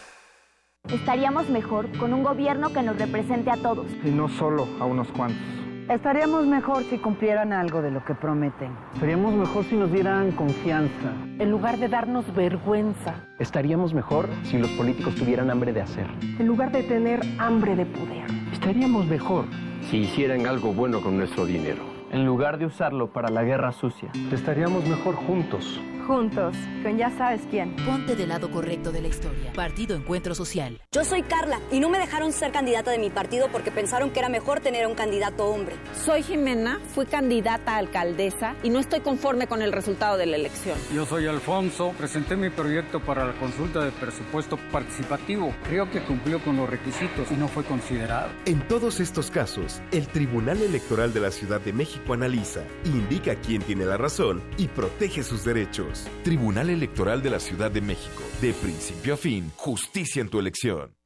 Estaríamos mejor con un gobierno que nos represente a todos. Y no solo a unos cuantos. Estaríamos mejor si cumplieran algo de lo que prometen. Estaríamos mejor si nos dieran confianza. En lugar de darnos vergüenza. Estaríamos mejor si los políticos tuvieran hambre de hacer. En lugar de tener hambre de poder. Estaríamos mejor si hicieran algo bueno con nuestro dinero. En lugar de usarlo para la guerra sucia. Estaríamos mejor juntos. Juntos, con ya sabes quién. Ponte del lado correcto de la historia. Partido Encuentro Social. Yo soy Carla y no me dejaron ser candidata de mi partido porque pensaron que era mejor tener un candidato hombre. Soy Jimena, fui candidata a alcaldesa y no estoy conforme con el resultado de la elección. Yo soy Alfonso, presenté mi proyecto para la consulta de presupuesto participativo. Creo que cumplió con los requisitos y no fue considerado. En todos estos casos, el Tribunal Electoral de la Ciudad de México analiza, indica quién tiene la razón y protege sus derechos. Tribunal Electoral de la Ciudad de México. De principio a fin, justicia en tu elección.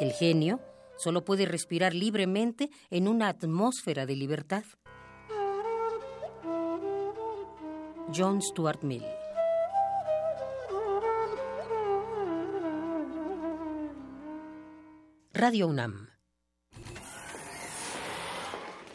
El genio solo puede respirar libremente en una atmósfera de libertad. John Stuart Mill Radio UNAM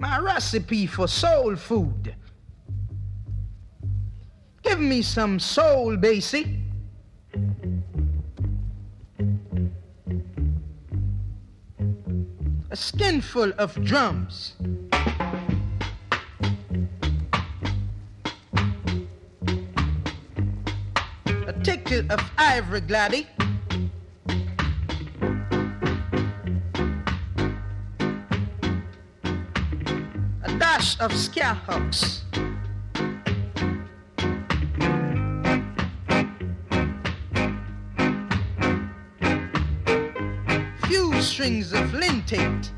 My recipe for soul food. Give me some soul, Basie. A skinful of drums. A ticket of ivory gladdy. A dash of skyhawks. Few strings of lintate.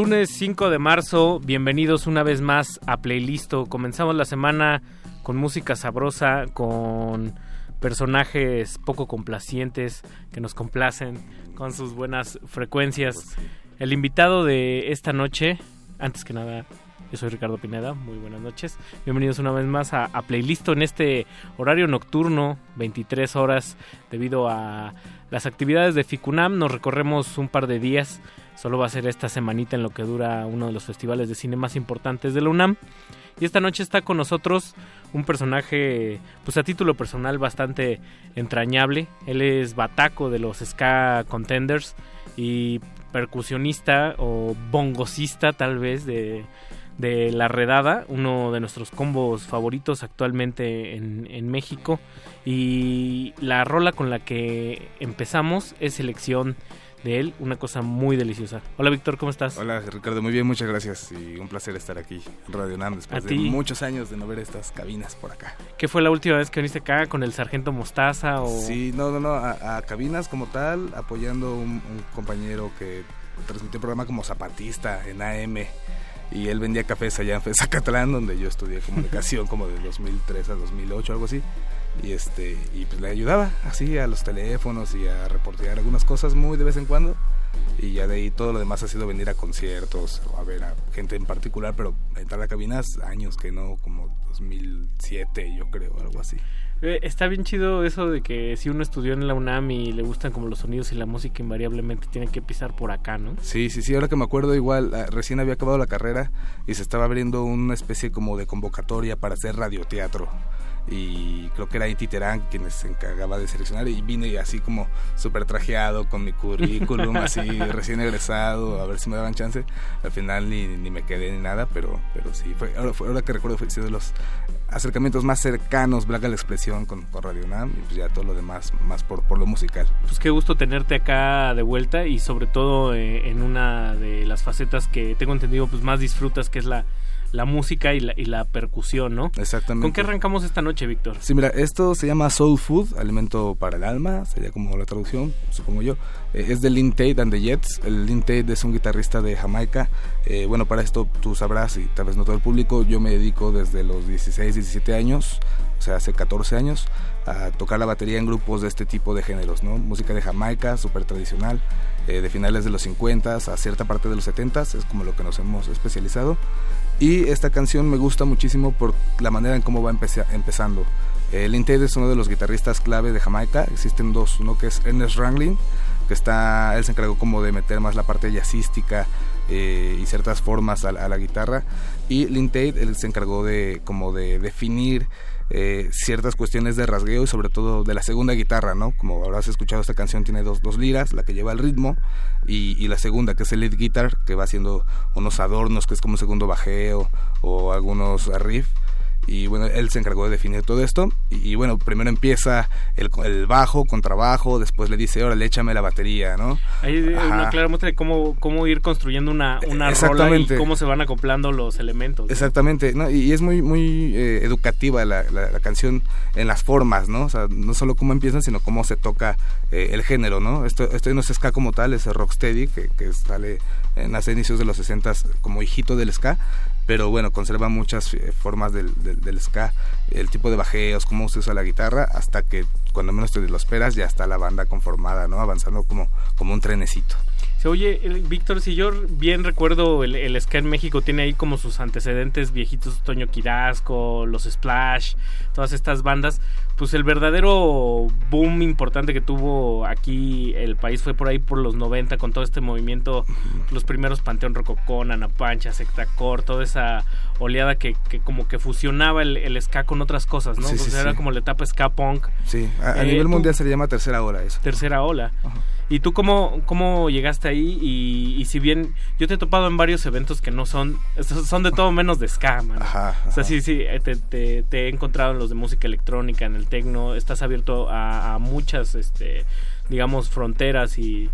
Lunes 5 de marzo, bienvenidos una vez más a Playlisto. Comenzamos la semana con música sabrosa, con personajes poco complacientes que nos complacen con sus buenas frecuencias. El invitado de esta noche, antes que nada, yo soy Ricardo Pineda, muy buenas noches. Bienvenidos una vez más a, a Playlisto en este horario nocturno, 23 horas, debido a las actividades de FICUNAM. Nos recorremos un par de días, solo va a ser esta semanita en lo que dura uno de los festivales de cine más importantes de la UNAM. Y esta noche está con nosotros un personaje, pues a título personal, bastante entrañable. Él es Bataco de los Ska Contenders y percusionista o bongosista tal vez de, de La Redada, uno de nuestros combos favoritos actualmente en, en México. Y la rola con la que empezamos es selección de él, una cosa muy deliciosa. Hola Víctor, ¿cómo estás? Hola Ricardo, muy bien, muchas gracias y un placer estar aquí en Radio NAM después de muchos años de no ver estas cabinas por acá. ¿Qué fue la última vez que viniste acá con el sargento Mostaza? O... Sí, no, no, no, a, a cabinas como tal, apoyando un, un compañero que transmitió el programa como zapatista en AM y él vendía cafés allá en Zacatlán, donde yo estudié comunicación como de 2003 a 2008, algo así. Y este y pues le ayudaba así a los teléfonos y a reportear algunas cosas muy de vez en cuando. Y ya de ahí todo lo demás ha sido venir a conciertos o a ver a gente en particular, pero entrar a cabinas años que no, como 2007 yo creo, algo así. Eh, Está bien chido eso de que si uno estudió en la UNAM y le gustan como los sonidos y la música, invariablemente tiene que pisar por acá, ¿no? Sí, sí, sí, ahora que me acuerdo igual, ah, recién había acabado la carrera y se estaba abriendo una especie como de convocatoria para hacer radioteatro. Y creo que era Inti Terán quien se encargaba de seleccionar y vine así como súper trajeado con mi currículum, así recién egresado, a ver si me daban chance. Al final ni, ni me quedé ni nada, pero, pero sí, fue, ahora, fue- ahora que recuerdo fue de los acercamientos más cercanos, valga la expresión, con, con Radio Nam y pues ya todo lo demás más por, por lo musical. Pues qué gusto tenerte acá de vuelta y sobre todo eh, en una de las facetas que tengo entendido pues más disfrutas, que es la, la música y la, y la percusión, ¿no? Exactamente. ¿Con qué arrancamos esta noche, Víctor? Sí, mira, esto se llama Soul Food, alimento para el alma, sería como la traducción, supongo yo. Eh, es de Lynn Tate and the Jets. El Lynn Tate es un guitarrista de Jamaica. Eh, bueno, para esto tú sabrás, y tal vez no todo el público, yo me dedico desde los 16, 17 años, o sea, hace 14 años, a tocar la batería en grupos de este tipo de géneros, ¿no? Música de Jamaica, súper tradicional, eh, de finales de los 50 a cierta parte de los 70 es como lo que nos hemos especializado. Y esta canción me gusta muchísimo por la manera en cómo va empeza- empezando. El Lynn es uno de los guitarristas clave de Jamaica. Existen dos, uno que es Ernest Ranglin, que está, él se encargó como de meter más la parte jazzística eh, y ciertas formas a la guitarra. y Lynn Tate él se encargó de como de definir eh, ciertas cuestiones de rasgueo y sobre todo de la segunda guitarra, ¿no? Como habrás escuchado, esta canción tiene dos, dos liras, la que lleva el ritmo y, y, la segunda, que es el lead guitar, que va haciendo unos adornos, que es como un segundo bajeo o algunos riffs y bueno, él se encargó de definir todo esto y, bueno, primero empieza el, el, bajo, contrabajo, después le dice, órale, échame la batería, ¿no? Hay una clara muestra de cómo, cómo ir construyendo una, una rola y cómo se van acoplando los elementos. ¿no? Exactamente, ¿no? y, es muy, muy eh, educativa la, la, canción en las formas, ¿no? O sea, no solo cómo empiezan, sino cómo se toca eh, el género, ¿no? Esto, esto no es ska como tal, es rocksteady, que, que sale en los inicios de los 60 como hijito del ska, pero bueno, conserva muchas eh, formas del, del, ska, el tipo de bajeos, cómo se usa la guitarra, hasta que cuando menos te lo esperas ya está la banda conformada, ¿no? Avanzando como, como un trenecito. Oye, Víctor, si yo bien recuerdo, el, el, ska en México tiene ahí como sus antecedentes viejitos, Toño Quirasco, los Splash, todas estas bandas. Pues el verdadero boom importante que tuvo aquí el país fue por ahí por los 90 con todo este movimiento, los primeros Panteón Rococón, Ana Pancha, Sectacor, toda esa oleada que, que como que fusionaba el, el, ska con otras cosas, ¿no? Sí, sí, era sí. como la etapa ska punk. Sí, a, a Eh, nivel tú- mundial se le llama tercera ola eso. Tercera ola. ¿Y tú cómo, cómo llegaste ahí? Y, y si bien yo te he topado en varios eventos que no son, son de todo menos de ska, man. Ajá, O sea, sí, sí, eh, te, te- te he encontrado en los de música electrónica, en el tecno, estás abierto a, a muchas, este, digamos, fronteras y,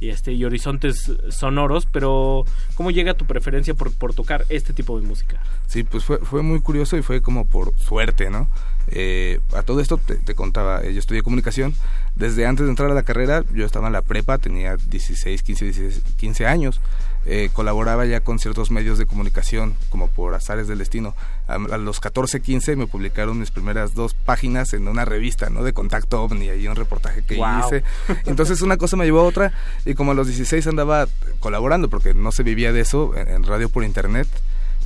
y, este, y horizontes sonoros, pero ¿cómo llega tu preferencia por, por tocar este tipo de música? Sí, pues fue, fue muy curioso y fue como por suerte, ¿no? Eh, a todo esto te, te contaba, eh, yo estudié comunicación. Desde antes de entrar a la carrera, yo estaba en la prepa, tenía 16, 15, 16, 15 años. Eh, colaboraba ya con ciertos medios de comunicación, como por azares del destino. A, a los 14, 15 me publicaron mis primeras dos páginas en una revista, ¿no? De Contacto OVNI, ahí un reportaje que hice. Entonces una cosa me llevó a otra y como a los 16 andaba colaborando, porque no se vivía de eso, en, en radio por internet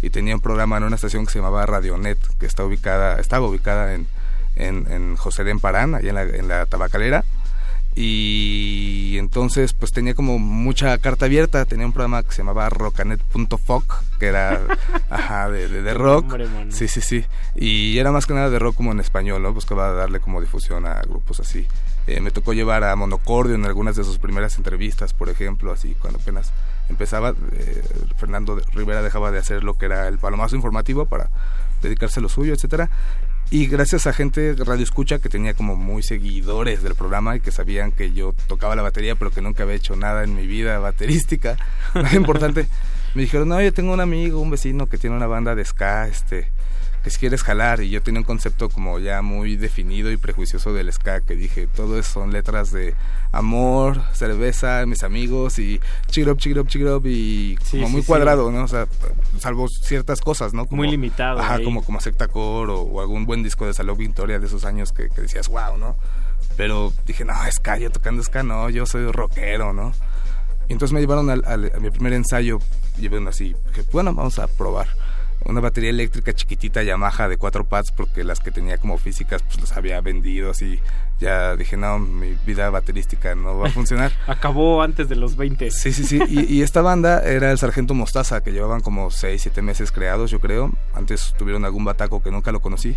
y tenía un programa en una estación que se llamaba Radionet, que está ubicada, estaba ubicada en, en, en José de Emparán, allá en la, en la tabacalera. Y entonces pues tenía como mucha carta abierta, tenía un programa que se llamaba rockanet.foc, que era ajá, de, de, de rock. Hombre. Sí, sí, sí. Y era más que nada de rock como en español, ¿no? Buscaba darle como difusión a grupos así. Eh, me tocó llevar a Monocordio en algunas de sus primeras entrevistas, por ejemplo, así cuando apenas empezaba, eh, Fernando Rivera dejaba de hacer lo que era el palomazo informativo para dedicarse a lo suyo, etcétera. Y gracias a gente radio escucha que tenía como muy seguidores del programa y que sabían que yo tocaba la batería, pero que nunca había hecho nada en mi vida baterística, muy importante. Me dijeron, no, yo tengo un amigo, un vecino que tiene una banda de ska, este, si quieres jalar. Y yo tenía un concepto como ya muy definido y prejuicioso del ska, que dije, todo eso son letras de amor, cerveza, mis amigos y chigirop, chigirop, chigirop y Sí, como sí, muy sí. cuadrado, ¿no? O sea, salvo ciertas cosas, ¿no? Como, Muy limitado Ajá, ahí. como, como Sectacore o, o algún buen disco de Salud Victoria de esos años que, que decías, wow, ¿no? Pero dije, no, ska, yo tocando ska, no, yo soy rockero, ¿no? Y entonces me llevaron al, al- a mi primer ensayo, llevé una así, dije, bueno, vamos a probar. Una batería eléctrica chiquitita Yamaha de cuatro pads porque las que tenía como físicas pues las había vendido así. Ya dije, no, mi vida baterística no va a funcionar. Acabó antes de los 20. Sí, sí, sí. Y, y esta banda era el Sargento Mostaza, que llevaban como 6, 7 meses creados, yo creo. Antes tuvieron algún bataco que nunca lo conocí.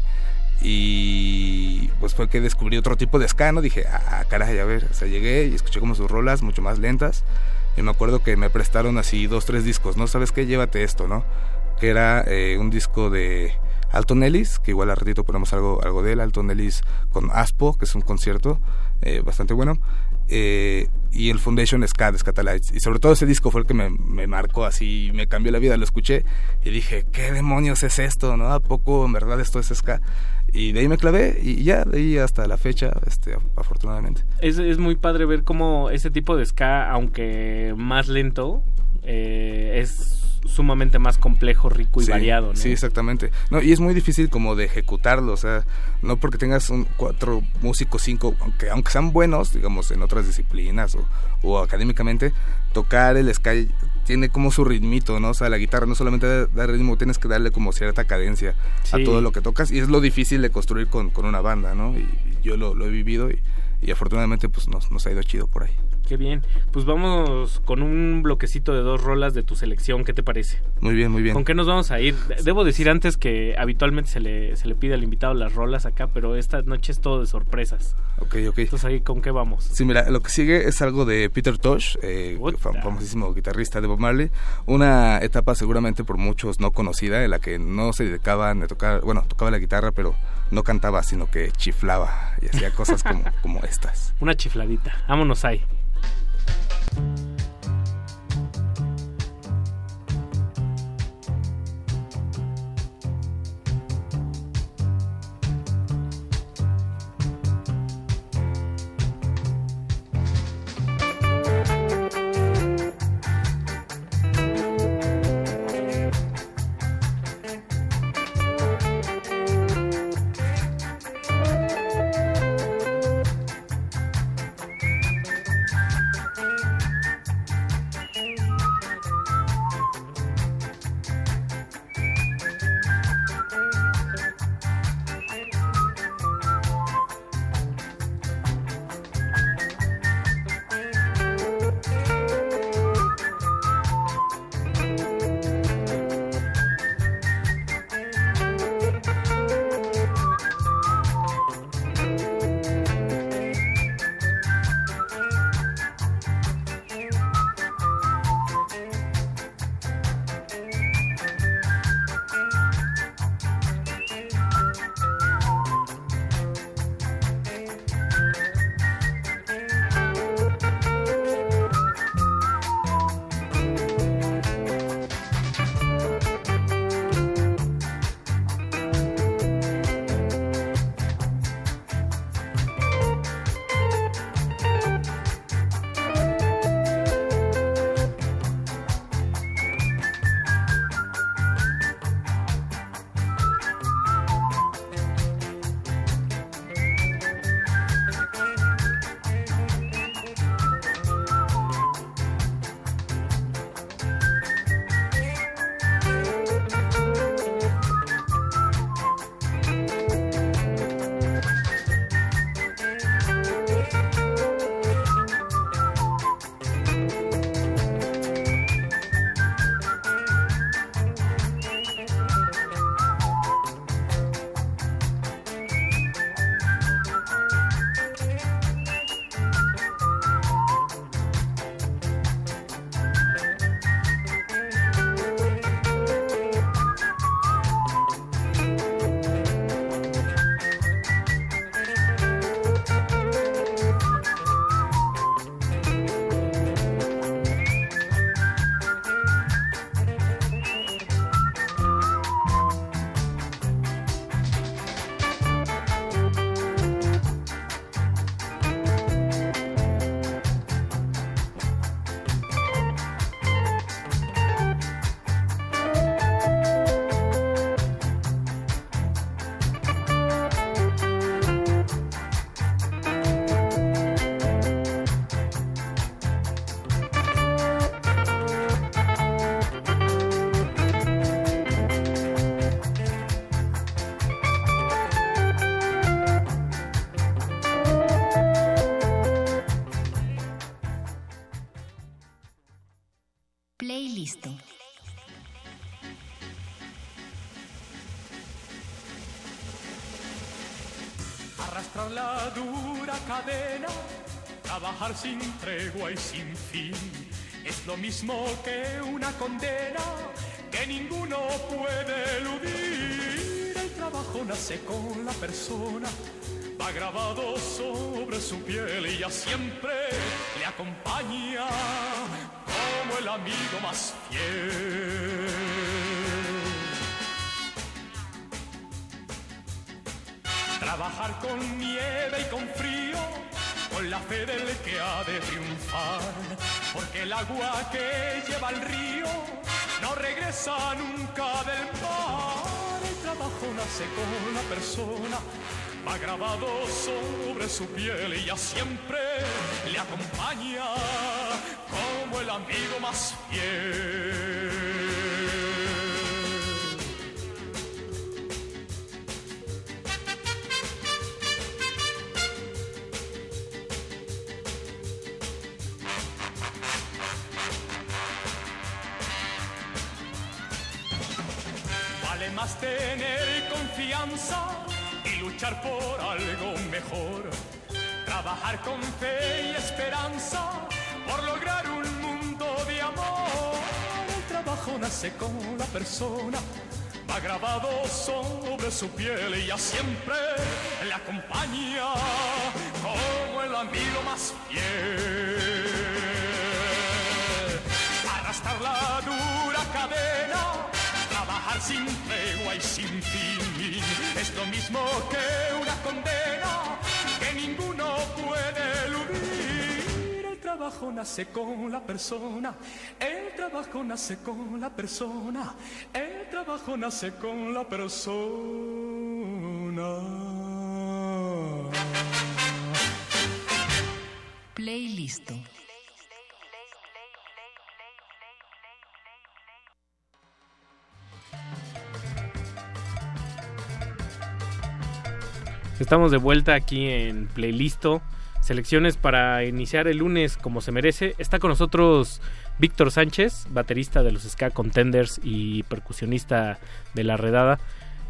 Y pues fue que descubrí otro tipo de ska, ¿no? Dije, ah, caray, a ver. O sea, llegué y escuché como sus rolas mucho más lentas. Y me acuerdo que me prestaron así dos, tres discos, ¿no? ¿Sabes qué? Llévate esto, ¿no? Que era eh, un disco de Alton Ellis, que igual al ratito ponemos algo, algo de él, Alton Ellis con Aspo, que es un concierto eh, bastante bueno. eh, y el Foundation Ska de Scatalites. Y sobre todo ese disco fue el que me, me marcó así, me cambió la vida. Lo escuché y dije, ¿qué demonios es esto? ¿No? ¿A poco en verdad esto es Ska? Y de ahí me clavé y ya, de ahí hasta la fecha, este, afortunadamente. Es, es muy padre ver cómo ese tipo de ska, aunque más lento, eh, es sumamente más complejo, rico y Sí, variado, ¿no? Sí, exactamente. No, y es muy difícil como de ejecutarlo, o sea, no porque tengas un cuatro músicos, cinco, aunque, aunque sean buenos, digamos, en otras disciplinas o, o académicamente, tocar el sky tiene como su ritmito, ¿no? O sea, la guitarra no solamente da, ritmo, tienes que darle como cierta cadencia Sí. a todo lo que tocas y es lo difícil de construir con, con una banda, ¿no? Y, y yo lo, lo he vivido y, y afortunadamente pues nos, nos ha ido chido por ahí. Qué bien. Pues vamos con un bloquecito de dos rolas de tu selección. ¿Qué te parece? Muy bien, muy bien. ¿Con qué nos vamos a ir? Debo decir antes que habitualmente se le, se le pide al invitado las rolas acá, pero esta noche es todo de sorpresas. Ok, ok. Entonces ahí, ¿con qué vamos? Sí, mira, lo que sigue es algo de Peter Tosh, eh, fam- famosísimo guitarrista de Bob Marley. Una etapa seguramente por muchos no conocida, en la que no se dedicaban a tocar, bueno, tocaba la guitarra, pero no cantaba, sino que chiflaba y hacía cosas como, como estas. Una chifladita. Vámonos ahí. Playlist. Sin tregua y sin fin, es lo mismo que una condena que ninguno puede eludir. El trabajo nace con la persona, va grabado sobre su piel y ya siempre le acompaña como el amigo más fiel. Trabajar con nieve y con frío, la fe del que ha de triunfar, porque el agua que lleva al río no regresa nunca del mar. El trabajo nace con la persona, va grabado sobre su piel y ya siempre le acompaña como el amigo más fiel. Más tener confianza y luchar por algo mejor. Trabajar con fe y esperanza por lograr un mundo de amor. El trabajo nace con la persona, va grabado sobre su piel y ya siempre le acompaña como el amigo más fiel. Arrastrar la dura cadena, sin tregua y sin fin, es lo mismo que una condena que ninguno puede eludir. El trabajo nace con la persona, el trabajo nace con la persona, el trabajo nace con la persona. Playlist. Estamos de vuelta aquí en Playlisto. Selecciones para iniciar el lunes como se merece. Está con nosotros Víctor Sánchez, baterista de los Ska Contenders y percusionista de La Redada.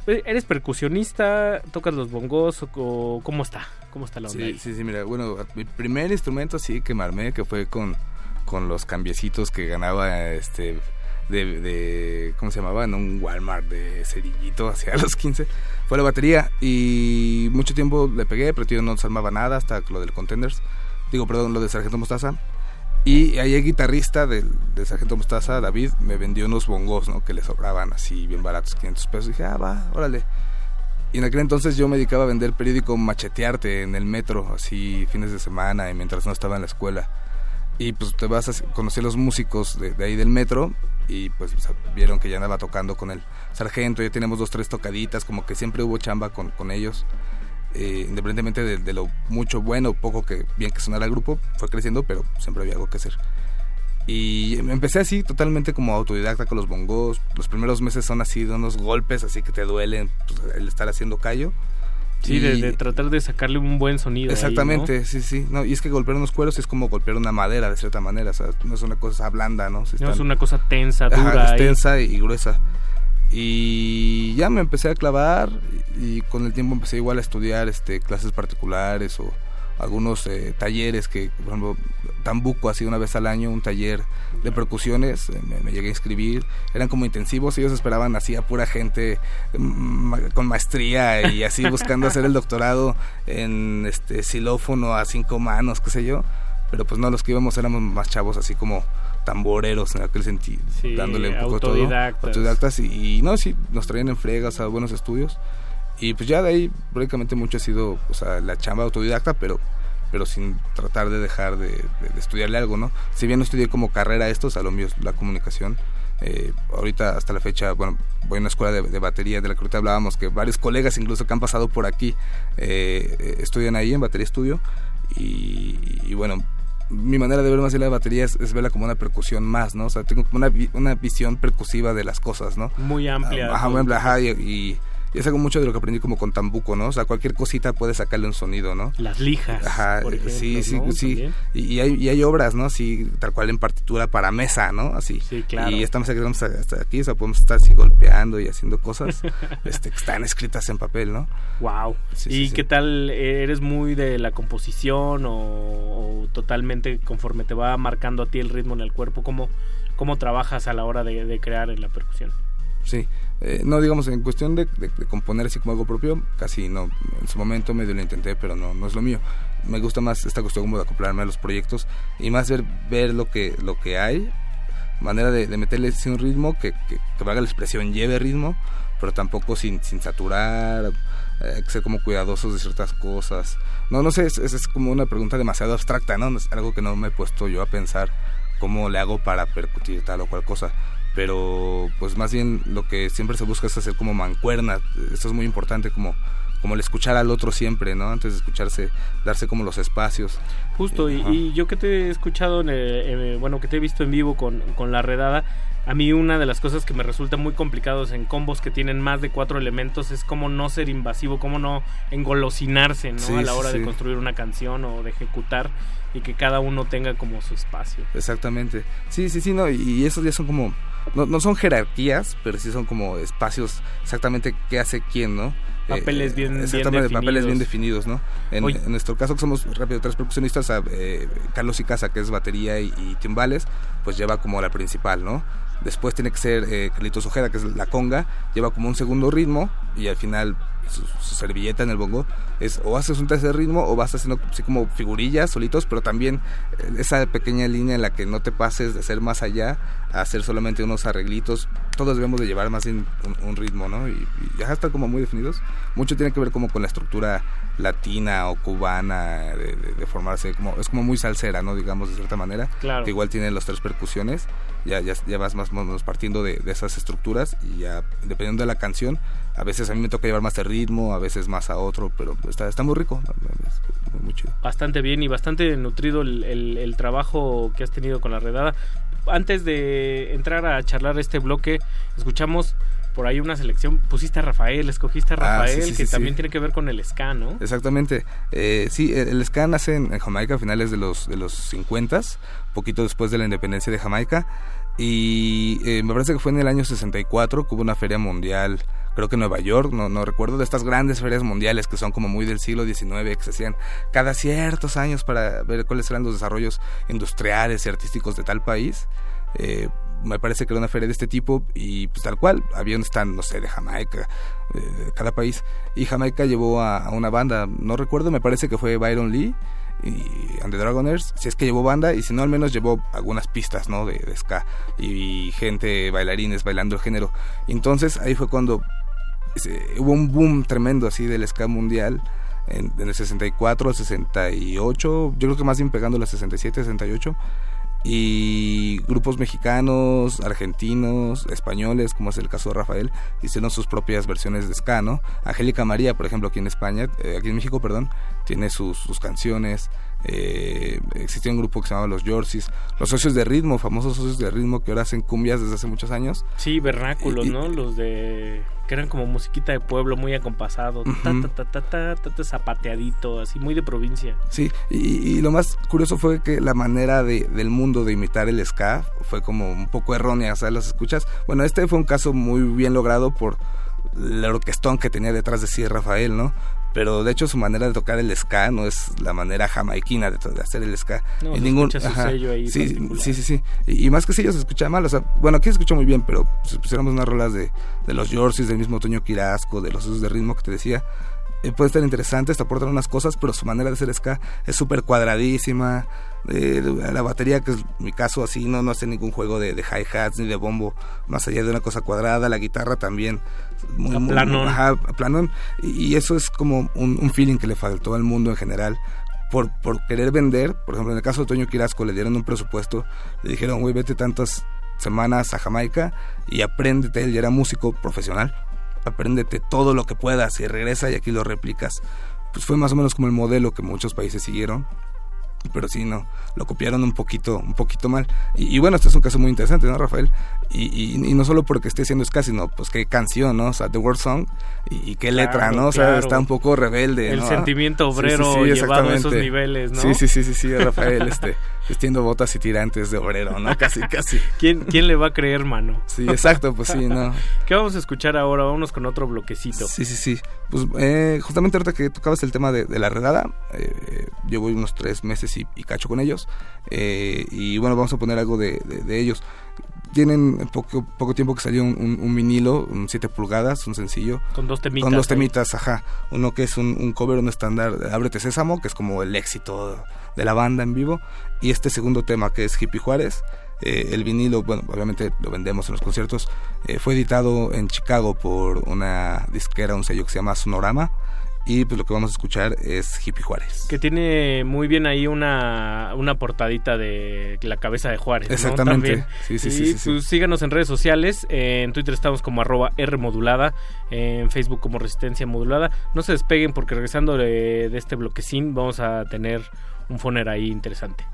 Eh, ¿Eres percusionista? ¿Tocas los bongos? O ¿Cómo está? ¿Cómo está la onda? Sí, ahí? sí, sí, mira, bueno, mi primer instrumento así que me armé, que fue con, con los cambiecitos que ganaba este de, de ¿cómo se llamaba? En un Walmart de cerillito hacia los 15. Fue la batería y mucho tiempo le pegué, pero tío no se armaba nada hasta lo del Contenders. Digo, perdón, lo de Sargento Mostaza. Y ahí el guitarrista del Sargento Mostaza, David, me vendió unos bongos, ¿no? Que le sobraban así bien baratos, 500 pesos. Y dije, ah, va, órale. Y en aquel entonces yo me dedicaba a vender periódico Machetearte en el metro, así fines de semana y mientras no estaba en la escuela. Y pues te vas a conocer los músicos de, de ahí del metro y pues vieron que ya andaba tocando con el sargento, ya tenemos dos, tres tocaditas, como que siempre hubo chamba con, con ellos. Eh, independientemente de, de, lo mucho bueno o poco que bien que sonara el grupo, fue creciendo, pero siempre había algo que hacer. Y empecé así, totalmente como autodidacta con los bongos. Los primeros meses son así, de unos golpes así que te duelen pues, el estar haciendo callo. Sí, de, de, tratar de sacarle un buen sonido. Exactamente, ahí, ¿no? sí, sí. No, y es que golpear unos cueros es como golpear una madera, de cierta manera. O sea, no es una cosa blanda, ¿no? Si no es una cosa tensa, dura. Ajá, es tensa y, y gruesa. Y ya me empecé a clavar y con el tiempo empecé igual a estudiar este clases particulares o algunos eh, talleres que, por ejemplo, Tambuco hacía una vez al año un taller de percusiones, eh, me, me, llegué a inscribir, eran como intensivos, ellos esperaban así a pura gente ma con maestría y así buscando hacer el doctorado en este xilófono a cinco manos, qué sé yo, pero pues no, los que íbamos éramos más chavos así como tamboreros en aquel sentido, sí, dándole un poco autodidactas. todo, autodidactas y, y no, sí, nos traían en fregas a buenos estudios y pues ya de ahí prácticamente mucho ha sido o sea, la chamba autodidacta, pero pero sin tratar de dejar de, de, de, estudiarle algo, ¿no? Si bien no estudié como carrera esto, o sea, lo mío es la comunicación. Eh, ahorita hasta la fecha, bueno, voy a una escuela de, de, batería de la que ahorita hablábamos, que varios colegas incluso que han pasado por aquí eh, estudian ahí en batería estudio y, y, bueno, mi manera de ver más allá de la batería es, es, verla como una percusión más, ¿no? O sea, tengo como una, una visión percusiva de las cosas, ¿no? Muy amplia. Ajá, muy amplia, ajá, y, y y es algo mucho de lo que aprendí como con tambuco, ¿no? O sea, cualquier cosita puede sacarle un sonido, ¿no? Las lijas. Ajá, por ejemplo, sí, sí, ¿no? sí. Y, y, hay, y hay obras, ¿no? Así, tal cual en partitura para mesa, ¿no? Así. Sí, claro. Y estamos aquí, hasta aquí, o sea, podemos estar así golpeando y haciendo cosas este, que están escritas en papel, ¿no? Wow. Sí, ¿Y sí, qué sí. tal? ¿Eres muy de la composición o, o, totalmente conforme te va marcando a ti el ritmo en el cuerpo? ¿Cómo, cómo trabajas a la hora de, de crear en la percusión? Sí, eh, no digamos en cuestión de, de, de, componer así como algo propio, casi no. En su momento medio lo intenté, pero no, no es lo mío. Me gusta más esta cuestión como de acoplarme a los proyectos y más ver, ver lo que lo que hay, manera de, de meterle un ritmo que, que, que valga la expresión, lleve ritmo, pero tampoco sin, saturar, eh, que ser como cuidadosos de ciertas cosas. No, no sé, es, es, como una pregunta demasiado abstracta, ¿no? Es algo que no me he puesto yo a pensar cómo le hago para percutir tal o cual cosa pero pues más bien lo que siempre se busca es hacer como mancuerna, esto es muy importante como como el escuchar al otro siempre, ¿no? Antes de escucharse, darse como los espacios. Justo, y, yo que te he escuchado, en, bueno, que te he visto en vivo con, con la redada, a mí una de las cosas que me resulta muy complicados en combos que tienen más de cuatro elementos es cómo no ser invasivo, cómo no engolosinarse, ¿no? a la hora de construir una canción o de ejecutar y que cada uno tenga como su espacio. Exactamente. Sí, sí, sí, no, y esos ya son como, no, no son jerarquías, pero sí son como espacios exactamente qué hace quién, ¿no? Papeles bien, exactamente, definidos. papeles bien definidos, ¿no? En, nuestro caso, que somos rápido tres percusionistas, eh, Carlos Icaza, que es batería y, y, timbales, pues lleva como la principal, ¿no? Después tiene que ser eh, Carlitos Ojeda, que es la conga, lleva como un segundo ritmo y al final su, servilleta en el bongo es o haces un tercer ritmo o vas haciendo así como figurillas solitos, pero también eh, esa pequeña línea en la que no te pases de ser más allá a hacer solamente unos arreglitos. Todos debemos de llevar más bien un, ritmo, ¿no? Y, ya están como muy definidos. Mucho tiene que ver como con la estructura latina o cubana de, formarse, como es como muy salsera, ¿no? Digamos de cierta manera. Claro. Que igual tiene las tres percusiones ya, ya, ya vas más o menos partiendo de, esas estructuras y ya dependiendo de la canción, a veces a mí me toca llevar más de ritmo, a veces más a otro, pero está, está muy rico, muy, chido. Bastante bien y bastante nutrido el, el, trabajo que has tenido con la redada. Antes de entrar a charlar este bloque, escuchamos por ahí una selección, pusiste a Rafael, escogiste a ah, Rafael, que también tiene que ver con el ska, ¿no? Exactamente. Eh, sí, el, ska nace en, Jamaica a finales de los, de los 50, poquito después de la independencia de Jamaica. Y eh, me parece que fue en el año 64 que hubo una feria mundial, creo que en Nueva York, no, no recuerdo, de estas grandes ferias mundiales que son como muy del siglo XIX, que se hacían cada ciertos años para ver cuáles eran los desarrollos industriales y artísticos de tal país. Eh, me parece que era una feria de este tipo y pues tal cual, había un no sé, de Jamaica, de cada país, y Jamaica llevó a, una banda, no recuerdo, me parece que fue Byron Lee y And the Dragoners, si es que llevó banda y si no al menos llevó algunas pistas, ¿no? De, ska y, gente, bailarines bailando el género. entonces ahí fue cuando hubo un boom tremendo así del ska mundial. En, en el 64, 68, yo creo que más bien pegando la 67, 68 y grupos mexicanos, argentinos, españoles, como es el caso de Rafael, hicieron sus propias versiones de ska, ¿no? Angélica María, por ejemplo, aquí en España, eh, aquí en México, perdón, tiene sus, sus canciones. Eh, existía un grupo que se llamaba Los Yorsis, los socios de ritmo, famosos socios de ritmo que ahora hacen cumbias desde hace muchos años. Sí, vernáculos, ¿no? Los de que eran como musiquita de pueblo muy acompasado, zapateadito, así muy de provincia. Sí, y, lo más curioso fue que la manera de, del mundo de imitar el ska fue como un poco errónea, sea, las escuchas. Bueno, este fue un caso muy bien logrado por el orquestón que tenía detrás de sí Rafael, ¿no? Pero de hecho su manera de tocar el ska no es la manera jamaiquina de, hacer el ska. No, ningún, sello ahí sí, sí, sí, sí, Y, más que si ellos se escucha mal, o sea, bueno, aquí se escucha muy bien, pero si pusiéramos unas rolas de, de los Yorsis, del mismo Toño Quirasco, de los usos de ritmo que te decía, eh, puede estar interesante, te aportan unas cosas, pero su manera de hacer ska es súper cuadradísima. Eh, la batería, que es mi caso así, no, no hace ningún juego de, de hi-hats ni de bombo, más allá de una cosa cuadrada. La guitarra también, muy, a planón. Y, eso es como un, feeling que le faltó al mundo en general. Por, por querer vender, por ejemplo, en el caso de Toño Quirasco, le dieron un presupuesto, le dijeron, güey, vete tantas semanas a Jamaica y apréndete, él ya era músico profesional apréndete todo lo que puedas y regresa y aquí lo replicas. Pues fue más o menos como el modelo que muchos países siguieron pero sí, no, lo copiaron un poquito, un poquito mal. Y, bueno, este es un caso muy interesante, ¿no, Rafael? Y, y, no solo porque esté haciendo ska, sino pues qué canción, ¿no? O sea, The World Song y, qué letra, ¿no? O sea, está un poco rebelde, El sentimiento obrero llevado a esos niveles, ¿no? Sí, sí, sí, sí, sí, Rafael, este, vistiendo botas y tirantes de obrero, ¿no? Casi, casi. ¿Quién, ¿Quién le va a creer, mano? Sí, exacto, pues sí, ¿no? ¿Qué vamos a escuchar ahora? Vámonos con otro bloquecito. Sí, sí, sí. Pues eh, justamente ahorita que tocabas el tema de, la redada, eh, llevo unos tres meses y, cacho con ellos. Eh, y bueno, vamos a poner algo de, ellos. Tienen poco, poco tiempo que salió un, vinilo, un 7 pulgadas, un sencillo. Con dos temitas. Con dos temitas, ajá. Uno que es un, cover, un estándar de Ábrete Sésamo, que es como el éxito de la banda en vivo. Y este segundo tema que es Hippie Juárez. Eh, el vinilo, bueno, obviamente lo vendemos en los conciertos. Eh, fue editado en Chicago por una disquera, un sello que se llama Sonorama Y pues lo que vamos a escuchar es Hippie Juárez. Que tiene muy bien ahí una, una portadita de la cabeza de Juárez. ¿no? Exactamente. También. Sí, sí, y sí, sí, sí. pues síganos en redes sociales. En Twitter estamos como arroba R modulada. En Facebook como Resistencia Modulada. No se despeguen porque regresando de, de este bloquecín vamos a tener un foner ahí interesante.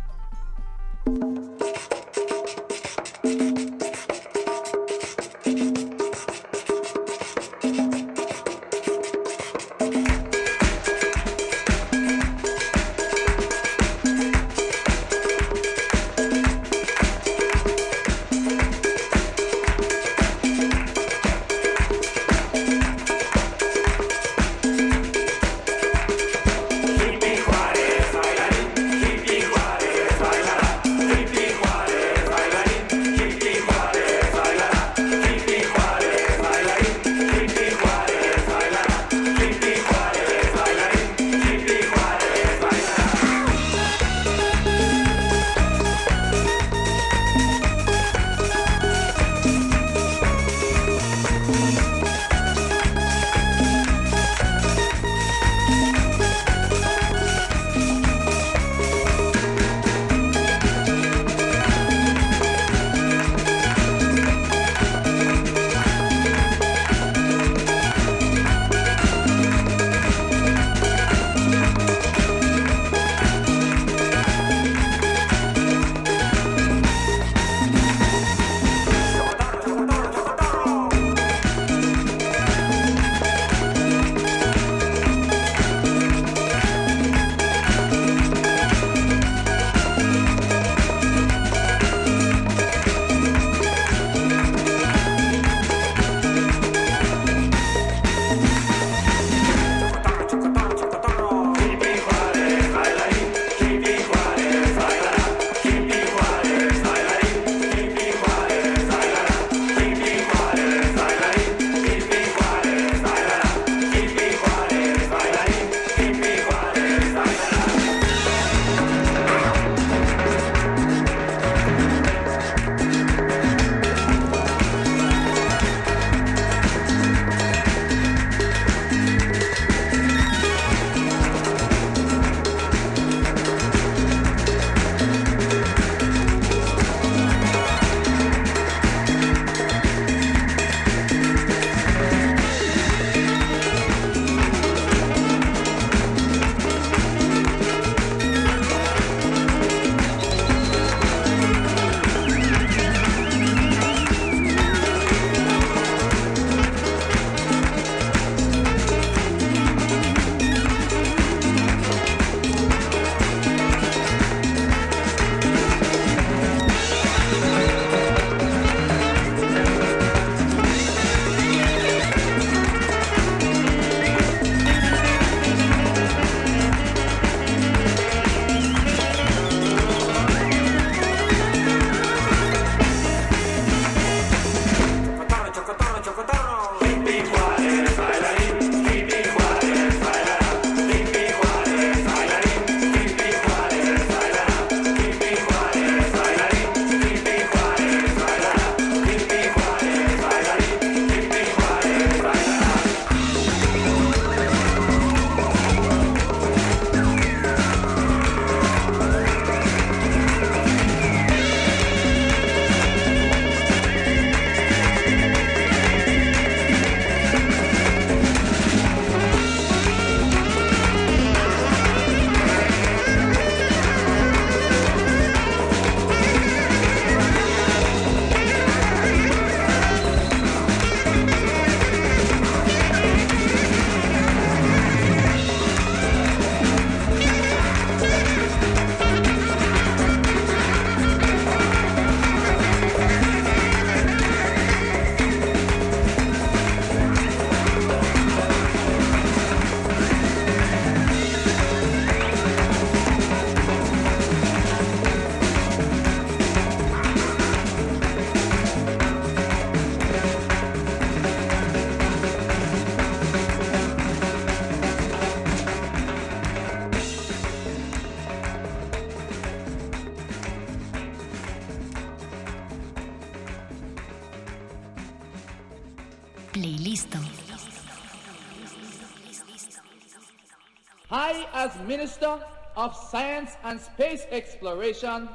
Minister of Science and Space Exploration,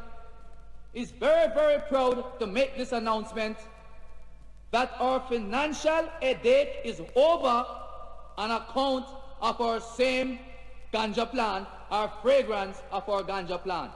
is very, very proud to make this announcement that our financial aid is over on account of our same ganja plant, our fragrance of our ganja plant.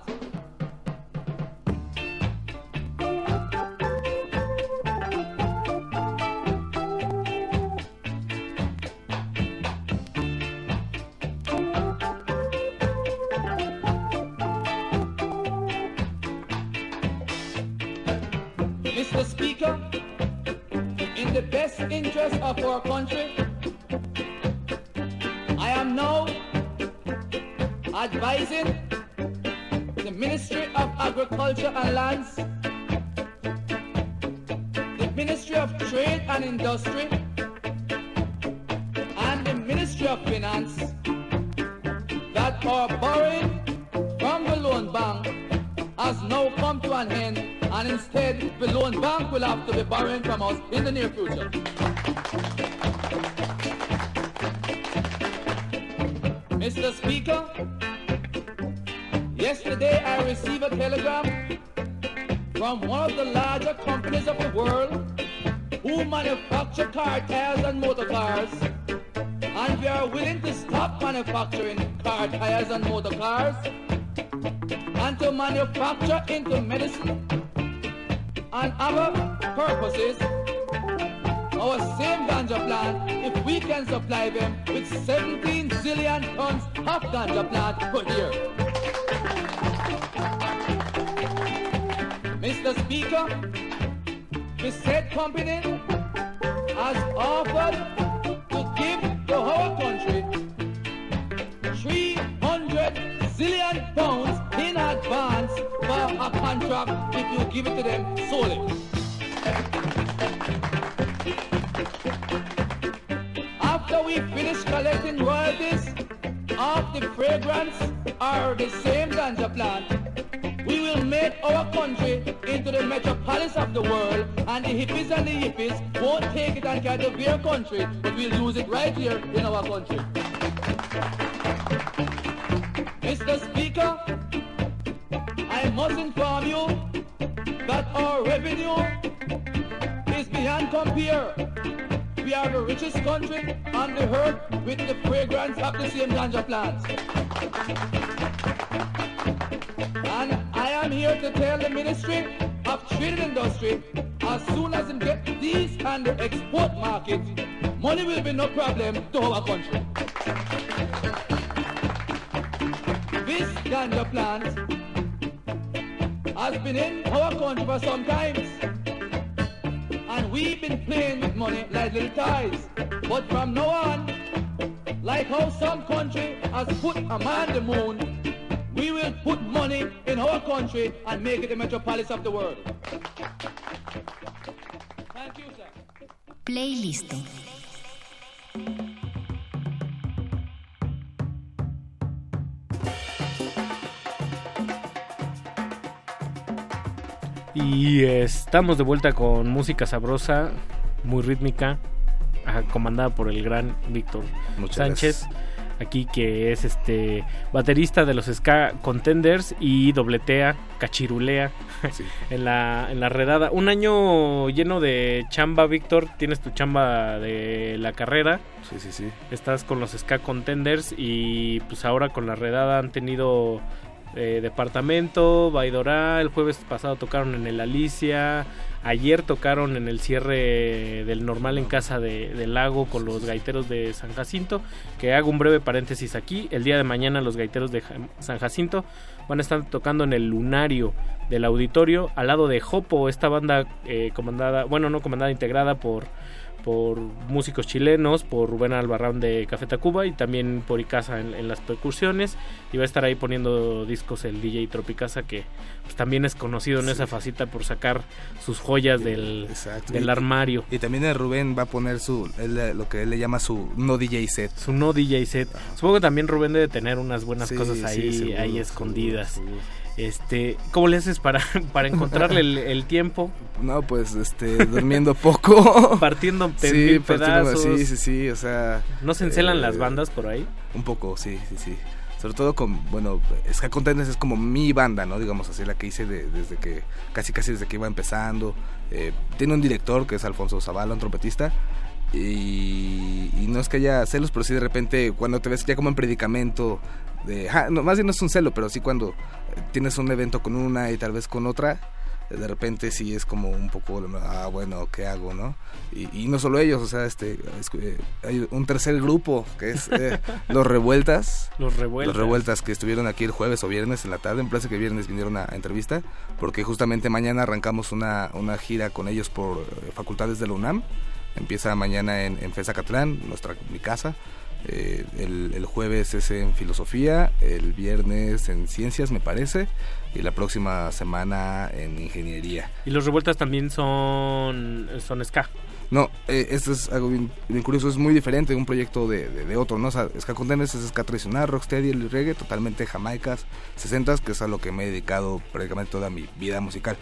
Mr. Speaker, in the best interest of our country, I am now advising the Ministry of Agriculture and Lands, the Ministry of Trade and Industry, and the Ministry of Finance that our borrowing from the loan bank has now come to an end and instead the loan bank will have to be borrowing from us in the near future. Mr. Speaker, yesterday I received a telegram from one of the larger companies of the world who manufacture car tires and motor cars and we are willing to stop manufacturing car tires and motor cars and to manufacture into medicine and other purposes our same ganja plant if we can supply them with 17 zillion tons of ganja plant per year. Mr. Speaker, the said company has offered to give the whole country 300 zillion pounds in advance for a contract if you give it to them solely. After we finish collecting royalties of the fragrance or the same ganja plant, we will make our country into the metropolis of the world and the hippies and the yippies won't take it and it to their country, but we'll use it right here in our country. Mr. Speaker, I must inform you that our revenue is beyond compare. We are the richest country on the earth with the fragrance of the same ganja plants. And I am here to tell the Ministry of Trade and Industry, as soon as we get these on the export market, money will be no problem to our country. This ganja plant has been in our country for some time. And we've been playing with money like little toys. But from now on, like how some country has put a man the moon, we will put money in our country and make it the metropolis of the world. Thank you, sir. Playlist. Y estamos de vuelta con música sabrosa, muy rítmica, comandada por el gran Víctor Sánchez. gracias. Aquí que es este baterista de los Ska Contenders y dobletea, cachirulea en la en la redada. Un año lleno de chamba, Víctor. Tienes tu chamba de la carrera. Sí, sí, sí. Estás con los Ska Contenders y pues ahora con la redada han tenido eh, departamento, Baidorá, el jueves pasado tocaron en el Alicia, ayer tocaron en el cierre del normal en casa de, del lago con los gaiteros de San Jacinto, que hago un breve paréntesis aquí, el día de mañana los gaiteros de San Jacinto van a estar tocando en el lunario del auditorio al lado de Jopo, esta banda eh, comandada, bueno no comandada, integrada por por músicos chilenos, por Rubén Albarrán de Café Tacuba y también por Icasa en, en las percusiones. Y va a estar ahí poniendo discos el DJ Tropicasa, que pues, también es conocido en esa facita por sacar sus joyas del, del armario. Y también el Rubén va a poner su él, lo que él le llama su no DJ set. Su no DJ set. Supongo que también Rubén debe tener unas buenas Sí, cosas sí, ahí, seguro, ahí seguro, escondidas. Este, ¿cómo le haces para, para encontrarle el, tiempo? No, pues, este, durmiendo poco. partiendo sí, pedazos. sí, sí, sí, o sea... ¿No se encelan las eh, bandas por ahí? Un poco, sí, sí, sí. Sobre todo con, bueno, Ska Contenders es como mi banda, ¿no? Digamos así, la que hice desde que, casi casi desde que iba empezando. Eh, tiene un director que es Alfonso Zavala, un trompetista. Y, no es que haya celos, pero sí de repente cuando te ves ya como en predicamento, de, no, más bien no es un celo, pero sí cuando tienes un evento con una y tal vez con otra, de repente sí es como un poco, ah, bueno, ¿qué hago, no? Y, no solo ellos, o sea, este, eh, hay un tercer grupo que es eh, Los Revueltas. Los Revueltas. Los Revueltas que estuvieron aquí el jueves o viernes en la tarde, me parece que viernes vinieron a, entrevista, porque justamente mañana arrancamos una, una gira con ellos por eh, facultades de la UNAM. Empieza mañana en, en FESA Catlán, nuestra, mi casa. Eh, el, jueves es en filosofía, el viernes en ciencias me parece y la próxima semana en ingeniería. ¿Y los revueltas también son, son ska? No, eh, esto es algo bien, curioso, es muy diferente un proyecto de, de, otro, ¿no? O sea, Ska Contenders es ska tradicional, rocksteady, el reggae, totalmente jamaicas, 60 que es a lo que me he dedicado prácticamente toda mi vida musical.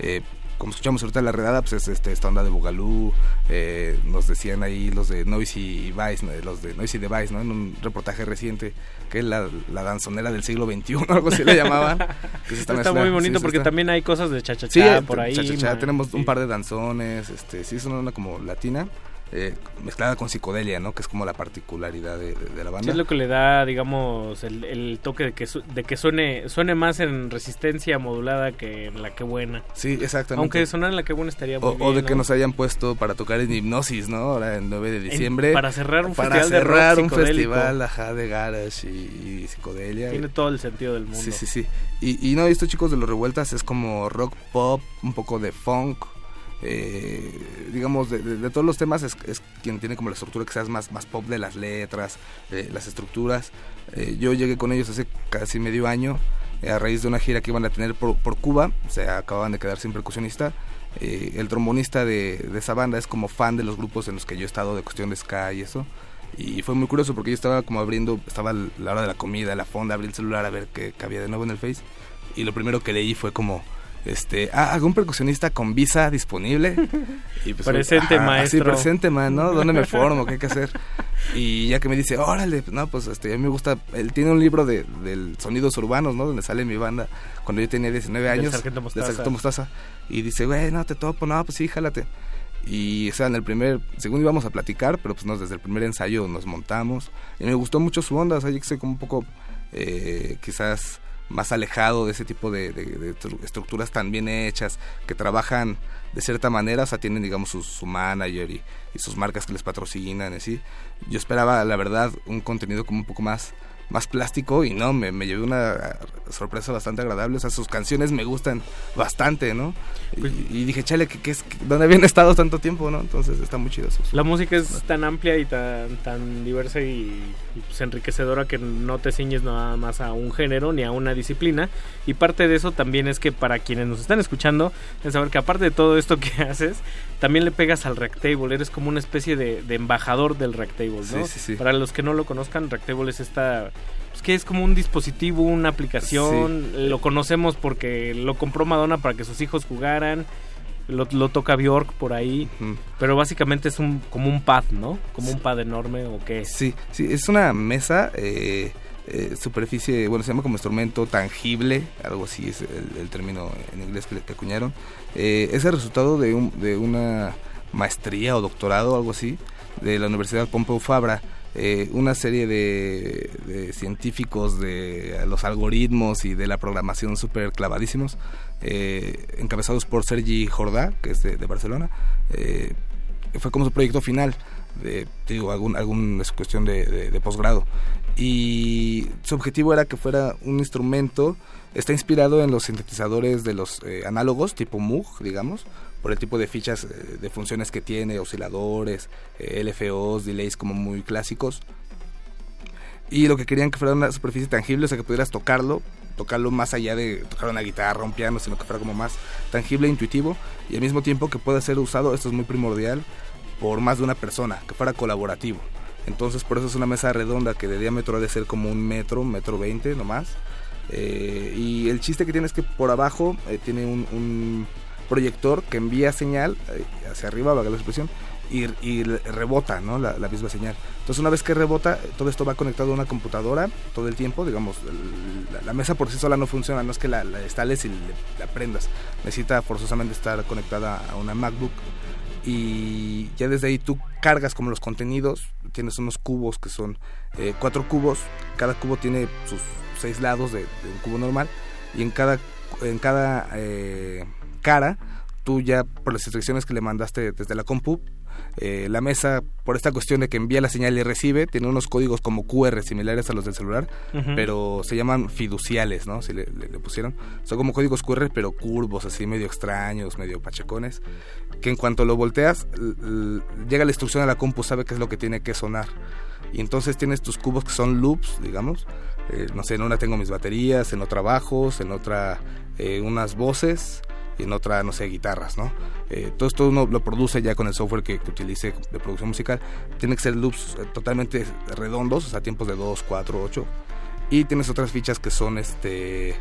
Eh, como escuchamos ahorita la redada, pues es este, esta onda de Bugalú, eh, nos decían ahí los de Noisy Vice, los de Noisy Device, ¿no? En un reportaje reciente, que es la, la danzonera del siglo XXI, algo así le llamaban. está, muy bonito porque también hay cosas de chachachá sí, por ahí. Chachachá, tenemos un par de danzones, este, sí, es una como latina eh, mezclada con psicodelia, ¿no? Que es como la particularidad de, la banda. Sí, es lo que le da, digamos, el, toque de que, de que suene suene más en resistencia modulada que en la que buena. Sí, exactamente. Aunque sonar en la que buena estaría muy o, bien, O de que nos hayan puesto para tocar en hipnosis, ¿no? Ahora el 9 de diciembre. para cerrar un para festival cerrar de un festival, ajá, de garage y, psicodelia. Tiene todo el sentido del mundo. Sí, sí, sí. Y, y no, estos chicos de los revueltas es como rock pop, un poco de funk eh, digamos, de, todos los temas es, quien tiene como la estructura seas más, más pop de las letras, las estructuras. Eh, yo llegué con ellos hace casi medio año eh, a raíz de una gira que iban a tener por, Cuba, o sea, acababan de quedar sin percusionista. Eh, el trombonista de, esa banda es como fan de los grupos en los que yo he estado de cuestión de ska y eso. Y fue muy curioso porque yo estaba como abriendo, estaba la hora de la comida, la fonda, abrí el celular a ver qué, qué había de nuevo en el Face. Y lo primero que leí fue como este, ah, algún percusionista con visa disponible. Y pues, presente, maestro. Sí, presente, man, ¿no? ¿Dónde me formo? ¿Qué hay que hacer? Y ya que me dice, órale, no, pues este, a mí me gusta, él tiene un libro de, del sonidos urbanos, ¿no? Donde sale mi banda cuando yo tenía 19 años. Sargento Mostaza. Mostaza. Y dice, güey, no, te topo, no, pues sí, jálate. Y o sea, en el primer, según íbamos a platicar, pero pues no, desde el primer ensayo nos montamos. Y me gustó mucho su onda, o sea, yo que sé, como un poco, eh, quizás más alejado de ese tipo de, estructuras tan bien hechas, que trabajan de cierta manera, o sea, tienen, digamos, su, manager y, y, sus marcas que les patrocinan, así. Yo esperaba, la verdad, un contenido como un poco más más plástico y no, me, me llevé una sorpresa bastante agradable. O sea, sus canciones me gustan bastante, ¿no? y, pues dije, chale, ¿qué, es, ¿dónde habían estado tanto tiempo, no? Entonces está muy chido eso. La música es tan amplia y tan, tan diversa y, pues enriquecedora que no te ciñes nada más a un género ni a una disciplina. Y parte de eso también es que para quienes nos están escuchando, es saber que aparte de todo esto que haces, también le pegas al Rectable. Eres como una especie de, embajador del Rectable, ¿no? Sí, sí, sí. Para los que no lo conozcan, Rectable es esta pues que es como un dispositivo, una aplicación. Lo conocemos porque lo compró Madonna para que sus hijos jugaran. Lo, toca Bjork por ahí. Pero básicamente es un como un pad, ¿no? Como un pad enorme o qué. Sí, sí, es una mesa. Eh, eh, superficie, bueno, se llama como instrumento tangible, algo así es el, término en inglés que le acuñaron. Eh, es el resultado de, un, de una maestría o doctorado, algo así, de la Universidad Pompeu Fabra eh, una serie de, científicos de los algoritmos y de la programación súper clavadísimos, eh, encabezados por Sergi Jordá, que es de, Barcelona. Eh, fue como su proyecto final, de, digo, algún, es cuestión de, de posgrado. Y su objetivo era que fuera un instrumento, está inspirado en los sintetizadores de los análogos, tipo Moog, digamos, por el tipo de fichas eh, de funciones que tiene, osciladores, eh, LFOs, delays como muy clásicos. Y lo que querían que fuera una superficie tangible, o sea que pudieras tocarlo, tocarlo más allá de tocar una guitarra, un piano, sino que fuera como más tangible intuitivo y al mismo tiempo que pueda ser usado, esto es muy primordial, por más de una persona, que fuera colaborativo. Entonces por eso es una mesa redonda que de diámetro ha de ser como un metro, metro veinte nomás Eh, y el chiste que tiene es que por abajo eh, tiene un, un proyector que envía señal eh, hacia arriba, valga la expresión, y, y rebota ¿no? la, la, misma señal. Entonces una vez que rebota, todo esto va conectado a una computadora todo el tiempo, digamos, la, la mesa por sí sola no funciona, no es que la, la instales y le, la prendas, necesita forzosamente estar conectada a una MacBook y ya desde ahí tú cargas como los contenidos, tienes unos cubos que son eh, cuatro cubos, cada cubo tiene sus seis lados de, de un cubo normal y en cada, en cada eh, cara tú ya por las instrucciones que le mandaste desde la compu eh, la mesa, por esta cuestión de que envía la señal y recibe, tiene unos códigos como QR similares a los del celular, uh -huh. pero se llaman fiduciales, ¿no? Si le, le, le, pusieron. Son como códigos QR, pero curvos, así medio extraños, medio pachecones, que en cuanto lo volteas, llega la instrucción a la compu, sabe qué es lo que tiene que sonar. Y entonces tienes tus cubos que son loops, digamos. Eh, no sé, en una tengo mis baterías, en otra bajos, en otra eh, unas voces y en otra, no sé, guitarras, ¿no? Eh, todo esto uno lo produce ya con el software que, que utilice de producción musical. Tiene que ser loops eh, totalmente redondos, o sea, tiempos de 2, 4, 8. Y tienes otras fichas que son este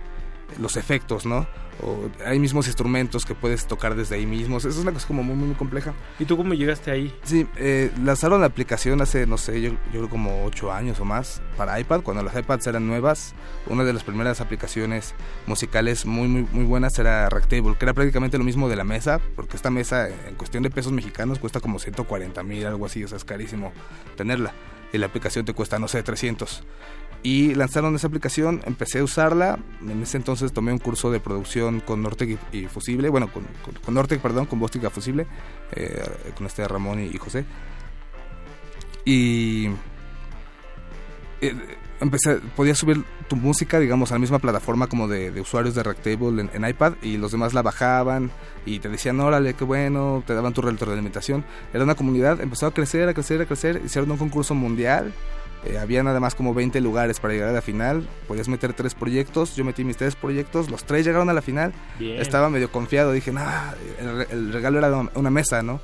los efectos, ¿no? O hay mismos instrumentos que puedes tocar desde ahí mismos. Eso es una cosa como muy, muy compleja. ¿Y tú cómo llegaste ahí? Sí, eh, lanzaron la aplicación hace, no sé, yo, yo creo como 8 años o más para iPad, cuando las iPads eran nuevas. Una de las primeras aplicaciones musicales muy, muy, muy buenas era Rectable, que era prácticamente lo mismo de la mesa, porque esta mesa en cuestión de pesos mexicanos cuesta como 140 mil, algo así, o sea, es carísimo tenerla. Y la aplicación te cuesta, no sé, 300 y lanzaron esa aplicación, empecé a usarla, en ese entonces tomé un curso de producción con Nortec y, Fusible, bueno, con, con, Nortec, perdón, con Bostica Fusible, eh, con este Ramón y, José. Y eh, empecé, podía subir tu música, digamos, a la misma plataforma como de, usuarios de Rectable en, en, iPad y los demás la bajaban y te decían, órale, qué bueno, te daban tu retroalimentación. Era una comunidad, empezó a crecer, a crecer, a crecer, hicieron un concurso mundial. Eh, había nada más como 20 lugares para llegar a la final. Podías meter tres proyectos. Yo metí mis tres proyectos. Los tres llegaron a la final. Bien. Estaba medio confiado. Dije, nah, el, el, regalo era una mesa, ¿no?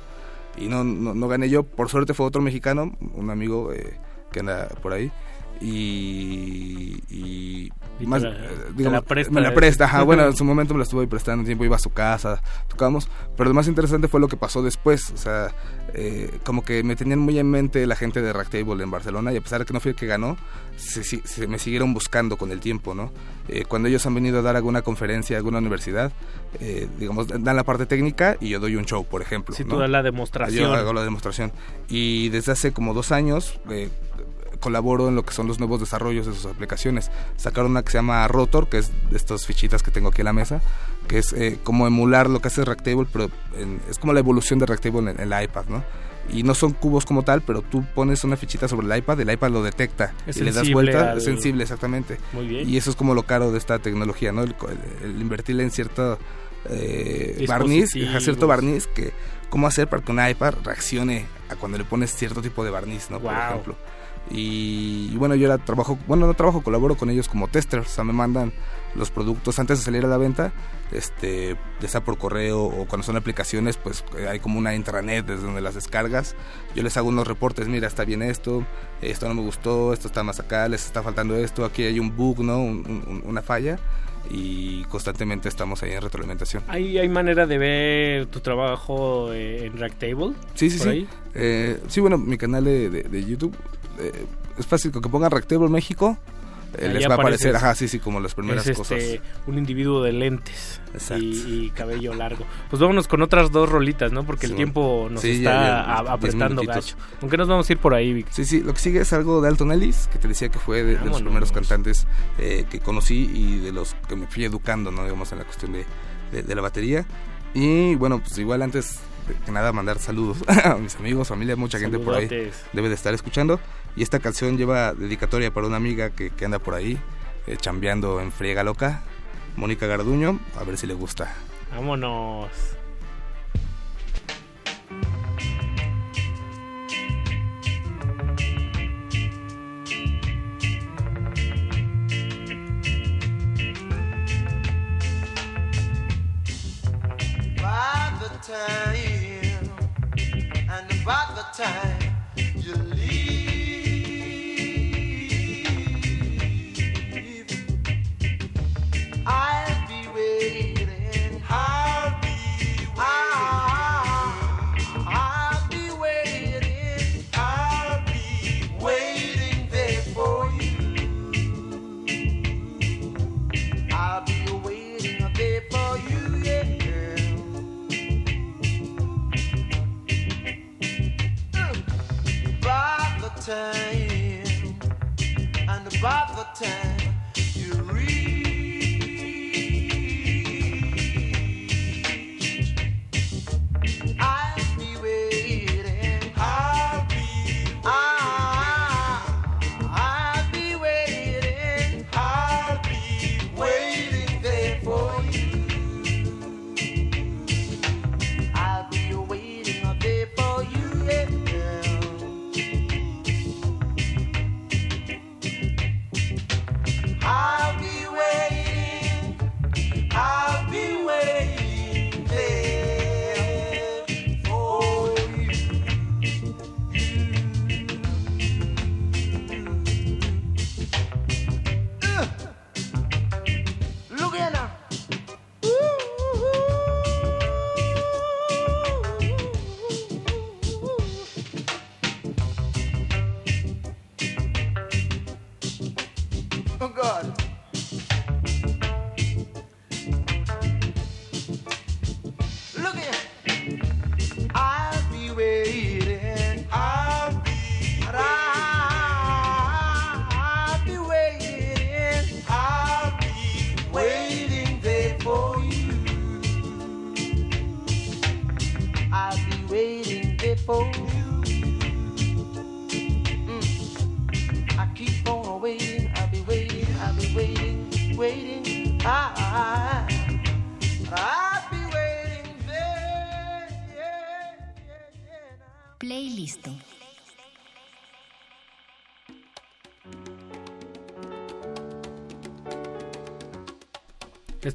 Y no, no, no, gané yo. Por suerte fue otro mexicano, un amigo eh, que anda por ahí y, y, y más, la, eh, digamos, la presta, me la presta, ajá, bueno, en su momento me la estuve prestando tiempo, iba a su casa, tocamos, pero lo más interesante fue lo que pasó después, o sea, eh, como que me tenían muy en mente la gente de Racktable en Barcelona y a pesar de que no fui el que ganó, se, se me siguieron buscando con el tiempo, ¿no? Eh, cuando ellos han venido a dar alguna conferencia, alguna universidad, eh, digamos, dan la parte técnica y yo doy un show, por ejemplo. Si ¿no? tú das la demostración. Yo hago la demostración. Y desde hace como dos años, eh, colaboro en lo que son los nuevos desarrollos de sus aplicaciones. Sacaron una que se llama Rotor, que es de estas fichitas que tengo aquí en la mesa, que es eh, como emular lo que hace Rectable, pero en, es como la evolución de Rectable en, en el iPad, ¿no? y no son cubos como tal, pero tú pones una fichita sobre el iPad, el iPad lo detecta es y le das vuelta, al... es sensible exactamente. Muy bien. Y eso es como lo caro de esta tecnología, ¿no? El, el, el invertirle en cierto eh, barniz, cierto barniz que cómo hacer para que un iPad reaccione a cuando le pones cierto tipo de barniz, ¿no? Wow. Por ejemplo. Y, y, bueno, yo trabajo, bueno, no trabajo, colaboro con ellos como testers, o sea, me mandan los productos antes de salir a la venta, este, ya sea por correo o cuando son aplicaciones, pues hay como una intranet desde donde las descargas. Yo les hago unos reportes, mira, está bien esto, esto no me gustó, esto está más acá, les está faltando esto, aquí hay un bug, ¿no? Un, un, una falla y constantemente estamos ahí en retroalimentación. ¿Hay, hay manera de ver tu trabajo eh, en Racktable? Sí, sí, sí. Eh, sí, bueno, mi canal de, de, de YouTube eh, es fácil, que pongan Racktable México eh, les va a aparecer, ajá, sí, sí, como las primeras es cosas. Este, un individuo de lentes y, y, cabello largo. Pues vámonos con otras dos rolitas, ¿no? Porque sí, el tiempo nos sí, está ya, ya, apretando gacho. ¿Con nos vamos a ir por ahí, Vic? Sí, sí, lo que sigue es algo de Alton Ellis, que te decía que fue de, de los primeros cantantes eh, que conocí y de los que me fui educando, ¿no? Digamos, en la cuestión de, de, de la batería. Y bueno, pues igual antes que nada mandar saludos a mis amigos, familia, mucha gente por ahí debe de estar escuchando. Y esta canción lleva dedicatoria para una amiga que, que anda por ahí, eh, chambeando en friega loca, Mónica Garduño, a ver si le gusta. Vámonos. time and the time time. And about the time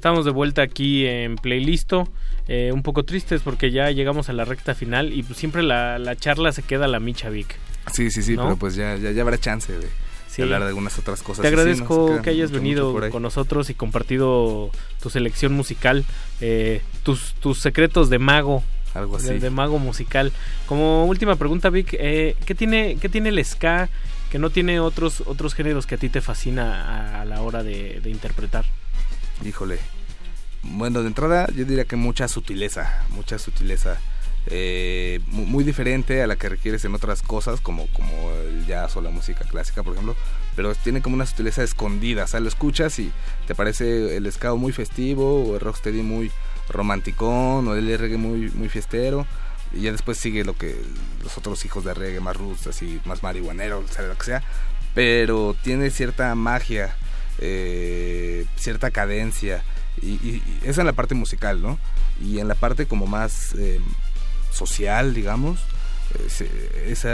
Estamos de vuelta aquí en Playlisto, eh, un poco tristes porque ya llegamos a la recta final y pues siempre la, la charla se queda a la micha Vic. Sí, sí, sí, ¿No? pero pues ya, ya, ya habrá chance de, Sí. hablar de algunas otras cosas. Te agradezco que hayas mucho, venido con nosotros y compartido tu selección musical, eh, tus, tus secretos de mago. Algo De, así. de mago musical. Como última pregunta, Vic, eh, ¿qué, tiene, ¿qué tiene el ska que no tiene otros, otros géneros que a ti te fascina a, a la hora de, de interpretar? Híjole. Bueno, de entrada yo diría que mucha sutileza, mucha sutileza. eh, mu- muy diferente a la que requieres en otras cosas, como, como el jazz o la música clásica, por ejemplo. Pero tiene como una sutileza escondida. O sea, lo escuchas y te parece el ska muy festivo, o el rocksteady muy romanticón, o el reggae muy, muy fiestero. Y ya después sigue lo que los otros hijos de reggae, más roots, así, más marihuanero, o sea, lo que sea. Pero tiene cierta magia, eh, cierta cadencia. Y, y- esa en la parte musical, ¿no? Y en la parte como más eh, social, digamos, ese, ese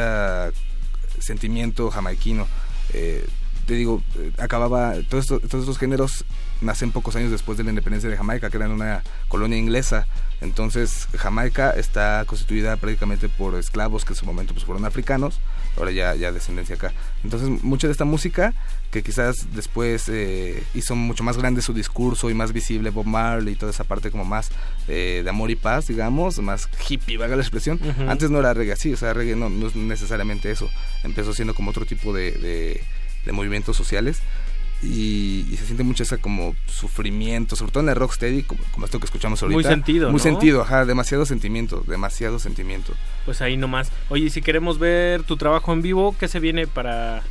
sentimiento jamaiquino. eh, te digo, eh, acababa, todos estos, todos estos géneros nacen pocos años después de la independencia de Jamaica, que era una colonia inglesa. Entonces, Jamaica está constituida prácticamente por esclavos que en su momento pues, fueron africanos, ahora ya, ya descendencia acá. Entonces, mucha de esta música, que quizás después eh, hizo mucho más grande su discurso y más visible Bob Marley y toda esa parte como más eh, de amor y paz, digamos, más hippie, valga la expresión. Antes no era reggae así, o sea, reggae no, no es necesariamente eso. Empezó siendo como otro tipo de, de- de movimientos sociales. Y, y se siente mucho ese como sufrimiento, sobre todo en el rocksteady, como, como esto que escuchamos ahorita. Muy sentido, Muy ¿no? sentido, ajá, demasiado sentimiento, demasiado sentimiento. Pues ahí nomás. Oye, y si queremos ver tu trabajo en vivo, ¿qué se viene para,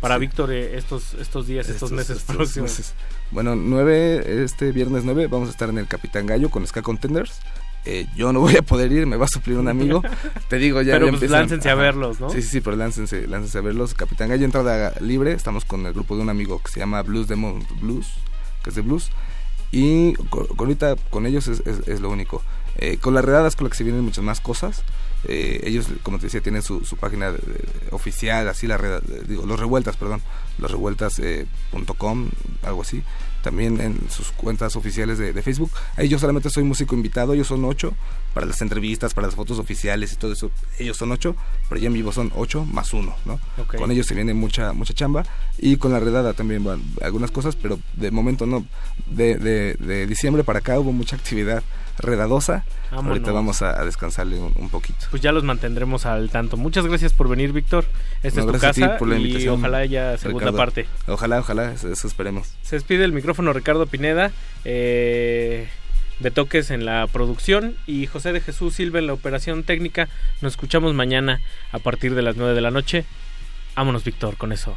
para Víctor eh, estos, estos días, estos, meses estos próximos? meses. Bueno, 9, este viernes 9 vamos a estar en el Capitán Gallo con Ska Contenders. Eh, yo no voy a poder ir, me va a suplir un amigo. Te digo, ya, Pero ya pues empiezan- láncense a verlos, ¿no? Sí, sí, sí, pero láncense, láncense a verlos. Capitán Gallo, entrada libre. Estamos con el grupo de un amigo que se llama Blues Demon Blues, que es de blues. Y con- ahorita con ellos es, es- es lo único. Eh, con las redadas con las que se vienen muchas más cosas. Eh, ellos, como te decía, tienen su, su página de- de- oficial, así la reda- de- digo, los revueltas, perdón, los revueltas.com, algo así. También en sus cuentas oficiales de, de Facebook. Ahí yo solamente soy músico invitado, ellos son ocho. Para las entrevistas, para las fotos oficiales y todo eso, ellos son ocho, pero ya en vivo son ocho más uno, ¿no? Con ellos se viene mucha mucha chamba y con la redada también van algunas cosas, pero de momento no. De, de, de diciembre para acá hubo mucha actividad redadosa. Vámonos. Ahorita vamos a, a descansarle un, un poquito. Pues ya los mantendremos al tanto. Muchas gracias por venir, Víctor. Esta No, es tu gracias a ti casa por la y invitación, ojalá haya segunda Ricardo. parte. Ojalá, ojalá, eso, eso esperemos. Se despide el micrófono Ricardo Pineda, eh, de Toques en la producción y José de Jesús Silva en la operación técnica. Nos escuchamos mañana a partir de las 9 de la noche. Vámonos, Víctor, con eso.